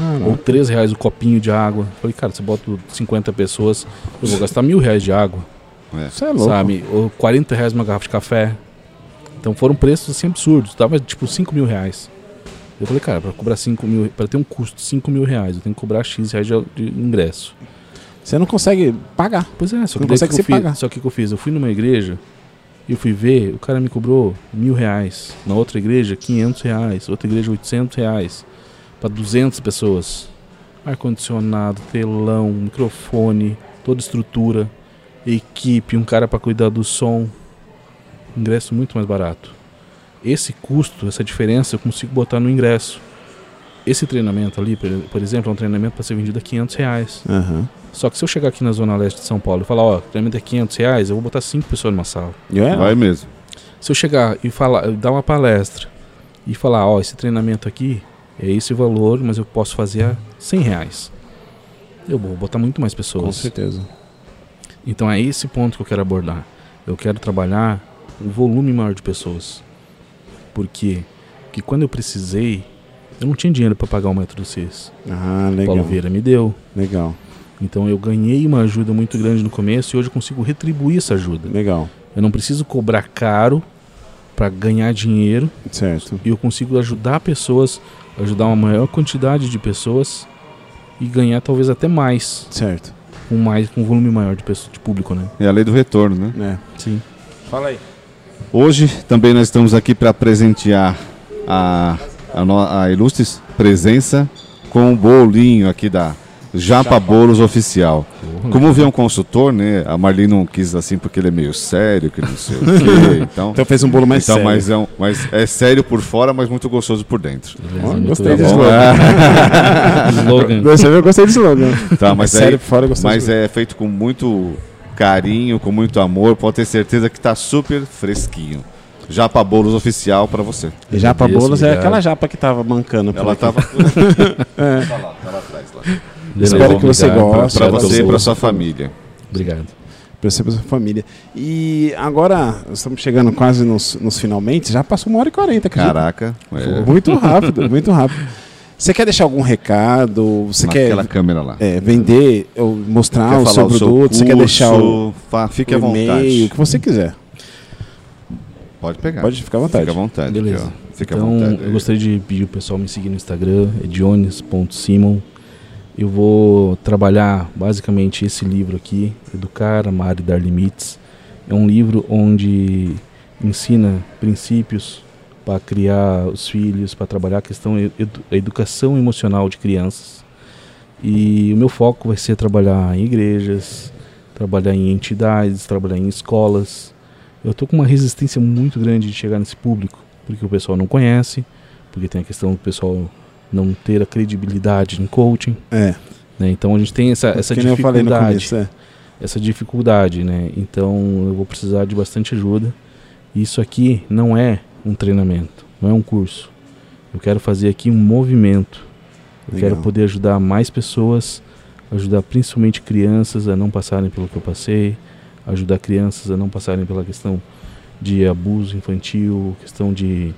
Ou Caraca. 3 reais o copinho de água. Falei, cara, você bota 50 pessoas, eu vou gastar mil reais de água, É. Você é louco. sabe? Ou 40 reais uma garrafa de café. Então foram preços assim absurdos, tava tipo 5 mil reais. Eu falei, cara, pra cobrar 5 mil, pra ter um custo de 5 mil reais, eu tenho que cobrar X reais de, de ingresso. Você não consegue pagar. Pois é, só que Não consegue que eu se fiz, pagar. Só que o que eu fiz? Eu fui numa igreja e eu fui ver, o cara me cobrou mil reais. Na outra igreja, 500 reais. Outra igreja, 800 reais. Pra 200 pessoas. Ar-condicionado, telão, microfone, toda estrutura, equipe, um cara pra cuidar do som. Ingresso muito mais barato. Esse custo, essa diferença, eu consigo botar no ingresso. Esse treinamento ali, por, por exemplo, é um treinamento para ser vendido a 500 reais. Aham. Só que se eu chegar aqui na Zona Leste de São Paulo e falar, ó, o treinamento é 500 reais, eu vou botar 5 pessoas numa sala. É? Vai mesmo. Se eu chegar e falar, dar uma palestra e falar, ó, esse treinamento aqui é esse valor, mas eu posso fazer a 100 reais. Eu vou botar muito mais Com pessoas. certeza. Então é esse ponto que eu quero abordar. Eu quero trabalhar um volume maior de pessoas. Por quê? Porque quando eu precisei, eu não tinha dinheiro para pagar o método CIS. Ah, legal. Paulo Vieira me deu. Legal. Então eu ganhei uma ajuda muito grande no começo e hoje eu consigo retribuir essa ajuda. Legal. Eu não preciso cobrar caro para ganhar dinheiro Certo. e eu consigo ajudar pessoas, ajudar uma maior quantidade de pessoas e ganhar talvez até mais, Certo. com mais com um volume maior de pessoas, de público, né? É a lei do retorno, né? É. Sim. Fala aí. Hoje também nós estamos aqui para presentear a, a, no- a ilustre presença com o bolinho aqui da Japa Bolos Oficial. Como vê um consultor, né? A Marlene não quis assim porque ele é meio sério, que não sei o [laughs] quê. Então, Então fez um bolo mais então sério. mas, é um, mas é sério por fora, mas muito gostoso por dentro. Beleza, muito gostei Bom, slogan. [laughs] Slogan. Você viu, eu gostei desse slogan. Tá, mas, sério aí- por fora, gostei mas é feito com muito carinho, com muito amor. Pode ter certeza que tá super fresquinho. Japa Bolos Oficial para você. E japa Agradeço, bolos é aquela japa que tava mancando. Ela aqui. tava. [laughs] Tá lá, tá lá atrás. Lá. Espero que você obrigado. goste. Para Pra você e para sua família. Obrigado. Pra você e pra sua família. E agora, estamos chegando quase nos, nos finalmente. Já passou uma hora e quarenta? Caraca. É, Muito rápido, muito rápido. Você quer deixar algum recado? Você naquela quer câmera lá. é, vender ou mostrar Quer o falar seu o seu produto? você quer deixar o? Fa- Fique à o o vontade. que você quiser. Pode pegar. Pode ficar à vontade. Fica à vontade. Beleza. aqui. Fica à então, vontade. eu gostaria de pedir o pessoal me seguir no Instagram, ediones.simon. Eu vou trabalhar basicamente esse livro aqui, Educar, Amar e Dar Limites. É um livro onde ensina princípios para criar os filhos, para trabalhar a questão edu a educação emocional de crianças. E o meu foco vai ser trabalhar em igrejas, trabalhar em entidades, trabalhar em escolas. Eu tô com uma resistência muito grande de chegar nesse público, porque o pessoal não conhece, porque tem a questão do pessoal não ter a credibilidade em coaching, É, né? Então a gente tem essa, essa que nem eu falei no dificuldade, começo. É. essa dificuldade, né? Então eu vou precisar de bastante ajuda. Isso aqui não é um treinamento, não é um curso. Eu quero fazer aqui um movimento. Eu Legal. quero poder ajudar mais pessoas, ajudar principalmente crianças a não passarem pelo que eu passei, ajudar crianças a não passarem pela questão de abuso infantil, questão de,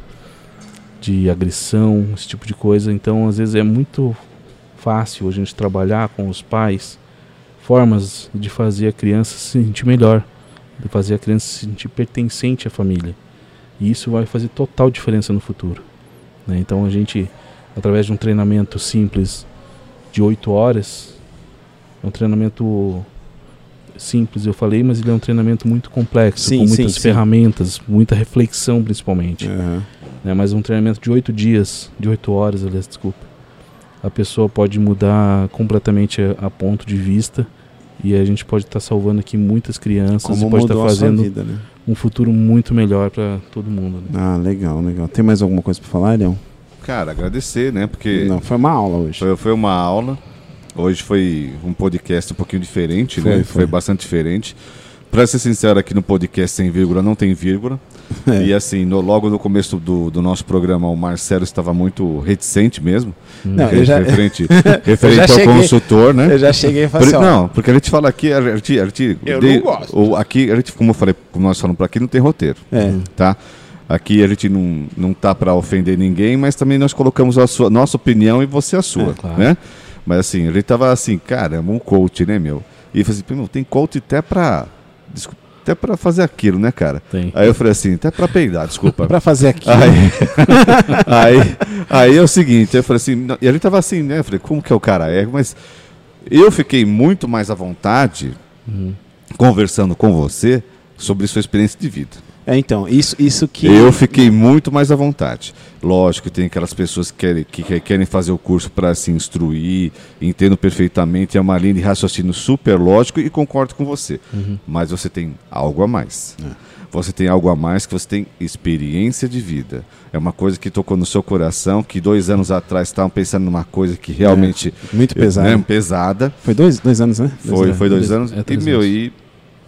de agressão, esse tipo de coisa. Então, às vezes é muito fácil a gente trabalhar com os pais formas de fazer a criança se sentir melhor, de fazer a criança se sentir pertencente à família. E isso vai fazer total diferença no futuro. né? Então a gente, através de um treinamento simples de 8 horas, é um treinamento simples, eu falei, mas ele é um treinamento muito complexo, Sim, com sim, muitas sim. ferramentas, muita reflexão principalmente Aham. Né, mas um treinamento de oito dias, de oito horas, aliás, desculpa. A pessoa pode mudar completamente a, a ponto de vista e a gente pode estar salvando aqui muitas crianças Como e pode estar sua fazendo vida, né? um futuro muito melhor para todo mundo. né? Ah, legal, legal. Tem mais alguma coisa pra falar, Leão? Cara, agradecer, né? Porque Não, foi uma aula hoje. foi, foi uma aula. Hoje foi um podcast um pouquinho diferente, Foi, né? foi. Foi bastante diferente. Pra ser sincero, aqui no podcast sem vírgula não tem vírgula. [laughs] É. E assim, no- logo no começo do, do nosso programa, o Marcelo estava muito reticente mesmo. Não, eu já- referente [laughs] referente ao cheguei- consultor, né? Eu já cheguei e falei assim, não, porque a gente fala aqui, a gente, a gente Eu de- não gosto. o- aqui, a gente, como eu falei, como nós falamos para aqui, não tem roteiro, É, tá? Aqui a gente não, não tá para ofender ninguém, mas também nós colocamos a sua, nossa opinião e você a sua, É, claro. né? Mas assim, a gente tava assim, cara, um coach, né, meu? E falei assim, meu, tem coach até pra, desculpa, até pra fazer aquilo, né, cara? Tem. Aí eu falei assim, até pra peidar, desculpa. [laughs] pra fazer aqui. Aí, [laughs] aí, aí é o seguinte, eu falei assim, e ele tava assim, né? Eu falei, como que é o cara é? Mas eu fiquei muito mais à vontade Uhum. conversando com você sobre sua experiência de vida. É, então, isso, isso que. Eu fiquei muito mais à vontade. Lógico tem aquelas pessoas que querem, que que querem fazer o curso para se instruir, entendo perfeitamente, é uma linha de raciocínio super lógico e concordo com você. Uhum. Mas você tem algo a mais. É. Você tem algo a mais que você tem experiência de vida. É uma coisa que tocou no seu coração, que dois anos atrás estavam pensando numa coisa que realmente Muito pesado. né, pesada. Foi dois, dois anos, né? Foi, anos. foi dois Dois- anos. é, e, meu, anos. e,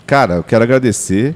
cara, eu quero agradecer.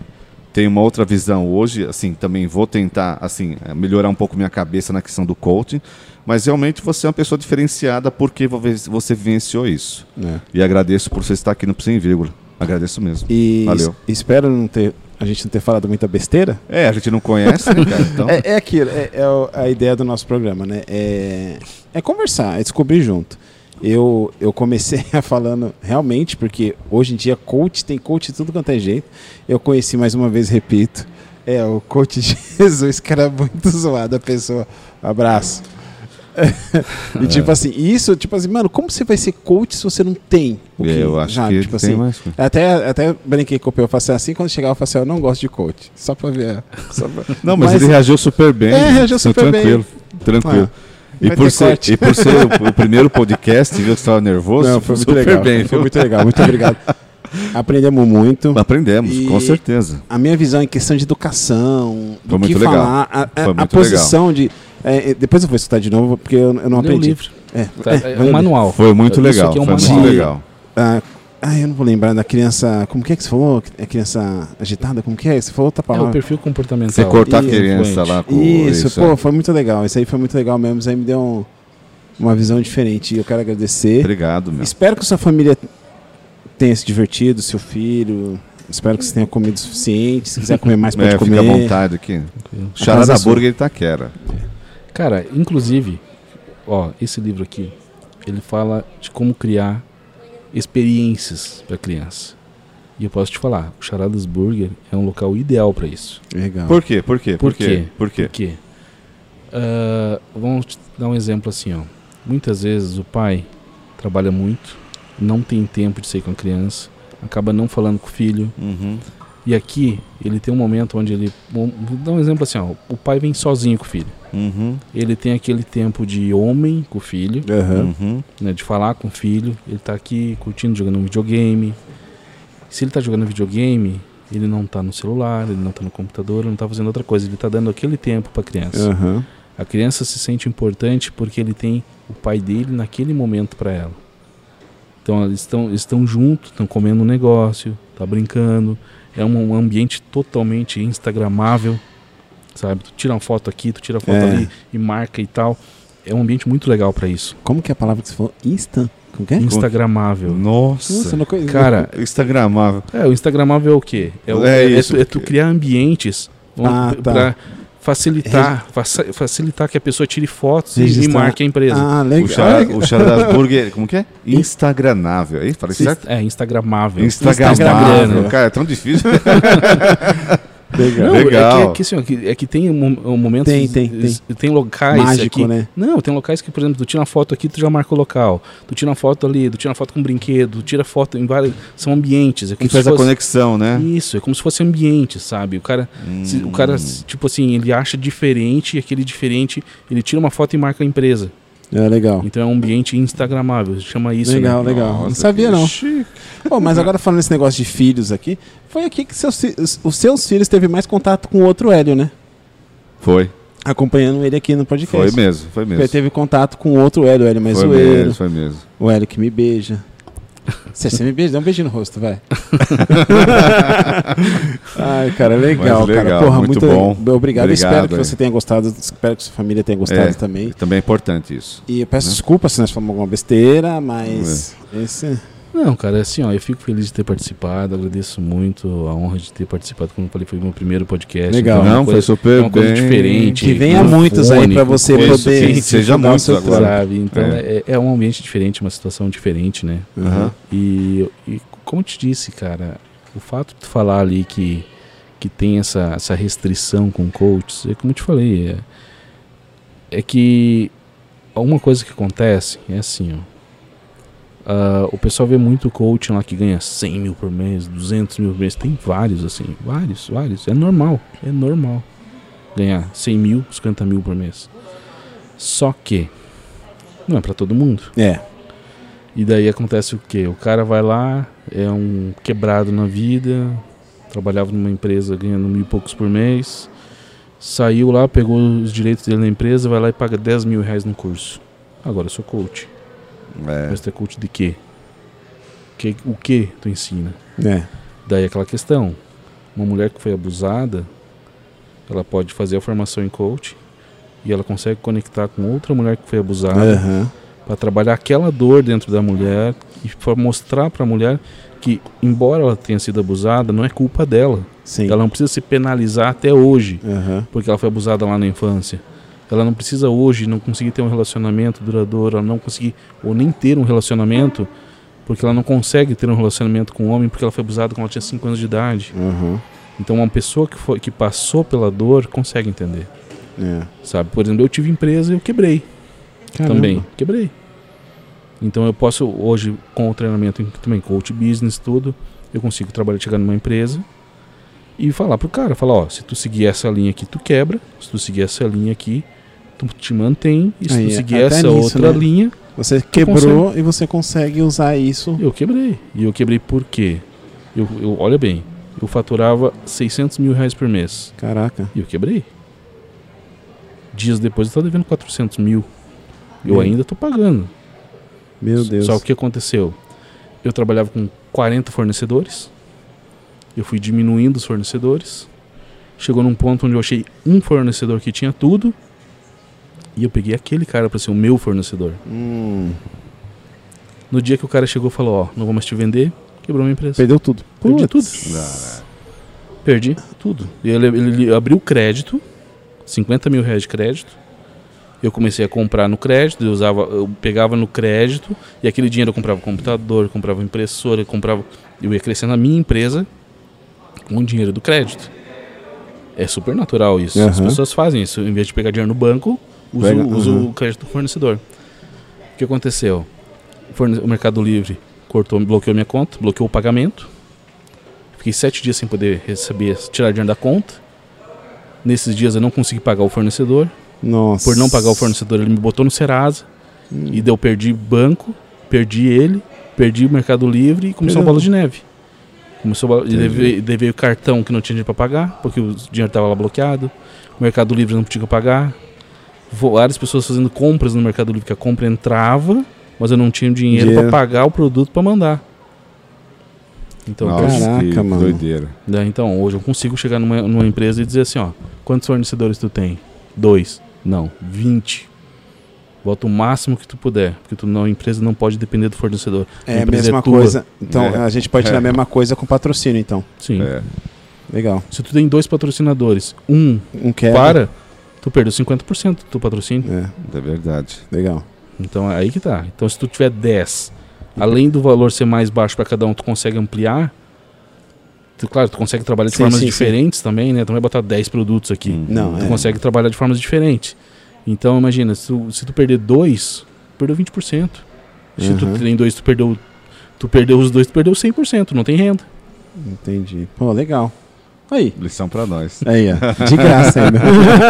Tenho uma outra visão hoje, assim, também vou tentar, assim, eh, melhorar um pouco minha cabeça na questão do coaching, mas realmente você é uma pessoa diferenciada porque vo- você vivenciou isso. É. E agradeço por você estar aqui no Sem Vírgula. Agradeço mesmo. E Valeu. es- espero não ter, a gente não ter falado muita besteira. É, a gente não conhece, né, cara? Então, [laughs] É, é aquilo, é, é a ideia do nosso programa, né? É, é conversar, é descobrir junto. Eu, eu comecei [laughs] a falando realmente, porque hoje em dia coach tem coach de tudo quanto é jeito. Eu conheci mais uma vez, repito, é o coach [laughs] Jesus, que era muito zoado a pessoa. Abraço. [laughs] e tipo assim, isso, tipo assim, mano, como você vai ser coach se você não tem o que, eu acho já, que tipo tem assim, mais. até, até brinquei com o Peu, eu falei assim, quando chegava, eu falei assim, eu não gosto de coach. Só pra ver. Só pra... Não, mas, Mas- ele reagiu super bem. É, reagiu super bem. tranquilo, Tranquilo. E por, ser, e por ser o, o primeiro podcast, viu que você estava nervoso? Não, foi muito super legal. bem. foi muito legal. Muito obrigado. [laughs] Aprendemos muito. Aprendemos, E- com certeza. A minha visão em questão de educação, do Foi muito que legal. falar, a, a- Foi a muito posição de. é, é, depois eu vou escutar de novo, porque eu, eu não o aprendi. livro. É, Tá, é, é um manual. Foi muito Isso legal. aqui é um foi muito manual. legal. Ah, ah, eu não vou lembrar da criança. Como que é que você falou? É criança agitada? Como que é? Você falou outra É o palavra. perfil comportamental. Você cortar a criança lá com Isso, isso, pô, é. foi muito legal. Isso aí foi muito legal mesmo. Isso aí me deu um- uma visão diferente. E eu quero agradecer. Obrigado, meu. Espero que sua família tenha se divertido, seu filho. Espero que você tenha comido o suficiente. Se quiser comer mais, [laughs] pode É, comer. fica à vontade aqui. Charada é. Burger Itaquera. Cara, inclusive, ó, esse livro aqui, ele fala de como criar experiências para criança. E eu posso te falar, o Charadas Burger é um local ideal para isso. Legal. Por quê? Por quê? Por quê? quê? Por quê? Por quê? Ah, vamos te dar um exemplo assim, ó. Muitas vezes o pai trabalha muito, não tem tempo de sair com a criança, acaba não falando com o filho. Uhum. E aqui ele tem um momento onde ele. Vou vou dar um exemplo assim, ó. O pai vem sozinho com o filho. Uhum. Ele tem aquele tempo de homem com o filho, Aham. Uhum. né, de falar com o filho. Ele tá aqui curtindo, jogando um videogame. Se ele tá jogando videogame, ele não tá no celular, ele não tá no computador, ele não tá fazendo outra coisa. Ele tá dando aquele tempo pra criança. Aham. A criança se sente importante porque ele tem o pai dele naquele momento para ela. Então eles estão estão juntos, estão comendo um negócio, tá brincando. É um, um ambiente totalmente instagramável, sabe? Tu tira uma foto aqui, tu tira a foto É. ali e marca e tal. É um ambiente muito legal para isso. Como que é a palavra que você falou? Instant? Como que é? Instagramável. Nossa. Nossa, não. Cara, Instagramável. é, o instagramável é o quê? É, o- É é- é isso. tu, é tu criar ambientes Ah, tá. para facilitar, faça- facilitar que a pessoa tire fotos e, e Registrar. marque a empresa. Ah, O legal. O Charada [laughs] Burger, como que é? Instagramável. Aí, falei certo? É, Instagramável. Instagramável. Instagram. Cara, é tão difícil. [laughs] Legal. Não, Legal. É que, é que, assim, que- é que tem um, um momento. Tem, tem, tem. Tem locais. Mágico, aqui, né? Não, tem locais que, por exemplo, tu tira uma foto aqui, tu já marca o local. Tu tira uma foto ali, tu tira uma foto com um brinquedo, tu tira foto em vários. São ambientes. É Que faz se a fosse, conexão, né? Isso, é como se fosse ambiente, sabe? O cara, se- o cara, Hum. tipo assim, ele acha diferente e aquele diferente, ele tira uma foto e marca a empresa. É legal. Então é um ambiente instagramável, chama isso. legal, né? legal. não Nossa, sabia, que não. chique. Pô, mas agora falando esse negócio de filhos aqui, foi aqui que seus, os- seus filhos teve mais contato com o outro Hélio, né? Foi. Acompanhando ele aqui no podcast. Foi mesmo, foi Ele mesmo. teve contato com o outro Hélio, o Hélio mais Foi zoeiro. mesmo, foi mesmo. O Hélio que me beija. Se você me beija, dá um beijinho no rosto, vai. [laughs] Ai, cara, legal, Mas legal, cara. Porra, muito muito, bom. Obrigado. Obrigado, Espero que é. você tenha gostado. Espero que sua família tenha gostado É. também. Também é importante isso. E eu peço Né? desculpas se nós falamos alguma besteira, mas esse Não, cara, assim, ó, eu fico feliz de ter participado, agradeço muito a honra de ter participado, como eu falei, foi o meu primeiro podcast. Legal. então é uma Não, foi coisa- super é uma coisa bem. diferente. que venha muitos aí com você poder que seja divulgar o muitos seu agora. Sabe? Então É. é. é um ambiente diferente, uma situação diferente, né? Aham. E, e como eu te disse, cara, o fato de tu falar ali que, que tem essa, essa restrição com coaches, é como eu te falei, é, é que uma coisa que acontece é assim, ó. Ah, o pessoal vê muito coaching lá que ganha 100 mil por mês, 200 mil por mês. Tem vários, assim, vários, vários. É normal, é normal ganhar 100 mil, 50 mil por mês. Só que não é pra todo mundo. É, E daí acontece o quê? O cara vai lá, é um quebrado na vida, trabalhava numa empresa ganhando mil e poucos por mês, saiu lá, pegou os direitos dele na empresa, vai lá e paga 10 mil reais no curso. Agora eu sou coach. É. Mas tu é coach de quê? Que, o que tu ensina? é. Daí aquela questão. Uma mulher que foi abusada, ela pode fazer a formação em coach e ela consegue conectar com outra mulher que foi abusada Aham. para trabalhar aquela dor dentro da mulher e para mostrar para a mulher que, embora ela tenha sido abusada, não é culpa dela. Sim. Ela não precisa se penalizar até hoje Aham. porque ela foi abusada lá na infância. Ela não precisa hoje não conseguir ter um relacionamento duradouro, ela não conseguir ou nem ter um relacionamento porque ela não consegue ter um relacionamento com um homem porque ela foi abusada quando ela tinha 5 anos de idade. Aham. Então uma pessoa que foi que passou pela dor consegue entender, É. sabe? Por exemplo, eu tive empresa e eu quebrei Caramba. também, quebrei. Então eu posso hoje com o treinamento também coach business tudo, eu consigo trabalhar chegar numa empresa e falar pro cara, falar, ó, se tu seguir essa linha aqui, tu quebra, se tu seguir essa linha aqui, tu te mantém, e se Aí, tu seguir até essa nisso, outra né? linha, Você quebrou e você consegue usar isso. eu quebrei. E eu quebrei por quê? Eu, eu, olha bem, eu faturava 600 mil reais por mês. Caraca. E eu quebrei. Dias depois eu estava devendo 400 mil. Eu Meu- ainda estou pagando. Meu Deus. Só o que aconteceu? Eu trabalhava com 40 fornecedores. Eu fui diminuindo os fornecedores. Chegou num ponto onde eu achei um fornecedor que tinha tudo. E eu peguei aquele cara para ser o meu fornecedor. Hum, No dia que o cara chegou e falou: Ó, não vou mais te vender, quebrou minha empresa. perdeu tudo. Perdi tudo. Perdi tudo. E ele, ele abriu crédito, 50 mil reais de crédito. Eu comecei a comprar no crédito, eu, usava, eu pegava no crédito e aquele dinheiro eu comprava computador, eu comprava impressora, eu comprava. Eu ia crescendo a minha empresa com o dinheiro do crédito. É super natural isso. As Aham. pessoas fazem isso. Em vez de pegar dinheiro no banco, usa, Pega- usa aham. o crédito do fornecedor. O que aconteceu? O Mercado Livre cortou, bloqueou minha conta, bloqueou o pagamento. Fiquei sete dias sem poder receber, tirar dinheiro da conta. Nesses dias eu não consegui pagar o fornecedor. Nossa. Por não pagar o fornecedor, ele me botou no Serasa. Hum. E daí eu perdi banco, perdi ele, perdi o Mercado Livre e começou a Perdeu bola de neve. Começou a veio o cartão que não tinha dinheiro para pagar, porque o dinheiro estava lá bloqueado. O Mercado Livre não podia pagar. Várias pessoas fazendo compras no Mercado Livre, que a compra entrava, mas eu não tinha dinheiro Dinheiro. para pagar o produto para mandar. Então, Nossa. Caraca, mano. doideira. Daí, então, hoje eu consigo chegar numa, numa empresa e dizer assim, ó, quantos fornecedores tu tem? Dois. Não, 20. Bota o máximo que tu puder, porque tu não, a empresa não pode depender do fornecedor. É a empresa mesma é tua. coisa. Então É. a gente pode tirar a É. mesma coisa com patrocínio, então. Sim. É. Legal. Se tu tem dois patrocinadores, um Um quebra. para, tu perdeu 50% do teu patrocínio. É, É verdade. legal. Então é aí que tá. Então se tu tiver 10, além do valor ser mais baixo para cada um, tu consegue ampliar. Tu, claro, tu consegue trabalhar de Sim, formas sim, diferentes também, né? Tu não vai botar 10 produtos aqui. Hum. Não, Tu é. consegue trabalhar de formas diferentes. Então imagina, se tu, se tu perder dois, perdeu 20%. Se Uhum. tu tem dois, tu perdeu. Tu perdeu os dois, tu perdeu 100%, não tem renda. Entendi. Pô, legal. Aí. Lição pra nós. Aí, ó. De graça ainda.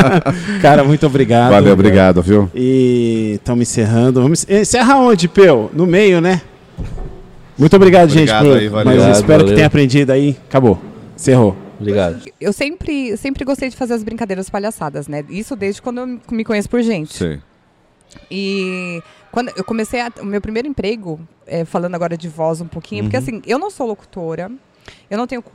[laughs] Cara, muito obrigado. Valeu, obrigado, viu? E estamos encerrando. Vamos encerra onde, Peu? No meio, né? Muito obrigado, gente. Obrigado por- aí, valeu. Mas Obrigado, espero que valeu. tenha aprendido aí. Acabou. Encerrou. Obrigado. Eu sempre, sempre gostei de fazer as brincadeiras palhaçadas, né? Isso desde quando eu me conheço por gente. Sei. E quando eu comecei a- o meu primeiro emprego, é, falando agora de voz um pouquinho, porque Uhum. assim, eu não sou locutora, eu não tenho curso.